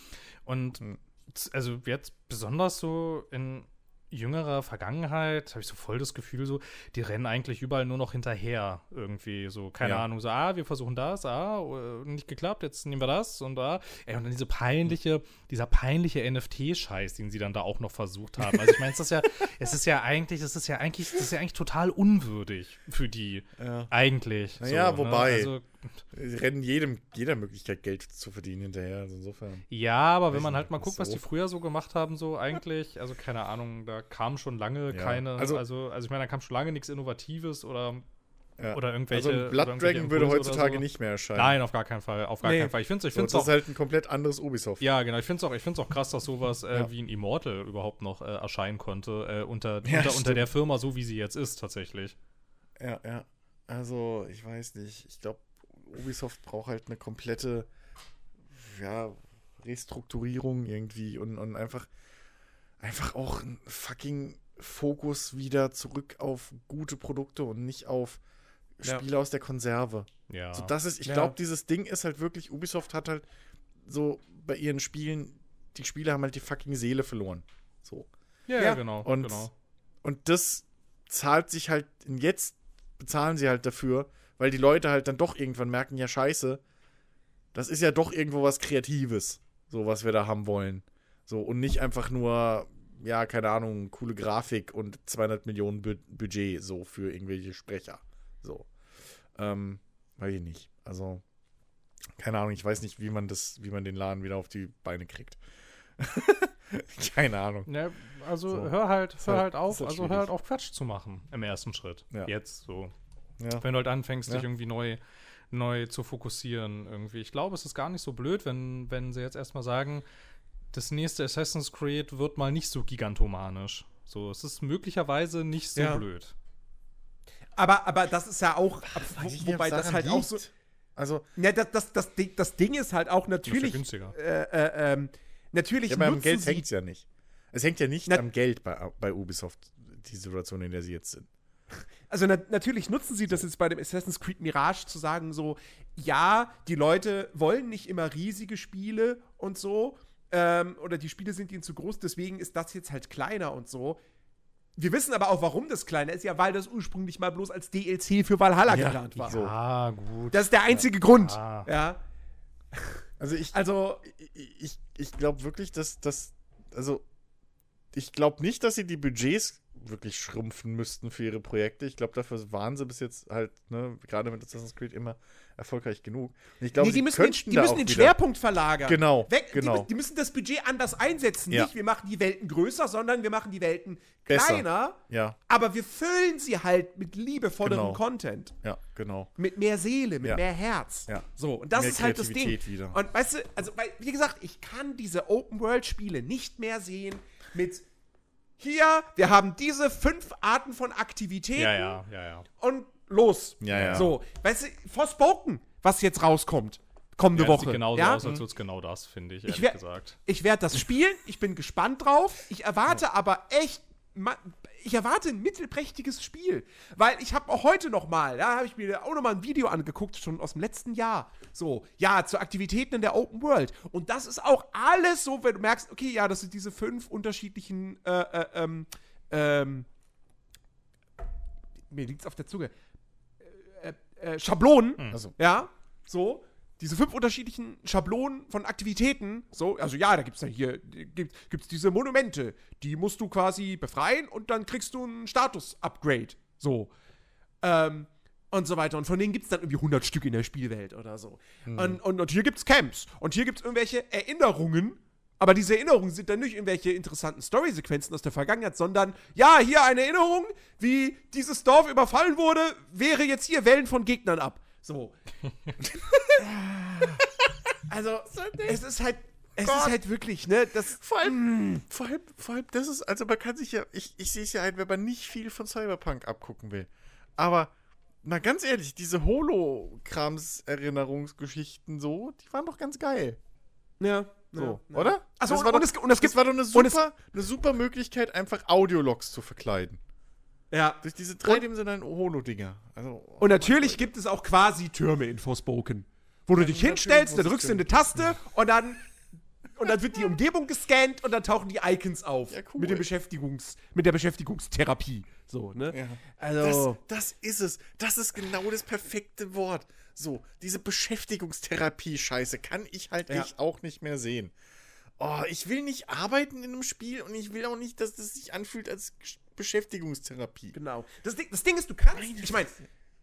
Und Hm. z- also jetzt besonders so in jüngerer Vergangenheit habe ich so voll das Gefühl, so, die rennen eigentlich überall nur noch hinterher irgendwie. So, keine Ja. Ahnung, so, ah, wir versuchen das, ah, äh, nicht geklappt, jetzt nehmen wir das und da. Ey, und dann diese peinliche, dieser peinliche NFT-Scheiß, den sie dann da auch noch versucht haben. Also ich meine, es ist ja, es ist ja eigentlich, es ist ja eigentlich, das ist ja eigentlich total unwürdig für die. Ja. Eigentlich. Naja, so, wobei. Ne? Also, Sie rennen jedem, jeder Möglichkeit, Geld zu verdienen hinterher. Also insofern. Ja, aber wenn man halt mal guckt, das was die so- früher so gemacht haben, so eigentlich, also keine Ahnung, da kam schon lange Ja, keine, also, also- also, ich meine, da kam schon lange nichts Innovatives oder, Ja. oder irgendwelche. also Blood irgendwelche Dragon würde Impulse oder heutzutage so. nicht mehr erscheinen. Nein, auf gar keinen Fall, auf gar Nee. keinen Fall. Ich finde es ich so, find's das auch, ist halt ein komplett anderes Ubisoft. ja, genau, ich finde es auch, ich find's auch krass, dass sowas äh, Ja. wie ein Immortal überhaupt noch äh, erscheinen konnte, äh, unter, Ja, unter, unter der Firma, so wie sie jetzt ist, tatsächlich. Ja, ja. Also, ich weiß nicht. Ich glaube, Ubisoft braucht halt eine komplette, ja, Restrukturierung irgendwie und, und einfach, einfach auch ein fucking Fokus wieder zurück auf gute Produkte und nicht auf Ja. Spiele aus der Konserve. Ja. So, das ist, ich Ja. glaube, dieses Ding ist halt wirklich, Ubisoft hat halt so bei ihren Spielen, die Spiele haben halt die fucking Seele verloren. So. ja, ja, ja, genau, und- genau. Und das zahlt sich halt, jetzt bezahlen sie halt dafür, weil die Leute halt dann doch irgendwann merken, ja, scheiße, das ist ja doch irgendwo was Kreatives, so was wir da haben wollen. So, und nicht einfach nur, ja, keine Ahnung, coole Grafik und 200 Millionen Bu Budget, so für irgendwelche Sprecher. So. Ähm, weiß ich nicht. Also, keine Ahnung, ich weiß nicht, wie man das, wie man den Laden wieder auf die Beine kriegt. keine Ahnung. Ja, also So. hör halt, hör halt- halt auf, halt also hör halt auf Quatsch zu machen im ersten Schritt. Ja. Jetzt so. Ja. Wenn du halt anfängst, Ja. dich irgendwie neu, neu zu fokussieren irgendwie. Ich glaube, es ist gar nicht so blöd, wenn, wenn sie jetzt erstmal sagen, das nächste Assassin's Creed wird mal nicht so gigantomanisch. So, es ist möglicherweise nicht so Ja. blöd. Aber, aber das ist ja auch, ich wo, nicht, wobei das halt auch so. liegt. Also, Ja, das, das, das, Ding, das Ding ist halt auch Ist ja natürlich. günstiger. Äh, äh, ähm, natürlich ja, aber am Geld hängt es ja nicht. Es hängt ja nicht Na- am Geld bei, bei Ubisoft, die Situation, in der sie jetzt sind. Also na, natürlich nutzen sie das jetzt bei dem Assassin's Creed Mirage zu sagen, so, ja, die Leute wollen nicht immer riesige Spiele und so, ähm, oder die Spiele sind ihnen zu groß, deswegen ist das jetzt halt kleiner und so. Wir wissen aber auch, warum das kleiner ist, ja, weil das ursprünglich mal bloß als DLC für Valhalla Ja, geplant war. so. Ah, gut. Das ist der einzige Grund. Ah. Ja. Also ich, Also, ich, ich, ich glaube wirklich, dass das, also ich glaube nicht, dass sie die Budgets wirklich schrumpfen müssten für ihre Projekte. Ich glaube, dafür waren sie bis jetzt halt, ne, gerade mit Assassin's Creed immer erfolgreich genug. Und ich glaube, nee, die müssen den, die müssen den Schwerpunkt verlagern. Genau, Weg, genau. Die, die müssen das Budget anders einsetzen. Ja. Nicht, wir machen die Welten größer, sondern wir machen die Welten Besser. kleiner. Ja, Aber wir füllen sie halt mit liebevollerem Genau. Content. ja, genau. Mit mehr Seele, mit Ja. mehr Herz. Ja. So, und das Mehr ist halt das Ding. Wieder. Und weißt du, also, weil, wie gesagt, ich kann diese Open-World-Spiele nicht mehr sehen mit hier, wir haben diese fünf Arten von Aktivitäten Ja, ja, ja, ja. und los. Ja, ja. So, weißt du, Forspoken, was jetzt rauskommt, kommende ja, Woche. sieht genauso ja? aus, als würde es genau das, finde ich, Ich ehrlich wer- gesagt. Ich werde das spielen, ich bin gespannt drauf. Ich erwarte aber echt, ich erwarte ein mittelprächtiges Spiel, weil ich habe auch heute noch mal, da habe ich mir auch noch mal ein Video angeguckt, schon aus dem letzten Jahr. So, ja, zu Aktivitäten in der Open World. Und das ist auch alles so, wenn du merkst, okay, ja, das sind diese fünf unterschiedlichen, äh, äh, ähm, ähm, mir liegt's auf der Zunge, äh, äh, Schablonen, Also, ja, so. Diese fünf unterschiedlichen Schablonen von Aktivitäten, so, also ja, da gibt's ja hier, gibt, gibt's diese Monumente, die musst du quasi befreien und dann kriegst du ein Status-Upgrade, so. Ähm, und so weiter. Und von denen gibt's dann irgendwie 100 Stück in der Spielwelt oder so. Und, und, und hier gibt's Camps. Und hier gibt's irgendwelche Erinnerungen. Aber diese Erinnerungen sind dann nicht irgendwelche interessanten Story-Sequenzen aus der Vergangenheit, sondern, ja, hier eine Erinnerung, wie dieses Dorf überfallen wurde, wäre jetzt hier Wellen von Gegnern ab. So. also, es ist halt, es Gott. ist halt wirklich, ne, das, vor allem, vor allem, vor allem, das ist, also man kann sich ja, ich, ich sehe es ja ein, wenn man nicht viel von Cyberpunk abgucken will. Aber, mal ganz ehrlich, diese Holokrams-Erinnerungsgeschichten so, die waren doch ganz geil. ja, So, ja, oder? Ja. Achso, das und, und, es, und es gibt, war doch eine und es- super, eine super Möglichkeit, einfach Audiologs zu verkleiden. Ja. Durch diese dreidimensionalen Holo-Dinger. Also, Und natürlich gibt es auch quasi Türme in Forspoken, wo du dich natürlich hinstellst, dann drückst du eine Taste und dann und dann wird die Umgebung gescannt und dann tauchen die Icons auf Ja, cool. mit dem Beschäftigungs mit der Beschäftigungstherapie, so, ne? Ja. Also Das, das ist es. Das ist genau das perfekte Wort. So, diese Beschäftigungstherapie-Scheiße kann ich halt Ja. echt auch nicht mehr sehen. Oh, ich will nicht arbeiten in einem Spiel und ich will auch nicht, dass das sich anfühlt als Beschäftigungstherapie. Genau. Das Ding, das Ding ist, du kannst, ich meine,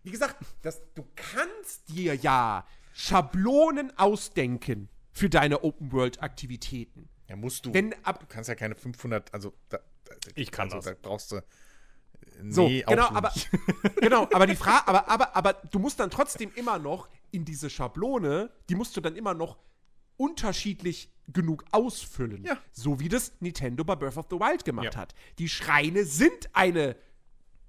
wie gesagt, das, du kannst dir ja Schablonen ausdenken für deine Open-World-Aktivitäten. Ja, musst du. Wenn ab, du kannst ja keine 500, also da, da, Ich kann also, das. Da brauchst du. So, Nee, genau, auch aber, genau, aber die Frage, aber, aber, aber du musst dann trotzdem immer noch in diese Schablone, die musst du dann immer noch unterschiedlich genug ausfüllen. Ja. So wie das Nintendo bei Breath of the Wild gemacht Ja. hat. Die Schreine sind eine,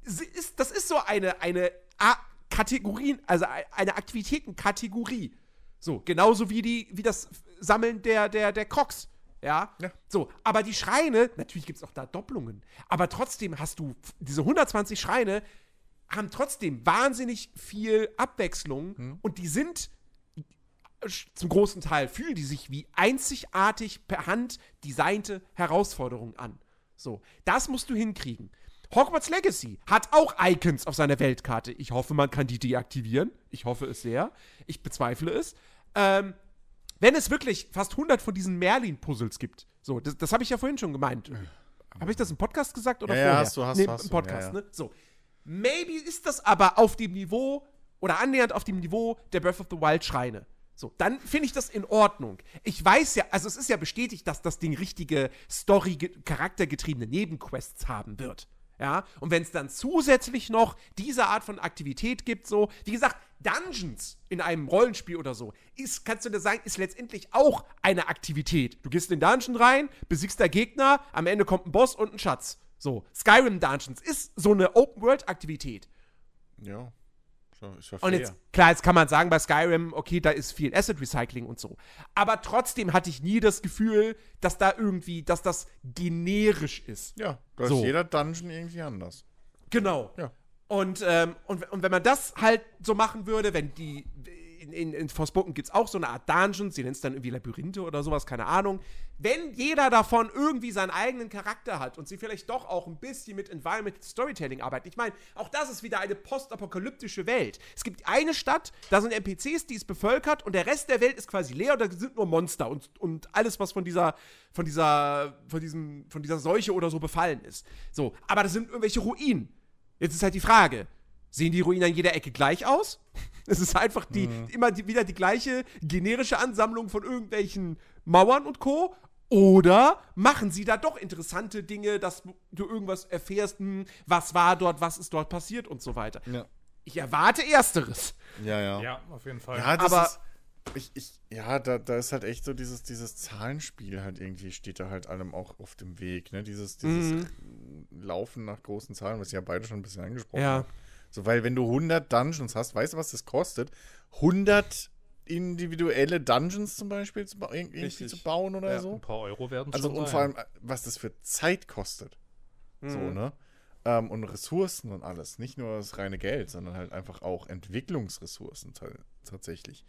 ist, das ist so eine, eine A Kategorien, also ei- eine Aktivitätenkategorie. So, genauso wie die, wie das Sammeln der, der, der Crocs. Ja? Ja. So, aber die Schreine, natürlich gibt es auch da Doppelungen, aber trotzdem hast du diese 120 Schreine, haben trotzdem wahnsinnig viel Abwechslung und die sind zum großen Teil fühlen die sich wie einzigartig per Hand designte Herausforderungen an. So, das musst du hinkriegen. Hogwarts Legacy hat auch Icons auf seiner Weltkarte. Ich hoffe, man kann die deaktivieren. Ich hoffe es sehr. Ich bezweifle es. Ähm, wenn es wirklich fast 100 von diesen Merlin-Puzzles gibt. So, das, das habe ich ja vorhin schon gemeint. Habe ich das im Podcast gesagt oder Ja, ja, vorher? hast du, hast nee, du, hast im du, Podcast, ja, ja. ne? So. Maybe ist das aber auf dem Niveau oder annähernd auf dem Niveau der Breath of the Wild Schreine. So, dann finde ich das in Ordnung. Ich weiß ja, also es ist ja bestätigt, dass das Ding richtige Story-charaktergetriebene Nebenquests haben wird. Ja, und wenn es dann zusätzlich noch diese Art von Aktivität gibt, so, wie gesagt, Dungeons in einem Rollenspiel oder so, ist, kannst du dir sagen, ist letztendlich auch eine Aktivität. Du gehst in den Dungeon rein, besiegst der Gegner, am Ende kommt ein Boss und ein Schatz. So, Skyrim Dungeons ist so eine Open-World-Aktivität. Ja. Und jetzt, klar, jetzt kann man sagen, bei Skyrim, okay, da ist viel Asset Recycling und so. Aber trotzdem hatte ich nie das Gefühl, dass da irgendwie, dass das generisch ist. ja, da So. ist jeder Dungeon irgendwie anders. Genau. Ja. Und, ähm, und, und wenn man das halt so machen würde, wenn die in, in, in Forspoken gibt es auch so eine Art Dungeons, sie nennt es dann irgendwie Labyrinthe oder sowas, keine Ahnung. Wenn jeder davon irgendwie seinen eigenen Charakter hat und sie vielleicht doch auch ein bisschen mit Environmental Storytelling arbeiten. Ich meine, auch das ist wieder eine postapokalyptische Welt. Es gibt eine Stadt, da sind NPCs, die ist bevölkert und der Rest der Welt ist quasi leer und da sind nur Monster und, und alles, was von dieser, von dieser, von diesem, von dieser Seuche oder so befallen ist. So, aber das sind irgendwelche Ruinen. Jetzt ist halt die Frage, sehen die Ruinen an jeder Ecke gleich aus? Es ist einfach die, Mhm. immer die, wieder die gleiche generische Ansammlung von irgendwelchen Mauern und Co. Oder machen sie da doch interessante Dinge, dass du irgendwas erfährst, hm, was war dort, was ist dort passiert und so weiter. Ja. Ich erwarte Ersteres. Ja, ja. Ja, auf jeden Fall. Ja, das Aber- ist. Ich, ich, ja, da, da ist halt echt so dieses, dieses Zahlenspiel halt irgendwie steht da halt allem auch auf dem Weg, ne? Dieses, dieses Laufen nach großen Zahlen, was ich ja beide schon ein bisschen angesprochen Ja. haben. So, weil wenn du 100 Dungeons hast, weißt du, was das kostet? 100 individuelle Dungeons zum Beispiel zu irgendwie Richtig. zu bauen oder Ja. so. Ein paar Euro werden Also und sein. vor allem, äh, was das für Zeit kostet. So, Mhm. ne? Ähm, und Ressourcen und alles. Nicht nur das reine Geld, sondern halt einfach auch Entwicklungsressourcen ta- tatsächlich.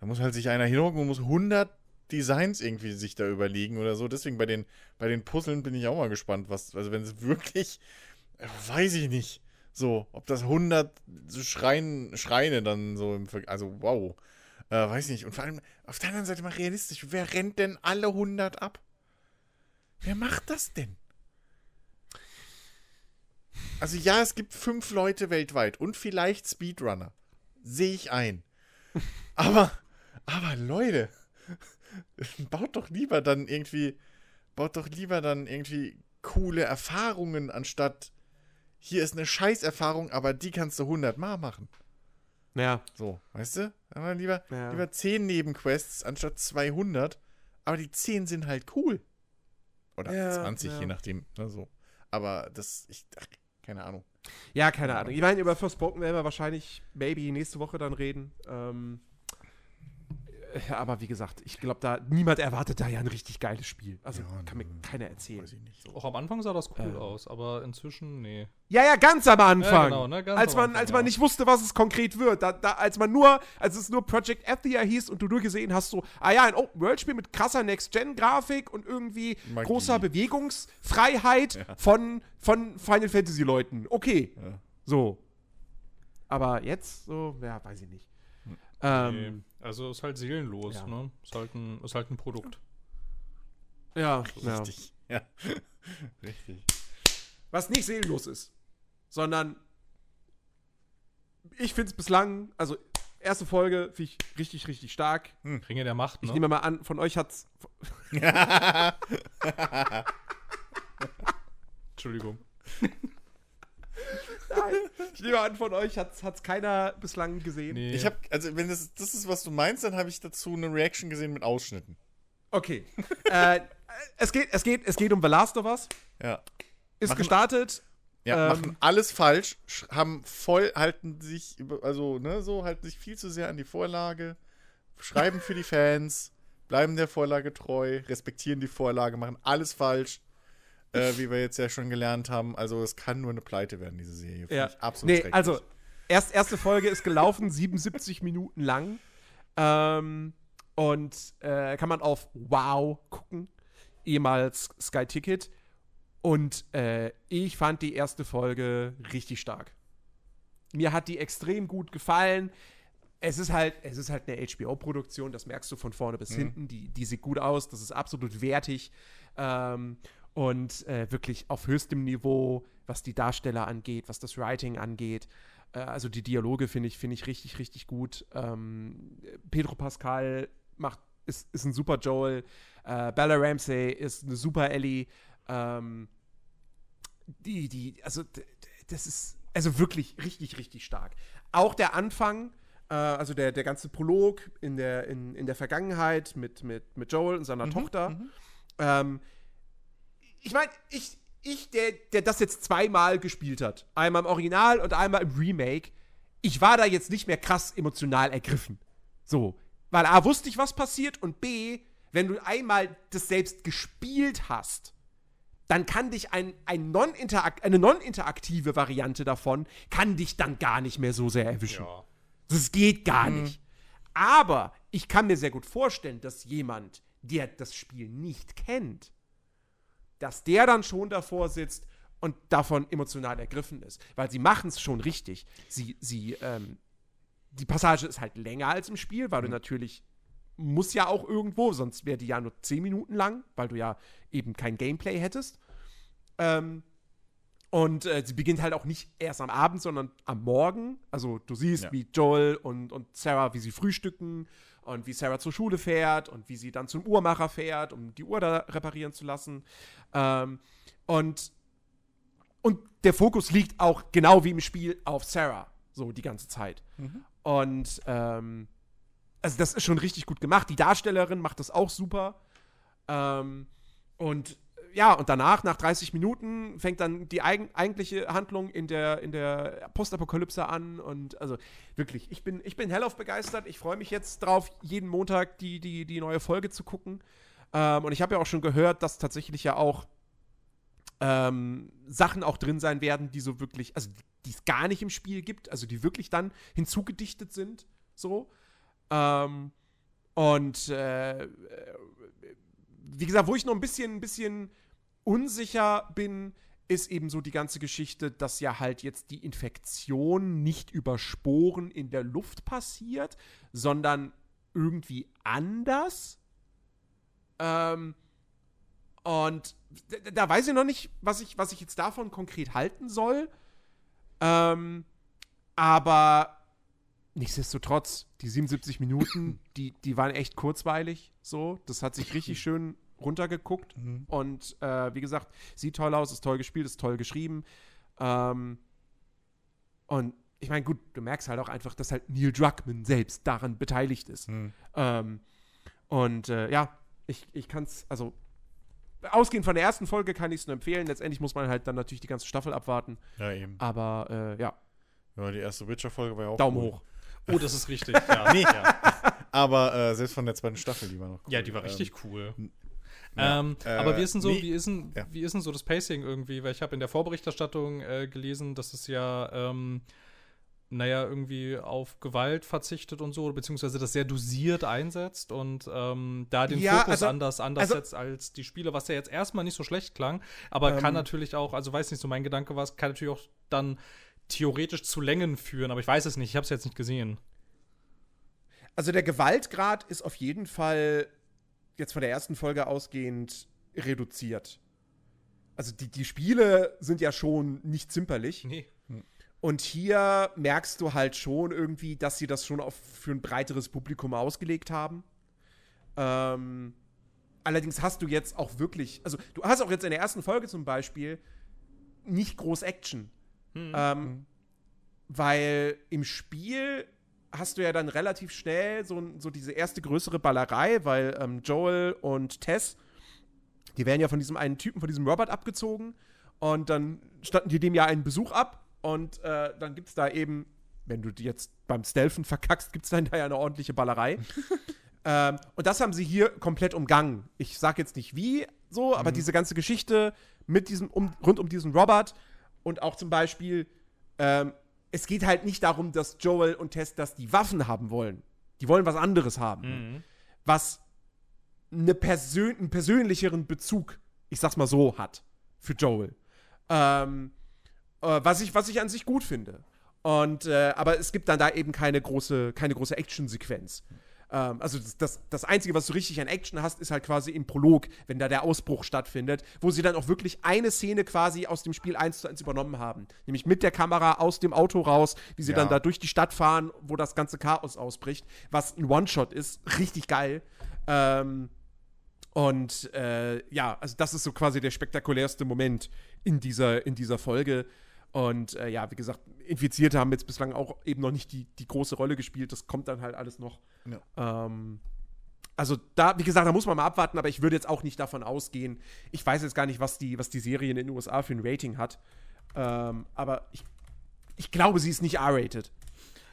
Da muss halt sich einer hinhocken und muss 100 Designs irgendwie sich da überlegen oder so. Deswegen bei den, bei den Puzzeln bin ich auch mal gespannt, was, also wenn es wirklich, äh, weiß ich nicht, so, ob das 100 so Schrein, Schreine dann so im Ver also wow. Äh, weiß ich nicht. Und vor allem auf der anderen Seite mal realistisch, wer rennt denn alle 100 ab? Wer macht das denn? Also ja, es gibt fünf Leute weltweit und vielleicht Speedrunner. Sehe ich ein. Aber, aber Leute, baut doch lieber dann irgendwie, baut doch lieber dann irgendwie coole Erfahrungen, anstatt hier ist eine Scheißerfahrung, aber die kannst du 100 Mal machen. Ja. So, weißt du? Aber lieber, Ja. lieber 10 Nebenquests anstatt 200, aber die 10 sind halt cool. Oder Ja, 20, ja. je nachdem. Ne, so. Aber das, ich, ach, keine Ahnung. Ja, keine Ahnung. Ich meine, über Forspoken werden wir wahrscheinlich maybe nächste Woche dann reden. Ähm, äh, aber wie gesagt, ich glaube, da niemand erwartet da ja ein richtig geiles Spiel. Also Ja, kann mir keiner erzählen. Weiß ich nicht. So. Auch am Anfang sah das cool Äh. aus, aber inzwischen, nee. Ja, ja, ganz am Anfang. genau, ne, ganz als am man, Anfang, als man ja. nicht wusste, was es konkret wird. Da, da, als man nur, als es nur Project Athia hieß und du nur gesehen hast, so, ah ja, ein Open-World-Spiel mit krasser Next-Gen-Grafik und irgendwie Magie. großer Bewegungsfreiheit von, von Final Fantasy-Leuten. Okay. Ja. So. Aber jetzt, so, ja, weiß ich nicht. Ähm, nee. Also ist halt seelenlos, ja. ne? Ist halt ein, ist halt ein Produkt. ja, ja. Richtig. Ja. Richtig. Was nicht seelenlos ist, sondern ich finde es bislang, also erste Folge finde ich richtig, richtig stark. Ringe der Macht, Ich ne? nehme mal an, von euch hat's. Entschuldigung. Ich nehme an, von euch hat's, hat's keiner bislang gesehen. Nee. Ich habe, also wenn das, das ist, was du meinst, dann habe ich dazu eine Reaction gesehen mit Ausschnitten. Okay. äh, es, geht, es, geht, es geht um The Last of Us. Ja. Ist Machen- gestartet. Ja, Ähm, machen alles falsch, sch- haben voll, halten sich, über- also, ne, so, halten sich viel zu sehr an die Vorlage, schreiben für die Fans, bleiben der Vorlage treu, respektieren die Vorlage, machen alles falsch, äh, wie wir jetzt ja schon gelernt haben. Also, es kann nur eine Pleite werden, diese Serie. Finde Ja. absolut Nee, schrecklich. also, erst, erste Folge ist gelaufen, 77 Minuten lang. Ähm, und äh, kann man auf Wow gucken, ehemals Sky Ticket. Und äh, ich fand die erste Folge richtig stark. Mir hat die extrem gut gefallen. Es ist halt, es ist halt eine HBO-Produktion, das merkst du von vorne bis hinten. Die, die sieht gut aus, das ist absolut wertig. Ähm, und äh, wirklich auf höchstem Niveau, was die Darsteller angeht, was das Writing angeht. Äh, also die Dialoge finde ich, finde ich richtig, richtig gut. Ähm, Pedro Pascal macht, ist, ist ein super Joel. Äh, Bella Ramsey ist eine super Ellie. Ähm, die, die, also das ist also wirklich richtig, richtig stark. Auch der Anfang, äh, also der, der ganze Prolog in der, in, in der Vergangenheit mit, mit, mit Joel und seiner Tochter. Ähm, ich meine, ich, ich der, der das jetzt zweimal gespielt hat, einmal im Original und einmal im Remake, ich war da jetzt nicht mehr krass emotional ergriffen. So. Weil A, wusste ich, was passiert und B, wenn du einmal das selbst gespielt hast, dann kann dich ein, ein non eine non-interaktive Variante davon, kann dich dann gar nicht mehr so sehr erwischen. Ja. Das geht gar nicht. Aber ich kann mir sehr gut vorstellen, dass jemand, der das Spiel nicht kennt, dass der dann schon davor sitzt und davon emotional ergriffen ist. Weil sie machen es schon richtig. Sie, sie, ähm, die Passage ist halt länger als im Spiel, weil du natürlich muss ja auch irgendwo, sonst wäre die ja nur 10 Minuten lang, weil du ja eben kein Gameplay hättest. Ähm, und äh, sie beginnt halt auch nicht erst am Abend, sondern am Morgen. Also du siehst, Ja. wie Joel und, und Sarah, wie sie frühstücken und wie Sarah zur Schule fährt und wie sie dann zum Uhrmacher fährt, um die Uhr da reparieren zu lassen. Ähm, und, und der Fokus liegt auch genau wie im Spiel auf Sarah, so die ganze Zeit. Und ähm, also das ist schon richtig gut gemacht. Die Darstellerin macht das auch super. Ähm, und ja, und danach, nach 30 Minuten, fängt dann die eigen, eigentliche Handlung in der, in der Postapokalypse an. Und also wirklich, ich bin, ich bin hellauf begeistert. Ich freue mich jetzt drauf, jeden Montag die, die, die neue Folge zu gucken. Ähm, und ich habe ja auch schon gehört, dass tatsächlich ja auch ähm, Sachen auch drin sein werden, die so wirklich, also die es gar nicht im Spiel gibt, also die wirklich dann hinzugedichtet sind. So. Ähm, und äh, wie gesagt, wo ich noch ein bisschen, ein bisschen unsicher bin, ist eben so die ganze Geschichte, dass ja halt jetzt die Infektion nicht über Sporen in der Luft passiert, sondern irgendwie anders. Ähm, und da, weiß ich noch nicht, was ich, was ich jetzt davon konkret halten soll. Ähm, aber nichtsdestotrotz, die 77 Minuten, die, die waren echt kurzweilig. So, das hat sich richtig schön runtergeguckt. Und äh, wie gesagt, sieht toll aus, ist toll gespielt, ist toll geschrieben. Ähm, und ich meine, gut, du merkst halt auch einfach, dass halt Neil Druckmann selbst daran beteiligt ist. Hm. Ähm, und äh, ja, ich, ich kann es, also ausgehend von der ersten Folge kann ich es nur empfehlen. Letztendlich muss man halt dann natürlich die ganze Staffel abwarten. Ja, eben. Aber äh, ja, Ja, die erste Witcher-Folge war ja auch. Daumen cool. hoch. Oh, das ist richtig. Ja, nee. ja. Aber äh, selbst von der zweiten Staffel, die war noch cool. ja die war richtig cool. ja, Ähm, äh, aber wie ist denn so, nee, wie ist denn, ja. wie ist denn so das Pacing irgendwie? Weil ich habe in der Vorberichterstattung äh, gelesen, dass es ja, ähm, naja, irgendwie auf Gewalt verzichtet und so, beziehungsweise das sehr dosiert einsetzt und ähm, da den Ja, Fokus also- anders, anders also- setzt als die Spiele, was ja jetzt erstmal nicht so schlecht klang, aber kann Ähm. natürlich auch, also weiß nicht, so mein Gedanke war, es kann natürlich auch dann theoretisch zu Längen führen, aber ich weiß es nicht, ich habe es jetzt nicht gesehen. Also der Gewaltgrad ist auf jeden Fall jetzt von der ersten Folge ausgehend reduziert. Also die, die Spiele sind ja schon nicht zimperlich. Nee. Und hier merkst du halt schon irgendwie, dass sie das schon auf, für ein breiteres Publikum ausgelegt haben. Ähm, allerdings hast du jetzt auch wirklich, also du hast auch jetzt in der ersten Folge zum Beispiel nicht groß Action. Ähm, weil im Spiel hast du ja dann relativ schnell so, so diese erste größere Ballerei, weil ähm, Joel und Tess, die werden ja von diesem einen Typen, von diesem Robert abgezogen und dann standen die dem ja einen Besuch ab und äh, dann gibt es da eben, wenn du die jetzt beim Stealthen verkackst, gibt es dann da ja eine ordentliche Ballerei. ähm, und das haben sie hier komplett umgangen. Ich sag jetzt nicht wie so, aber diese ganze Geschichte mit diesem, um, rund um diesen Robert und auch zum Beispiel, ähm, es geht halt nicht darum, dass Joel und Tess, dass die Waffen haben wollen. Die wollen was anderes haben. Was eine Persön einen persönlicheren Bezug, ich sag's mal so, hat für Joel. Ähm, äh, was, ich, was ich an sich gut finde. Und, äh, aber es gibt dann da eben keine große, keine große Action-Sequenz. Ähm, also das, das, das Einzige, was du richtig an Action hast, ist halt quasi im Prolog, wenn da der Ausbruch stattfindet, wo sie dann auch wirklich eine Szene quasi aus dem Spiel 1 zu 1 übernommen haben. Nämlich mit der Kamera aus dem Auto raus, wie sie Ja. dann da durch die Stadt fahren, wo das ganze Chaos ausbricht, was ein One-Shot ist. Richtig geil. Ähm, und äh, ja, also das ist so quasi der spektakulärste Moment in dieser, in dieser Folge. Und äh, ja, wie gesagt, Infizierte haben jetzt bislang auch eben noch nicht die, die große Rolle gespielt. Das kommt dann halt alles noch. Ja. Ähm, also da, wie gesagt, da muss man mal abwarten, aber ich würde jetzt auch nicht davon ausgehen. Ich weiß jetzt gar nicht, was die, was die Serie in den USA für ein Rating hat. Ähm, aber ich, ich glaube, sie ist nicht R-rated.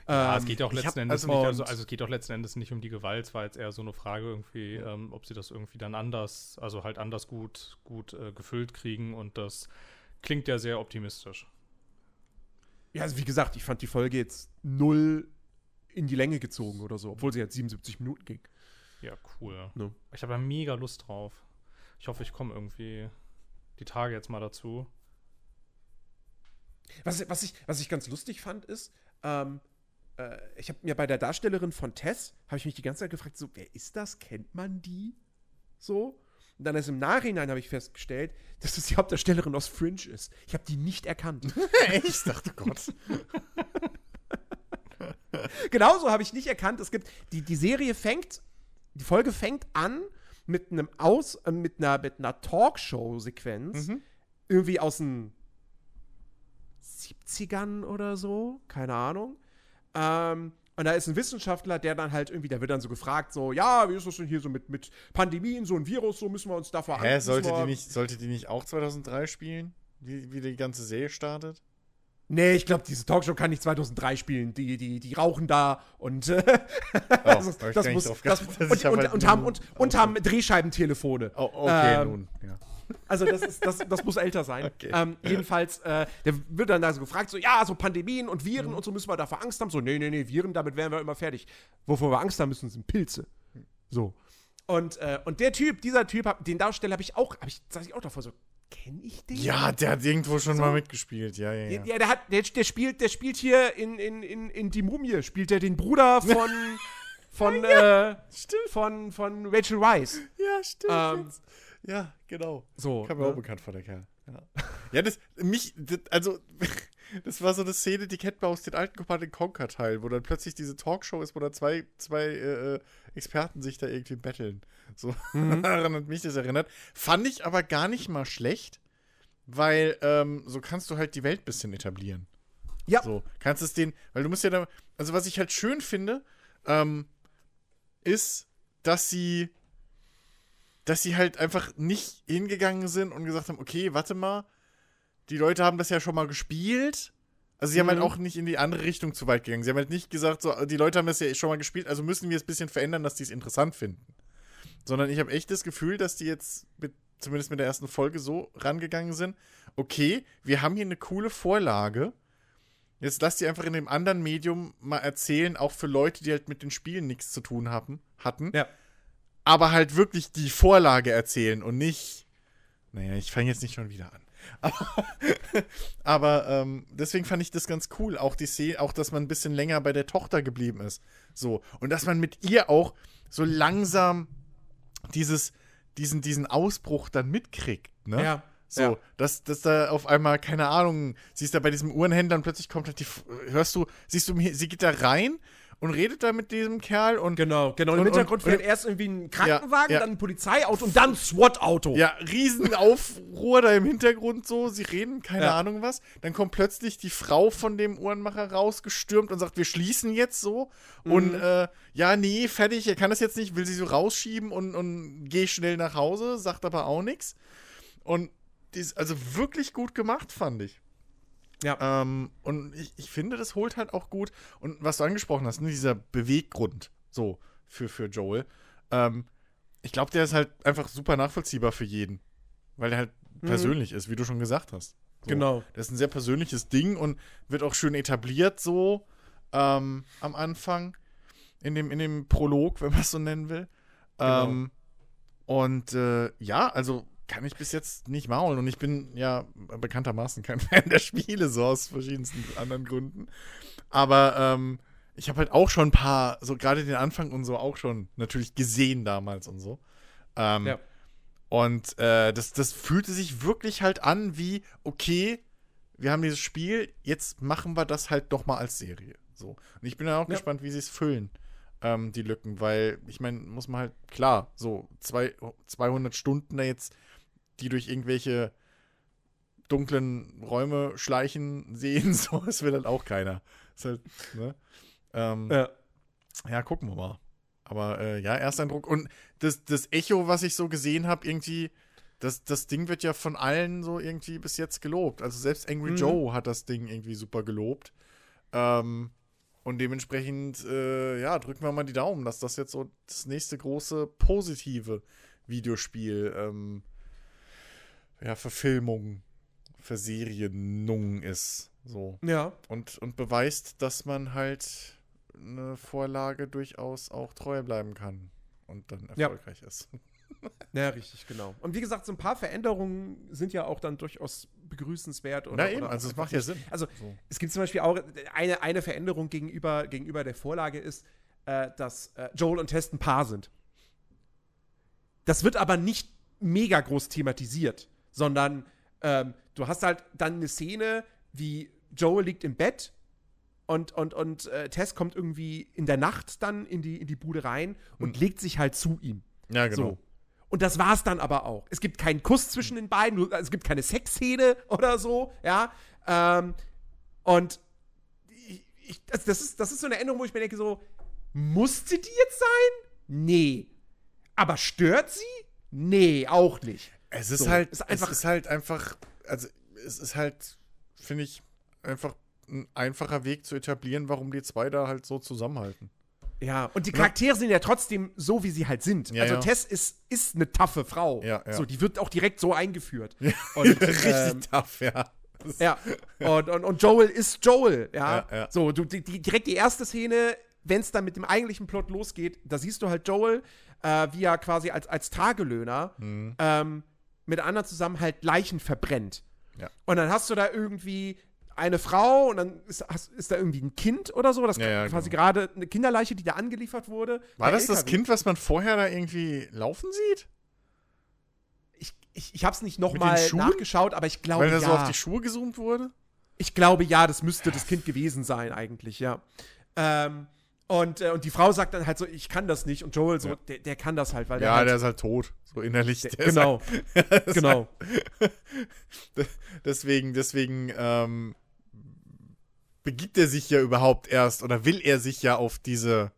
Ja, Ähm, es geht ja auch letzten Endes also- nicht, also, also es geht auch letzten Endes nicht um die Gewalt, es war jetzt eher so eine Frage irgendwie, ähm, ob sie das irgendwie dann anders, also halt anders gut, gut äh, gefüllt kriegen und das klingt ja sehr optimistisch. Ja, also wie gesagt, ich fand die Folge jetzt null in die Länge gezogen oder so, obwohl sie jetzt 77 Minuten ging. Ja, cool. Ne? Ich habe da mega Lust drauf. Ich hoffe, ich komme irgendwie die Tage jetzt mal dazu. Was, was, ich, was ich ganz lustig fand, ist, ähm, äh, ich habe mir bei der Darstellerin von Tess, habe ich mich die ganze Zeit gefragt, so, wer ist das? Kennt man die? So. Und dann erst im Nachhinein habe ich festgestellt, dass es die Hauptdarstellerin aus Fringe ist. Ich habe die nicht erkannt. Echt? Dachte Gott. Genauso habe ich nicht erkannt. Es gibt, die, die Serie fängt, die Folge fängt an mit einem Aus, äh, mit einer, mit einer Talkshow-Sequenz. Mhm. Irgendwie aus den 70ern oder so. Keine Ahnung. Ähm, und da ist ein Wissenschaftler, der dann halt irgendwie, der wird dann so gefragt, so, ja, wie ist das denn hier so mit, mit Pandemien, so ein Virus, so müssen wir uns davor Hä, müssen sollte die, nicht, sollte die nicht auch 2003 spielen? Wie, wie die ganze Serie startet? Nee, ich glaube, diese Talkshow kann nicht 2003 spielen. Die, die, die rauchen da und äh, Oh, das, ich das muss, das, und, Ich halt haben, und, und haben Drehscheibentelefone. Oh, okay, Ähm, nun. Ja. Also das, ist, das, das muss älter sein. Okay. Ähm, jedenfalls, äh, der wird dann da so gefragt, so, ja, so Pandemien und Viren Mhm. und so müssen wir davor Angst haben. So, nee, nee, nee, Viren, damit wären wir immer fertig. Wovor wir Angst haben müssen, sind Pilze. So. Und, äh, und der Typ, dieser Typ, den Darsteller habe ich auch, hab ich, saß ich auch davor so, kenne ich den? ja, der hat irgendwo schon So. mal mitgespielt. Ja, ja, Ja, ja. ja, der, hat, der, der, spielt, der spielt hier in, in, in, in Die Mumie, spielt er den Bruder von, von, äh, Stimmt. von, von Rachel Weisz. Ja, stimmt. Ähm, ja, genau. So. Kam mir ne? auch bekannt vor, der Kerl. Ja, ja das, mich, das, also, das war so eine Szene, die kennt man aus den alten Command Conquer Teilen, wo dann plötzlich diese Talkshow ist, wo dann zwei, zwei äh, Experten sich da irgendwie betteln. So, Mhm. daran hat mich das erinnert. Fand ich aber gar nicht mal schlecht, weil ähm, so kannst du halt die Welt ein bisschen etablieren. Ja. So, kannst es den, weil du musst ja da, also was ich halt schön finde, ähm, ist, dass sie, dass sie halt einfach nicht hingegangen sind und gesagt haben, okay, warte mal, die Leute haben das ja schon mal gespielt. Also sie haben halt Mhm. auch nicht in die andere Richtung zu weit gegangen. Sie haben halt nicht gesagt, so, die Leute haben das ja schon mal gespielt, also müssen wir es ein bisschen verändern, dass die es interessant finden. Sondern ich habe echt das Gefühl, dass die jetzt mit, zumindest mit der ersten Folge so rangegangen sind, okay, wir haben hier eine coole Vorlage. Jetzt lass die einfach in dem anderen Medium mal erzählen, auch für Leute, die halt mit den Spielen nichts zu tun haben, hatten. Ja. Aber halt wirklich die Vorlage erzählen und nicht. Naja, ich fange jetzt nicht schon wieder an. Aber, aber ähm, deswegen fand ich das ganz cool. Auch die Szene, auch dass man ein bisschen länger bei der Tochter geblieben ist. So. Und dass man mit ihr auch so langsam dieses, diesen, diesen Ausbruch dann mitkriegt. Ne? Ja. So, Ja. dass, dass da auf einmal, keine Ahnung, siehst da bei diesem Uhrenhändler und plötzlich kommt halt die, hörst du, siehst du, sie geht da rein und redet da mit diesem Kerl und Genau, genau. Und- Im Hintergrund und- fährt erst irgendwie ein Krankenwagen, ja. dann ein Polizeiauto und dann ein SWAT-Auto. ja, Riesenaufruhr da im Hintergrund so, sie reden, keine Ja. Ahnung was. Dann kommt plötzlich die Frau von dem Uhrenmacher rausgestürmt und sagt, wir schließen jetzt so. Und Mhm. äh, ja, nee, fertig, er kann das jetzt nicht, will sie so rausschieben und, und geh schnell nach Hause, sagt aber auch nichts. Und die ist also wirklich gut gemacht, fand ich. Ja. Ähm, und ich, ich finde, das holt halt auch gut. Und was du angesprochen hast, ne, dieser Beweggrund so für, für Joel, ähm, ich glaube, der ist halt einfach super nachvollziehbar für jeden. Weil er halt persönlich ist, wie du schon gesagt hast. So. Genau. Das ist ein sehr persönliches Ding und wird auch schön etabliert so ähm, am Anfang. In dem, in dem Prolog, wenn man es so nennen will. Genau. Ähm, und äh, ja, also kann ich bis jetzt nicht maulen. Und ich bin ja bekanntermaßen kein Fan der Spiele, so aus verschiedensten anderen Gründen. Aber ähm, ich habe halt auch schon ein paar, so gerade den Anfang und so auch schon natürlich gesehen damals und so. Ähm, Ja. Und äh, das, das fühlte sich wirklich halt an wie, okay, wir haben dieses Spiel, jetzt machen wir das halt doch mal als Serie. So. Und ich bin dann auch Ja. gespannt, wie sie es füllen, ähm, die Lücken, weil ich meine, muss man halt, klar, so zwei, 200 Stunden da jetzt, die durch irgendwelche dunklen Räume schleichen, sehen, so, das will halt auch keiner. Ist halt, ne? Ähm, Ja. ja, gucken wir mal. Aber äh, ja, Ersteindruck. Und das, das Echo, was ich so gesehen habe, irgendwie, das, das Ding wird ja von allen so irgendwie bis jetzt gelobt. Also selbst Angry Mhm. Joe hat das Ding irgendwie super gelobt. Ähm, und dementsprechend, äh, ja, drücken wir mal die Daumen, dass das jetzt so das nächste große positive Videospiel, ähm, ja, Verfilmung, Verserienung ist. So Ja. und, und beweist, dass man halt eine Vorlage durchaus auch treu bleiben kann und dann Ja. erfolgreich ist. Ja, richtig, genau. Und wie gesagt, so ein paar Veränderungen sind ja auch dann durchaus begrüßenswert. Oder, Na eben, oder also es macht ja Sinn. Also So. es gibt zum Beispiel auch eine, eine Veränderung gegenüber, gegenüber der Vorlage ist, äh, dass äh, Joel und Tess ein Paar sind. Das wird aber nicht mega groß thematisiert, sondern ähm, du hast halt dann eine Szene, wie Joel liegt im Bett und, und, und äh, Tess kommt irgendwie in der Nacht dann in die, in die Bude rein und legt sich halt zu ihm. Ja, genau. So. Und das war's dann aber auch. Es gibt keinen Kuss zwischen den beiden, nur- es gibt keine Sexszene oder so, ja. Ähm, und ich, ich, also das, ist, das ist so eine Änderung, wo ich mir denke, so, musste die jetzt sein? Nee. Aber stört sie? Nee, auch nicht. Es ist So, halt, ist einfach- es ist halt einfach, also es ist halt, finde ich, einfach ein einfacher Weg zu etablieren, warum die zwei da halt so zusammenhalten. Ja, und die Charaktere sind ja trotzdem so, wie sie halt sind. Ja, also ja. Tess ist, ist eine taffe Frau. Ja, ja. So, die wird auch direkt so eingeführt. Und, Richtig ähm, tough, ja. Ja, und, und, und Joel ist Joel, ja. Ja, ja. So, du, die, die, direkt die erste Szene, wenn es dann mit dem eigentlichen Plot losgeht, da siehst du halt Joel, äh, wie er quasi als, als Tagelöhner Mhm. ähm, mit anderen zusammen halt Leichen verbrennt. Ja. Und dann hast du da irgendwie eine Frau und dann ist, hast, ist da irgendwie ein Kind oder so, das Ja, ja, quasi genau. gerade eine Kinderleiche, die da angeliefert wurde. War das das LKW. Kind, was man vorher da irgendwie laufen sieht? Ich, ich, ich habe es nicht nochmal nachgeschaut, aber ich glaube Weil da ja. so auf die Schuhe gezoomt wurde? Ich glaube ja, das müsste das Kind gewesen sein, eigentlich, ja. Ähm, und, äh, und die Frau sagt dann halt so, ich kann das nicht. Und Joel so, Ja. der, der kann das halt, weil der Ja, halt, der ist halt tot. So innerlich. Der ist genau, Halt, genau. deswegen, deswegen ähm, begibt er sich ja überhaupt erst oder will er sich ja auf diese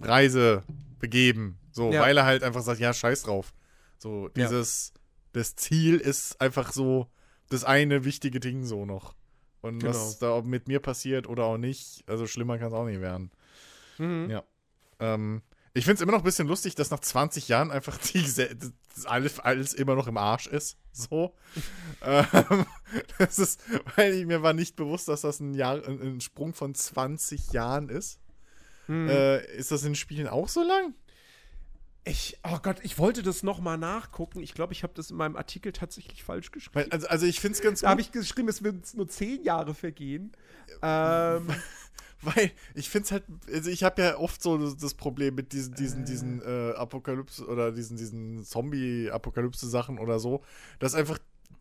Reise begeben. So, Ja. weil er halt einfach sagt, ja, scheiß drauf. So, Ja. dieses, das Ziel ist einfach so das eine wichtige Ding so noch. Und was Genau. da mit mir passiert oder auch nicht, also schlimmer kann es auch nicht werden. Mhm. Ja. Ähm, ich finde es immer noch ein bisschen lustig, dass nach 20 Jahren einfach die, alles, alles immer noch im Arsch ist. So. ähm, das ist, weil ich, mir war nicht bewusst, dass das ein, Jahr, ein, Sprung von 20 Jahren ist. Mhm. Äh, ist das in Spielen auch so lang? Ich, oh Gott, ich wollte das nochmal nachgucken. Ich glaube, ich habe das in meinem Artikel tatsächlich falsch geschrieben. Also, also ich finde es ganz da habe ich geschrieben, es würden nur zehn Jahre vergehen. Ähm, Weil ich finde es halt, also ich habe ja oft so das, Problem mit diesen, diesen, diesen äh, Apokalypse oder diesen, diesen Zombie-Apokalypse-Sachen oder so, dass einfach,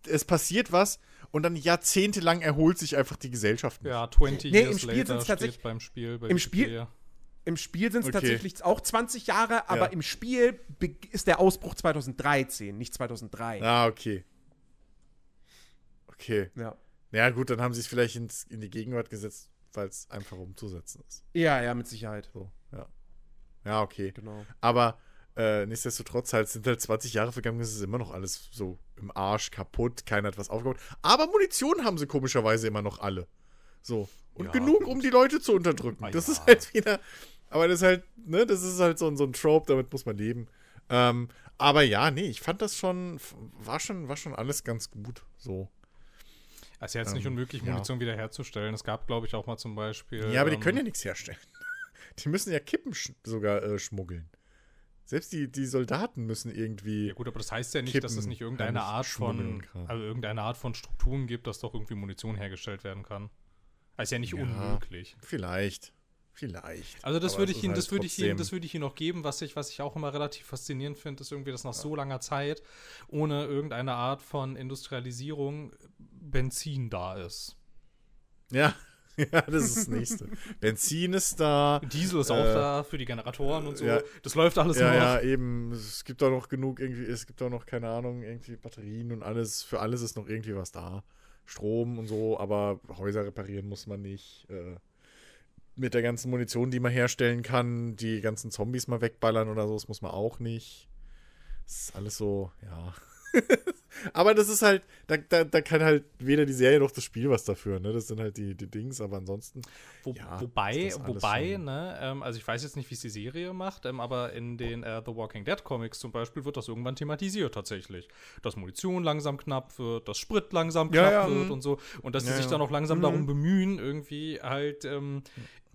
es passiert was und dann jahrzehntelang erholt sich einfach die Gesellschaft. nicht. Ja, 20 Nee, years im Spiel later tatsächlich- steht beim Spiel. Bei im Spiel-. Im Spiel sind es Okay. tatsächlich auch 20 Jahre, aber Ja. im Spiel ist der Ausbruch 2013, nicht 2003. Ah, okay. Okay. Ja. Ja, gut, dann haben sie es vielleicht ins, in die Gegenwart gesetzt, weil es einfach umzusetzen ist. Ja, ja, mit Sicherheit. So, ja. Ja, okay. Genau. Aber äh, nichtsdestotrotz halt sind halt 20 Jahre vergangen, es ist immer noch alles so im Arsch, kaputt, keiner hat was aufgebaut. Aber Munition haben sie komischerweise immer noch alle. So. Und Ja, genug, gut. um die Leute zu unterdrücken. Ah, das ja. ist halt wieder. Aber das ist halt, ne, das ist halt so, ein- so ein Trope, damit muss man leben. Ähm, aber ja, nee, ich fand das schon, war schon, war schon alles ganz gut. So. Es ist ja jetzt nicht Ähm, unmöglich, ja. Munition wiederherzustellen. Es gab, glaube ich, auch mal zum Beispiel. Ja, aber die ähm, können ja nichts herstellen. Die müssen ja Kippen sch sogar äh, schmuggeln. Selbst die, die Soldaten müssen irgendwie. Ja gut, aber das heißt ja nicht, dass es Kippen, nicht irgendeine ja, nicht Art von, also irgendeine Art von Strukturen gibt, dass doch irgendwie Munition hergestellt werden kann. Das ist ja nicht Ja. unmöglich. Vielleicht. Vielleicht. Also das würde ich Ihnen, halt das würde ich Ihnen, das würde ich Ihnen noch geben, was ich, was ich auch immer relativ faszinierend finde, ist irgendwie, dass nach so langer Zeit ohne irgendeine Art von Industrialisierung Benzin da ist. Ja, ja, das ist das nächste. Benzin ist da. Diesel ist auch Äh, da für die Generatoren und so. ja. Das läuft alles Ja, noch. ja, eben. Es gibt auch noch genug irgendwie, es gibt auch noch, keine Ahnung, irgendwie Batterien und alles. Für alles ist noch irgendwie was da. Strom und so, aber Häuser reparieren muss man nicht. Äh, mit der ganzen Munition, die man herstellen kann, die ganzen Zombies mal wegballern oder so, das muss man auch nicht. Das ist alles so, ja. aber das ist halt, da, da, da kann halt weder die Serie noch das Spiel was dafür, ne? Das sind halt die, die Dings, aber ansonsten. Wo, Ja, wobei, wobei, schon- ne, ähm, also ich weiß jetzt nicht, wie es die Serie macht, ähm, aber in den äh, The Walking Dead Comics zum Beispiel wird das irgendwann thematisiert tatsächlich. Dass Munition langsam knapp wird, dass Sprit langsam Ja, knapp ja, wird mhm. und so. Und dass sie sich dann auch langsam Mhm. darum bemühen, irgendwie halt ähm,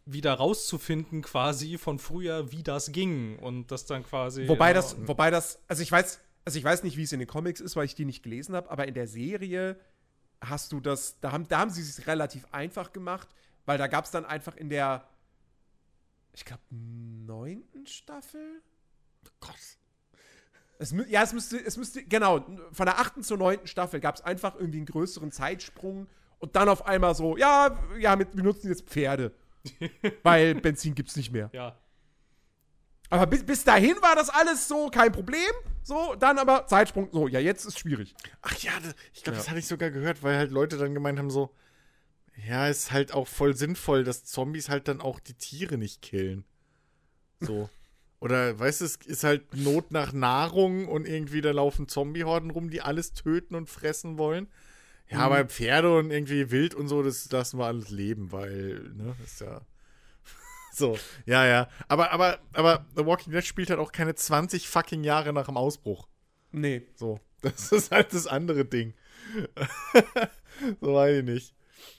wieder rauszufinden, quasi von früher, wie das ging. Und das dann quasi. Wobei ja, das, wobei das, also ich weiß, also ich weiß nicht, wie es in den Comics ist, weil ich die nicht gelesen habe, aber in der Serie hast du das, da haben, da haben sie es relativ einfach gemacht, weil da gab es dann einfach in der, ich glaube, neunten Staffel? Gott. Es, ja, es müsste, es müsste, genau, von der achten zur neunten Staffel gab es einfach irgendwie einen größeren Zeitsprung und dann auf einmal so, ja, ja, mit, wir nutzen jetzt Pferde. Weil Benzin gibt's nicht mehr. Ja. Aber bis, bis dahin war das alles so kein Problem. So, dann aber Zeitsprung, so, ja, jetzt ist schwierig. Ach ja, das, ich glaube, Ja. das hatte ich sogar gehört, weil halt Leute dann gemeint haben so, ja, ist halt auch voll sinnvoll, dass Zombies halt dann auch die Tiere nicht killen. So. Oder, weißt du, es ist halt Not nach Nahrung und irgendwie da laufen Zombie-Horden rum, die alles töten und fressen wollen. Ja, aber Pferde und irgendwie Wild und so, das lassen wir alles leben, weil, ne, ist ja. So, ja, ja. Aber, aber, aber The Walking Dead spielt halt auch keine 20 fucking Jahre nach dem Ausbruch. Nee. So, das ist halt das andere Ding. so weiß ich nicht.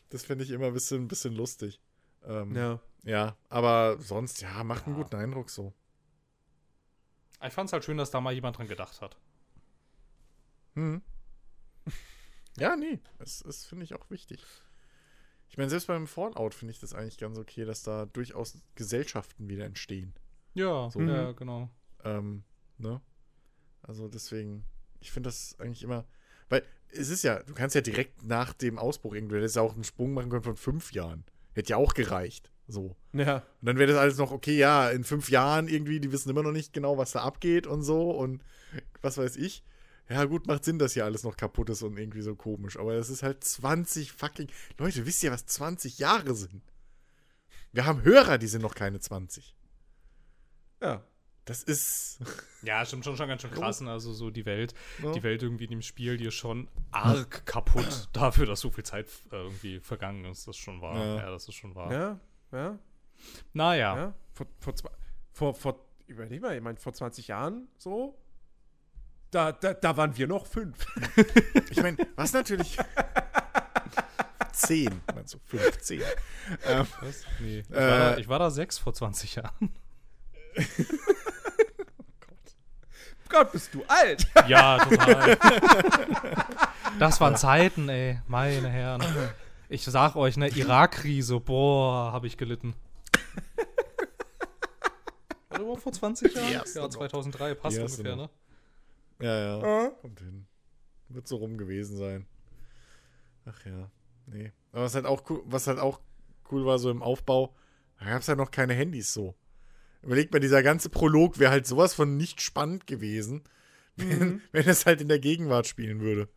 Das finde ich immer ein bisschen, ein bisschen lustig. Ähm, ja. Ja. aber sonst, ja, macht einen guten Eindruck so. Ich fand es halt schön, dass da mal jemand dran gedacht hat. Hm. Ja, nee, das, das finde ich auch wichtig. Ich meine, selbst beim Fallout finde ich das eigentlich ganz okay, dass da durchaus Gesellschaften wieder entstehen. Ja, So. ja, genau. Ähm, ne? Also deswegen, ich finde das eigentlich immer, weil es ist ja, du kannst ja direkt nach dem Ausbruch irgendwie, du hättest ja auch einen Sprung machen können von fünf Jahren. Hätte ja auch gereicht. So. Ja. Und dann wäre das alles noch, okay, ja, in fünf Jahren irgendwie, die wissen immer noch nicht genau, was da abgeht und so und was weiß ich. Ja, gut, macht Sinn, dass hier alles noch kaputt ist und irgendwie so komisch. Aber es ist halt 20 fucking. Leute, wisst ihr, was 20 Jahre sind? Wir haben Hörer, die sind noch keine 20. Ja. Das ist. Ja, stimmt schon, schon ganz schön krass. ne? Also so die Welt, Ja. die Welt irgendwie in dem Spiel, die ist schon arg kaputt dafür, dass so viel Zeit äh, irgendwie vergangen ist. Das ist schon wahr. Ja. Ja, das ist schon wahr. Ja. Ja. Naja. Ja. Vor, vor, zwei- vor, vor, überleg mal, ich meine, vor 20 Jahren so, da, da, da waren wir noch fünf. Ich meine, was natürlich. 10, meinst du? 15. Ähm, Was? Nee. Ich, Äh, war da, ich war da sechs vor 20 Jahren. Gott, bist du alt. Ja, total. das waren Zeiten, ey. Meine Herren. Ich sag euch, ne, Irak-Krise, boah, habe ich gelitten. War überhaupt vor 20 Jahren? Ja, noch. 2003, passt ungefähr, noch. ne? Ja, ja. Ja. Kommt hin. Wird so rum gewesen sein. Ach ja. Nee. Aber was halt auch cool, was halt auch cool war, so im Aufbau, da gab es halt noch keine Handys so. Überlegt mal, dieser ganze Prolog wäre halt sowas von nicht spannend gewesen, wenn, wenn es halt in der Gegenwart spielen würde.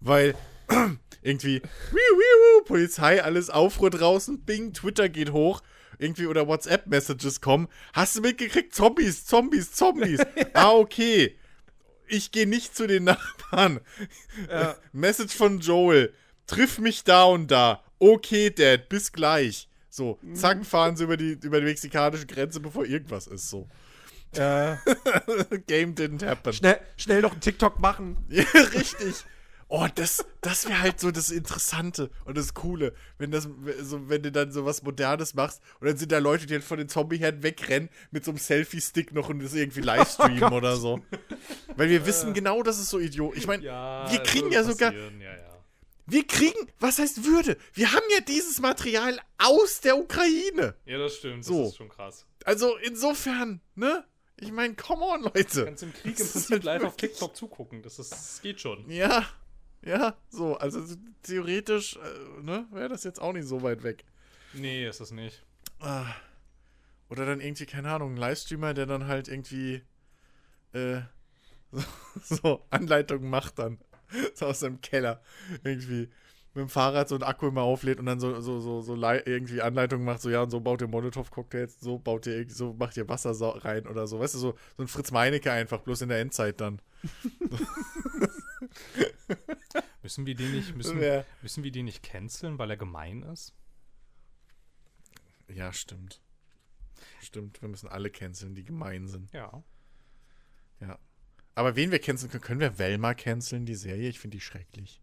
Weil irgendwie, wiu, wiu, Polizei, alles Aufruhr draußen, Bing, Twitter geht hoch, irgendwie oder WhatsApp-Messages kommen. Hast du mitgekriegt? Zombies, Zombies, Zombies. ah, okay. Ich gehe nicht zu den Nachbarn. Ja. Message von Joel. Triff mich da und da. Okay, Dad, bis gleich. So, zack, fahren sie über die, über die mexikanische Grenze, bevor irgendwas ist. So. Äh, Game didn't happen. schnell, schnell noch einen TikTok machen. Richtig. Oh, das, das wäre halt so das Interessante und das Coole, wenn das, so, wenn du dann so was Modernes machst und dann sind da Leute, die halt von den Zombie-Herden wegrennen mit so einem Selfie-Stick noch und das irgendwie livestreamen oder so. Weil wir wissen genau, das ist so Idiot. Ich meine, wir kriegen ja sogar, Ja, ja. wir kriegen, was heißt Würde? Wir haben ja dieses Material aus der Ukraine. ja, das stimmt. So. Das ist schon krass. Also insofern, ne? Ich meine, come on, Du Leute. kannst im Krieg im Prinzip halt live auf wirklich- TikTok zugucken. Das, ist, das geht schon. Ja, ja, so. Also theoretisch, äh, ne, wäre das jetzt auch nicht so weit weg. Nee, ist es nicht. Ah. Oder dann irgendwie, keine Ahnung, ein Livestreamer, der dann halt irgendwie äh, so, so Anleitungen macht dann. So aus seinem Keller. Irgendwie mit dem Fahrrad so ein Akku immer auflädt und dann so, so, so, so irgendwie Anleitungen macht, so ja, und so baut ihr Molotow-Cocktails, so baut ihr so macht ihr Wasser rein oder so. Weißt du, so, so ein Fritz Meinecke einfach, bloß in der Endzeit dann. Müssen wir den nicht, müssen, Ja. müssen wir den nicht canceln, weil er gemein ist? Ja, stimmt. Stimmt, wir müssen alle canceln, die gemein sind. Ja. Ja. Aber wen wir canceln können, können wir Velma canceln, die Serie? Ich finde die schrecklich.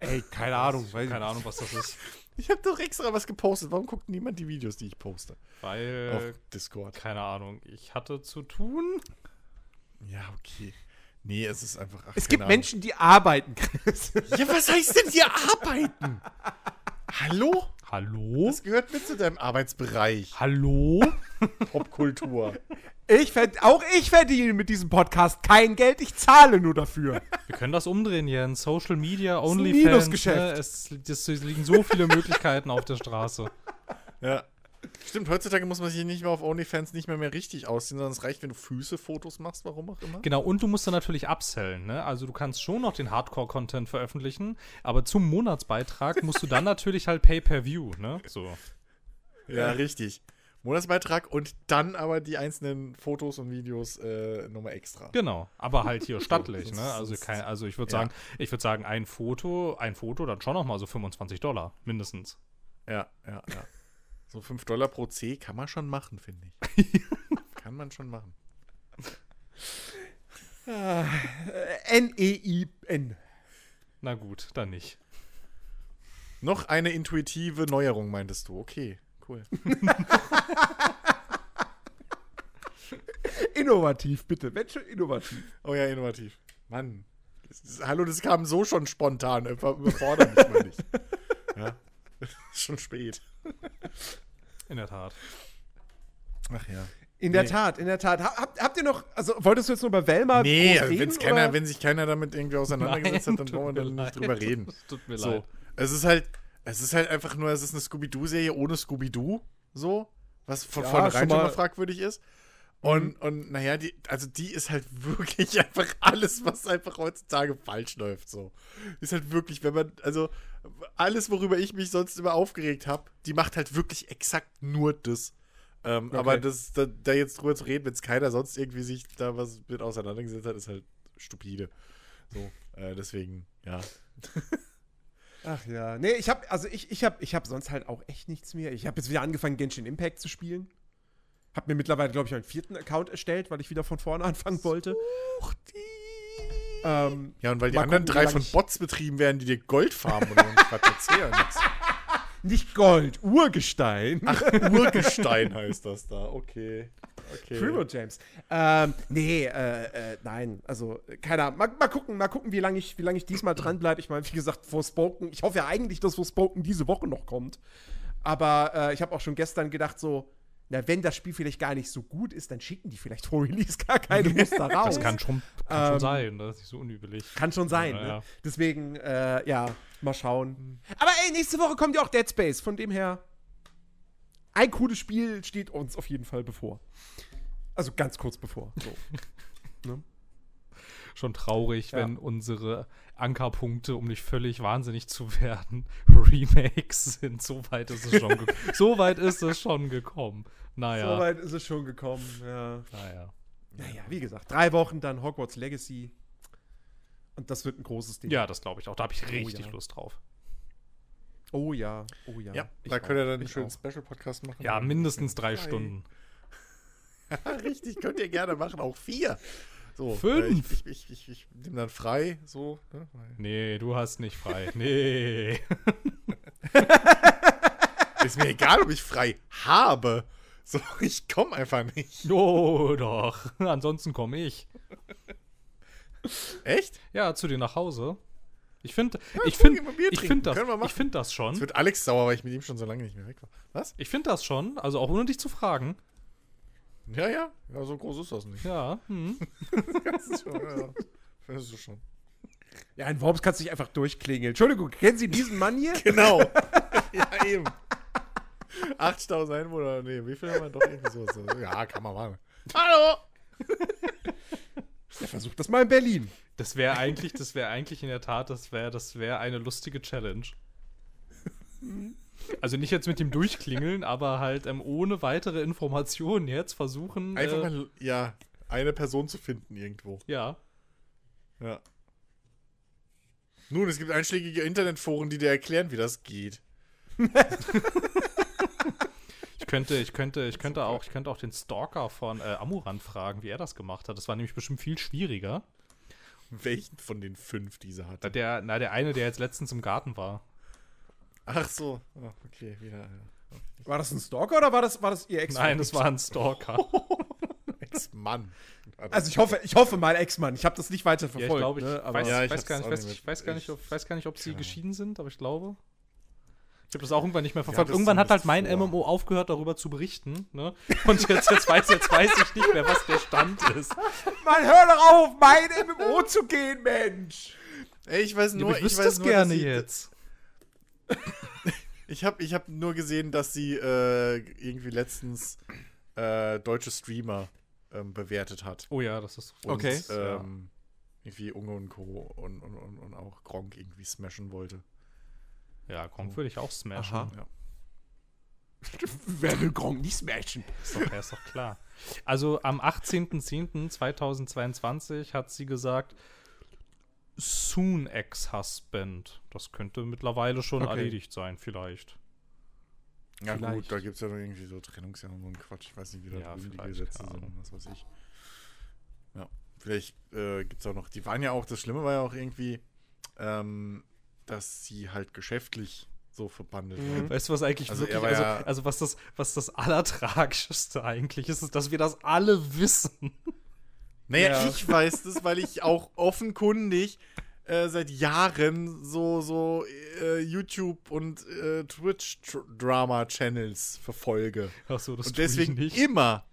Ey, keine Ahnung. Weil Keine Ahnung, was das ist. Ich habe doch extra was gepostet. Warum guckt niemand die Videos, die ich poste? Weil, Auf Discord. keine Ahnung, ich hatte zu tun. Ja, okay. Nee, es ist einfach. Ach, Es gibt Ahnung. Menschen, die arbeiten, Chris. Ja, was heißt denn hier arbeiten? Hallo? Hallo? Das gehört mit zu deinem Arbeitsbereich. Hallo? Popkultur. Ich verd auch ich verdiene mit diesem Podcast kein Geld, ich zahle nur dafür. Wir können das umdrehen, Jens. Social Media, ein OnlyFans. Minusgeschäft. Ne? Es, es liegen so viele Möglichkeiten auf der Straße. Ja. Stimmt, heutzutage muss man sich nicht mehr auf OnlyFans nicht mehr, mehr richtig ausziehen, sondern es reicht, wenn du Füße-Fotos machst, warum auch immer. Genau, und du musst dann natürlich upsellen, ne? Also du kannst schon noch den Hardcore-Content veröffentlichen, aber zum Monatsbeitrag musst du dann natürlich halt Pay-Per-View, ne? So. Ja, richtig. Monatsbeitrag und dann aber die einzelnen Fotos und Videos äh, nochmal extra. Genau, aber halt hier stattlich, ne? Also, kein, also ich würde ja. sagen, ich würde sagen, ein Foto, ein Foto dann schon noch mal so 25 Dollar, mindestens. Ja, ja, ja. So 5 Dollar pro C kann man schon machen, finde ich. kann man schon machen. N-E-I-N. Na gut, dann nicht. Noch eine intuitive Neuerung, meintest du. Okay, cool. Innovativ, bitte. Wenn schon innovativ. Oh ja, innovativ. Mann. Das ist, hallo, das kam so schon spontan. Über- Überfordert mich mal nicht. Ja. Ist schon spät. In der Tat. Ach ja. In der Nee. Tat, in der Tat. Ha- Habt, habt ihr noch, also wolltest du jetzt nur über Velma Nee, also reden, wenn's keiner, oder? wenn sich keiner damit irgendwie auseinandergesetzt Nein, hat, dann tut wollen wir dann nicht drüber reden. Es tut mir So. leid. Es ist halt, es ist halt einfach nur, es ist eine Scooby-Doo-Serie ohne Scooby-Doo, so, was von Ja, vornherein schon schon mal- mal fragwürdig ist. Und, und naja, die, also die ist halt wirklich einfach alles, was einfach heutzutage falsch läuft, so. Ist halt wirklich, wenn man, also alles, worüber ich mich sonst immer aufgeregt habe, die macht halt wirklich exakt nur das. Ähm, Aber das, da, da jetzt drüber zu reden, wenn es keiner sonst irgendwie sich da was mit auseinandergesetzt hat, ist halt stupide. So, äh, deswegen, ja. Ach ja. Nee, ich hab, also ich, ich hab, ich hab sonst halt auch echt nichts mehr. Ich habe jetzt wieder angefangen, Genshin Impact zu spielen. Hab mir mittlerweile, glaube ich, einen vierten Account erstellt, weil ich wieder von vorne anfangen wollte. Ähm, Ja, und weil die anderen gucken, drei lang von Bots betrieben werden, die dir Gold farmen und uns was erzählen. nicht Gold, Urgestein. Ach, Urgestein heißt das da. Okay. okay. Primo James. Ähm, nee, äh, äh, nein, also, keine Ahnung. Mal, mal gucken, mal gucken, wie lange ich, wie lange ich diesmal dranbleibe. Ich meine, wie gesagt, Forspoken, ich hoffe ja eigentlich, dass Forspoken diese Woche noch kommt. Aber äh, ich habe auch schon gestern gedacht, so, na, wenn das Spiel vielleicht gar nicht so gut ist, dann schicken die vielleicht vor Release gar keine Muster raus. Das kann schon, kann schon Ähm, sein, das ist nicht so unüblich. Kann schon sein, Ja, ne? ja. Deswegen, äh, ja, mal schauen. Aber ey, nächste Woche kommt ja auch Dead Space, von dem her. Ein cooles Spiel steht uns auf jeden Fall bevor. Also ganz kurz bevor. So. Schon traurig, Ja. wenn unsere Ankerpunkte, um nicht völlig wahnsinnig zu werden, Remakes sind. So weit ist es schon, ge so weit ist es schon gekommen. Naja, So weit ist es schon gekommen, ja. naja. Naja, wie gesagt, drei Wochen dann Hogwarts Legacy. Und das wird ein großes Ding. Ja, das glaube ich auch. Da habe ich richtig ja. Lust drauf. Oh ja, oh ja. Ja, da könnt ihr dann einen schönen. Special-Podcast machen. Ja, mindestens drei Drei. Stunden. Richtig, könnt ihr gerne machen. Auch vier. So, Fünf. äh, Ich, ich, ich, ich, ich nehme dann frei, so. Ne? Nee, du hast nicht frei. Nee. Ist mir egal, ob ich frei habe. So, ich komme einfach nicht. Oh, doch. Ansonsten komme ich. Echt? Ja, zu dir nach Hause. Ich finde, ich guck, finde, ich finde das, ich finde das Jetzt schon. wird Alex sauer, weil ich mit ihm schon so lange nicht mehr weg war. Was? Ich finde das schon. Also auch ohne dich zu fragen. Ja, ja. Ja, so groß ist das nicht. Ja. Hm. Das ist schon, ja. Findest du schon. Ja, in Worms kannst du dich einfach durchklingeln. Entschuldigung, kennen Sie diesen Mann hier? Genau. ja, eben. 8000 Einwohner, nee, wie viel haben wir doch irgendwie so? Ja, kann man machen. Hallo! Ja, versuch das mal in Berlin. Das wäre eigentlich, das wäre eigentlich in der Tat, das wäre, das wäre eine lustige Challenge. Also nicht jetzt mit dem Durchklingeln, aber halt ähm, ohne weitere Informationen jetzt versuchen. Einfach äh, mal, ja, eine Person zu finden irgendwo. Ja. Ja. Nun, es gibt einschlägige Internetforen, die dir erklären, wie das geht. Ich könnte, ich könnte, ich könnte auch, ich könnte auch den Stalker von äh, Amuran fragen, wie er das gemacht hat. Das war nämlich bestimmt viel schwieriger. Welchen von den fünf diese hatte? der, na, der eine, der jetzt letztens im Garten war. Ach so. Oh, okay, wieder. ja. War das ein Stalker oder war das, war das ihr Ex? Nein, das war ein Stalker. Ex-Mann. Also ich hoffe, ich hoffe mal Ex-Mann. Ich habe das nicht weiter ja, ich verfolgt. glaube, ich, ne? weiß, Ja, ich weiß, gar nicht, weiß, ich weiß gar nicht, ob, weiß gar nicht, ob sie geschieden sind, aber ich glaube. Ich habe das auch irgendwann nicht mehr Ja, verfolgt. das irgendwann hat halt mein vor. MMO aufgehört, darüber zu berichten. Ne? Und jetzt, jetzt, weiß, jetzt weiß ich nicht mehr, was der Stand ist. Mann, hör doch auf, mein MMO zu gehen, Mensch! Ey, ich weiß Ja, nur, aber ich wüsste weiß es nur, gerne jetzt. Ich habe ich hab nur gesehen, dass sie äh, irgendwie letztens äh, deutsche Streamer ähm, bewertet hat. Oh ja, das ist. Und, Okay. Ähm, irgendwie Unge und Co. Und, und, und, und auch Gronk irgendwie smashen wollte. Ja, Gronk würde ich auch smashen. Aha. Ja. Wer will Gronk nicht smashen? Ist doch, ja, ist doch klar. Also am 18.10.2022 hat sie gesagt, soon ex-husband. Das könnte mittlerweile schon Okay. erledigt sein, vielleicht. Ja, Vielleicht. gut, da gibt es ja noch irgendwie so Trennungsjahr und so ein Quatsch. Ich weiß nicht, wie da Ja, drüben die Gesetze keine sind, Ahnung. was weiß ich. Ja, vielleicht äh, gibt es auch noch, die waren ja auch, das Schlimme war ja auch irgendwie, ähm, dass sie halt geschäftlich so verbandelt Mhm. Weißt du, was eigentlich Also wirklich, war also, ja- also was das, was das Allertragischste eigentlich ist, ist, dass wir das alle wissen. Naja, Ja. ich weiß das, weil ich auch offenkundig äh, seit Jahren so, so äh, YouTube- und äh, Twitch-Drama-Channels verfolge. Achso, das und tue ich deswegen nicht. immer,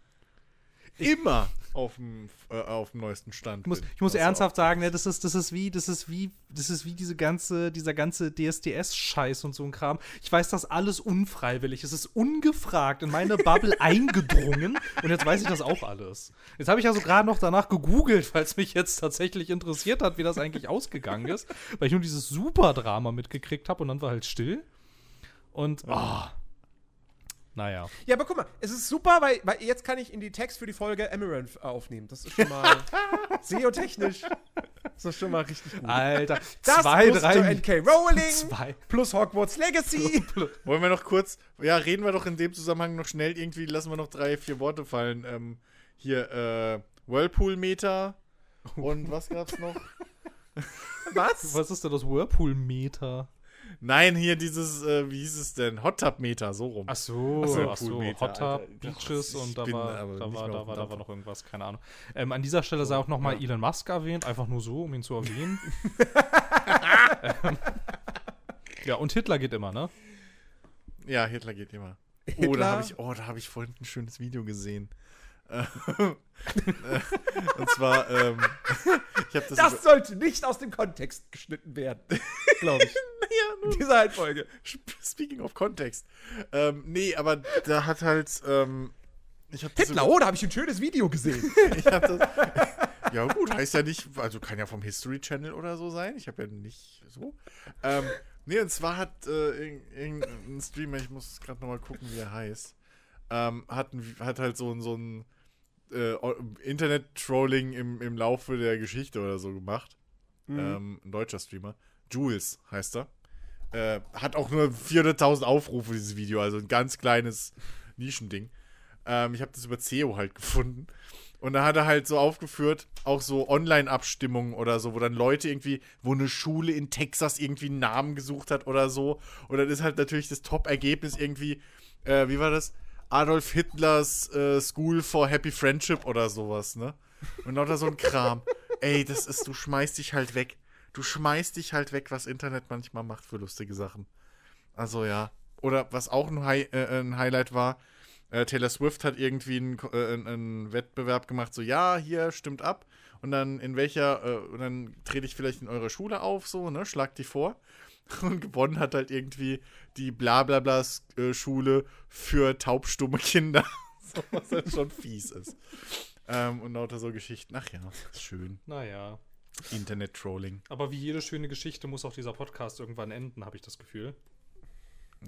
immer auf dem äh, auf dem neuesten Stand. Ich muss, ich muss ernsthaft sagen, ne, das ist, das ist wie, das ist wie, das ist wie diese ganze, dieser ganze DSDS-Scheiß und so ein Kram. Ich weiß das alles unfreiwillig. Es ist ungefragt in meine Bubble eingedrungen und jetzt weiß ich das auch alles. Jetzt habe ich also gerade noch danach gegoogelt, weil es mich jetzt tatsächlich interessiert hat, wie das eigentlich ausgegangen ist, weil ich nur dieses Super-Drama mitgekriegt habe und dann war halt still. Und, oh, naja. Ja, aber guck mal, es ist super, weil, weil jetzt kann ich in die Text für die Folge Amaranth aufnehmen. Das ist schon mal SEO-technisch. Das ist schon mal richtig gut. Alter, Das zwei, plus drei, Joanne K. Rowling zwei. plus Hogwarts Legacy. Wollen wir noch kurz, ja, reden wir doch in dem Zusammenhang noch schnell irgendwie, lassen wir noch drei, vier Worte fallen. Ähm, hier, äh, Whirlpool-Meter und was gab's noch? Was? Was ist denn das Whirlpool-Meter? Nein, hier dieses, äh, wie hieß es denn? Hot Tub Meter, so rum. Ach so, Ach so, ach so, Hot Tub. Beaches und da war, da war, da war, da war noch irgendwas, keine Ahnung. Ähm, an dieser Stelle sei auch noch mal Ja. Elon Musk erwähnt, einfach nur so, um ihn zu erwähnen. ähm, ja, und Hitler geht immer, ne? Ja, Hitler geht immer. Oh, Hitler? da habe ich, oh, da habe ich vorhin ein schönes Video gesehen. Ähm, äh, und zwar, ähm, ich habe das, Das sollte nicht aus dem Kontext geschnitten werden. Glaube ich. ja, In dieser Reihenfolge. Speaking of Kontext. Ähm, nee, aber da hat halt, ähm, ich habe das, Hitler, oh, da habe ich ein schönes Video gesehen. ich hab das Ja gut, heißt ja nicht, also kann ja vom History Channel oder so sein. Ich habe ja nicht so. Ähm, nee, und zwar hat äh, irg- irgendein Streamer, ich muss gerade nochmal gucken, wie er heißt, ähm, hat, hat halt so, ein- so ein äh, Internet-Trolling im, im Laufe der Geschichte oder so gemacht. Ähm, ein deutscher Streamer. Jules heißt er. Äh, hat auch nur 400.000 Aufrufe, dieses Video, also ein ganz kleines Nischending. Ähm, ich habe das über CEO halt gefunden. Und da hat er halt so aufgeführt, auch so Online-Abstimmungen oder so, wo dann Leute irgendwie, wo eine Schule in Texas irgendwie einen Namen gesucht hat oder so. Und dann ist halt natürlich das Top-Ergebnis irgendwie, äh, wie war das? Adolf Hitlers äh, School for Happy Friendship oder sowas, ne? Und lauter so ein Kram. Ey, das ist, du schmeißt dich halt weg. Du schmeißt dich halt weg, was Internet manchmal macht für lustige Sachen. Also ja. Oder was auch ein, Hi äh, ein Highlight war, äh, Taylor Swift hat irgendwie einen, äh, einen Wettbewerb gemacht, so ja, hier stimmt ab. Und dann in welcher, äh, und dann trete ich vielleicht in eurer Schule auf, so, ne, schlag die vor. Und gewonnen hat halt irgendwie die Blablabla-Schule für taubstumme Kinder. so, was halt schon fies ist. Ähm, und lauter so Geschichten. Ach ja, ist schön. Naja. Internet-Trolling. Aber wie jede schöne Geschichte muss auch dieser Podcast irgendwann enden, habe ich das Gefühl.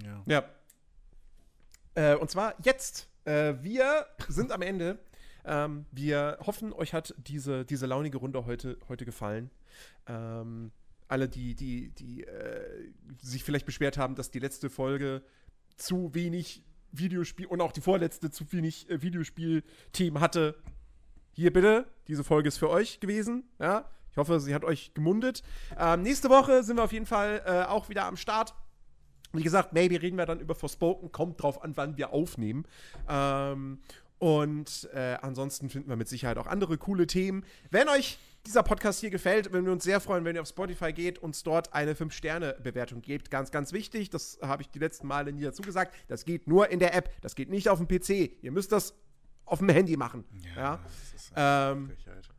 Ja. Ja. Äh, und zwar jetzt. Äh, wir sind am Ende. Ähm, wir hoffen, euch hat diese, diese launige Runde heute, heute gefallen. Ähm, alle, die, die, die äh, sich vielleicht beschwert haben, dass die letzte Folge zu wenig Videospiel und auch die vorletzte zu wenig äh, Videospiel-Themen hatte. Hier bitte, diese Folge ist für euch gewesen. Ja, Ich hoffe, sie hat euch gemundet. Ähm, nächste Woche sind wir auf jeden Fall äh, auch wieder am Start. Wie gesagt, maybe reden wir dann über Forspoken. Kommt drauf an, wann wir aufnehmen. Ähm, und äh, ansonsten finden wir mit Sicherheit auch andere coole Themen. Wenn euch dieser Podcast hier gefällt, würden wir uns sehr freuen, wenn ihr auf Spotify geht, uns dort eine 5-Sterne-Bewertung gebt. Ganz, ganz wichtig. Das habe ich die letzten Male nie dazu gesagt. Das geht nur in der App. Das geht nicht auf dem PC. Ihr müsst das auf dem Handy machen. Ja. das ist Ähm, Frechheit.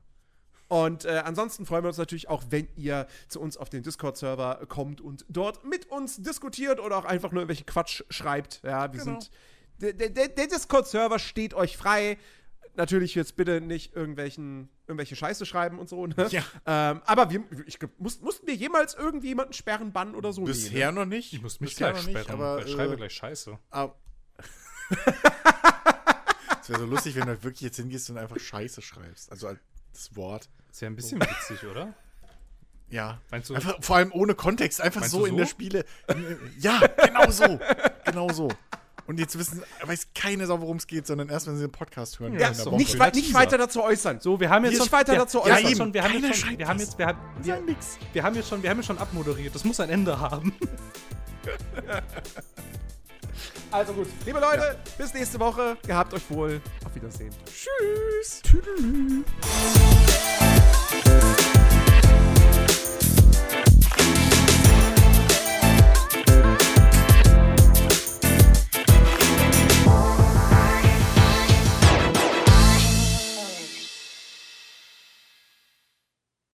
und äh, ansonsten freuen wir uns natürlich auch, wenn ihr zu uns auf den Discord-Server kommt und dort mit uns diskutiert oder auch einfach nur irgendwelche Quatsch schreibt. Ja, wir Genau. sind. Der, der, der Discord-Server steht euch frei. Natürlich jetzt bitte nicht irgendwelchen, irgendwelche Scheiße schreiben und so, ne? Ja. Ähm, aber wir, ich, muss, mussten wir jemals irgendwie jemanden sperren, bannen oder so? Bisher ne? noch nicht. Ich muss mich Bisher gleich noch nicht, sperren, aber weil ich schreibe äh, gleich Scheiße. Es wäre so lustig, wenn du halt wirklich jetzt hingehst und einfach Scheiße schreibst. Also als- das Wort. Ist ja ein bisschen witzig, oder? Ja. Meinst du- Einfach, vor allem ohne Kontext, einfach so, du in so? der Spiele. Ja, genau so. genau so. Und jetzt wissen, weiß keine Sau, worum es geht, sondern erst, wenn sie den Podcast hören. Ja, so. Nicht, wei nicht weiter dazu äußern. So, wir haben jetzt Nicht schon, weiter wir, dazu äußern. haben schon, wir haben Keiner jetzt schon, wir haben jetzt, wir haben, wir, wir haben jetzt schon, wir haben jetzt schon abmoderiert. Das muss ein Ende haben. Also gut, liebe Leute, bis nächste Woche. Gehabt euch wohl. Auf Wiedersehen. Tschüss. Tüdelü.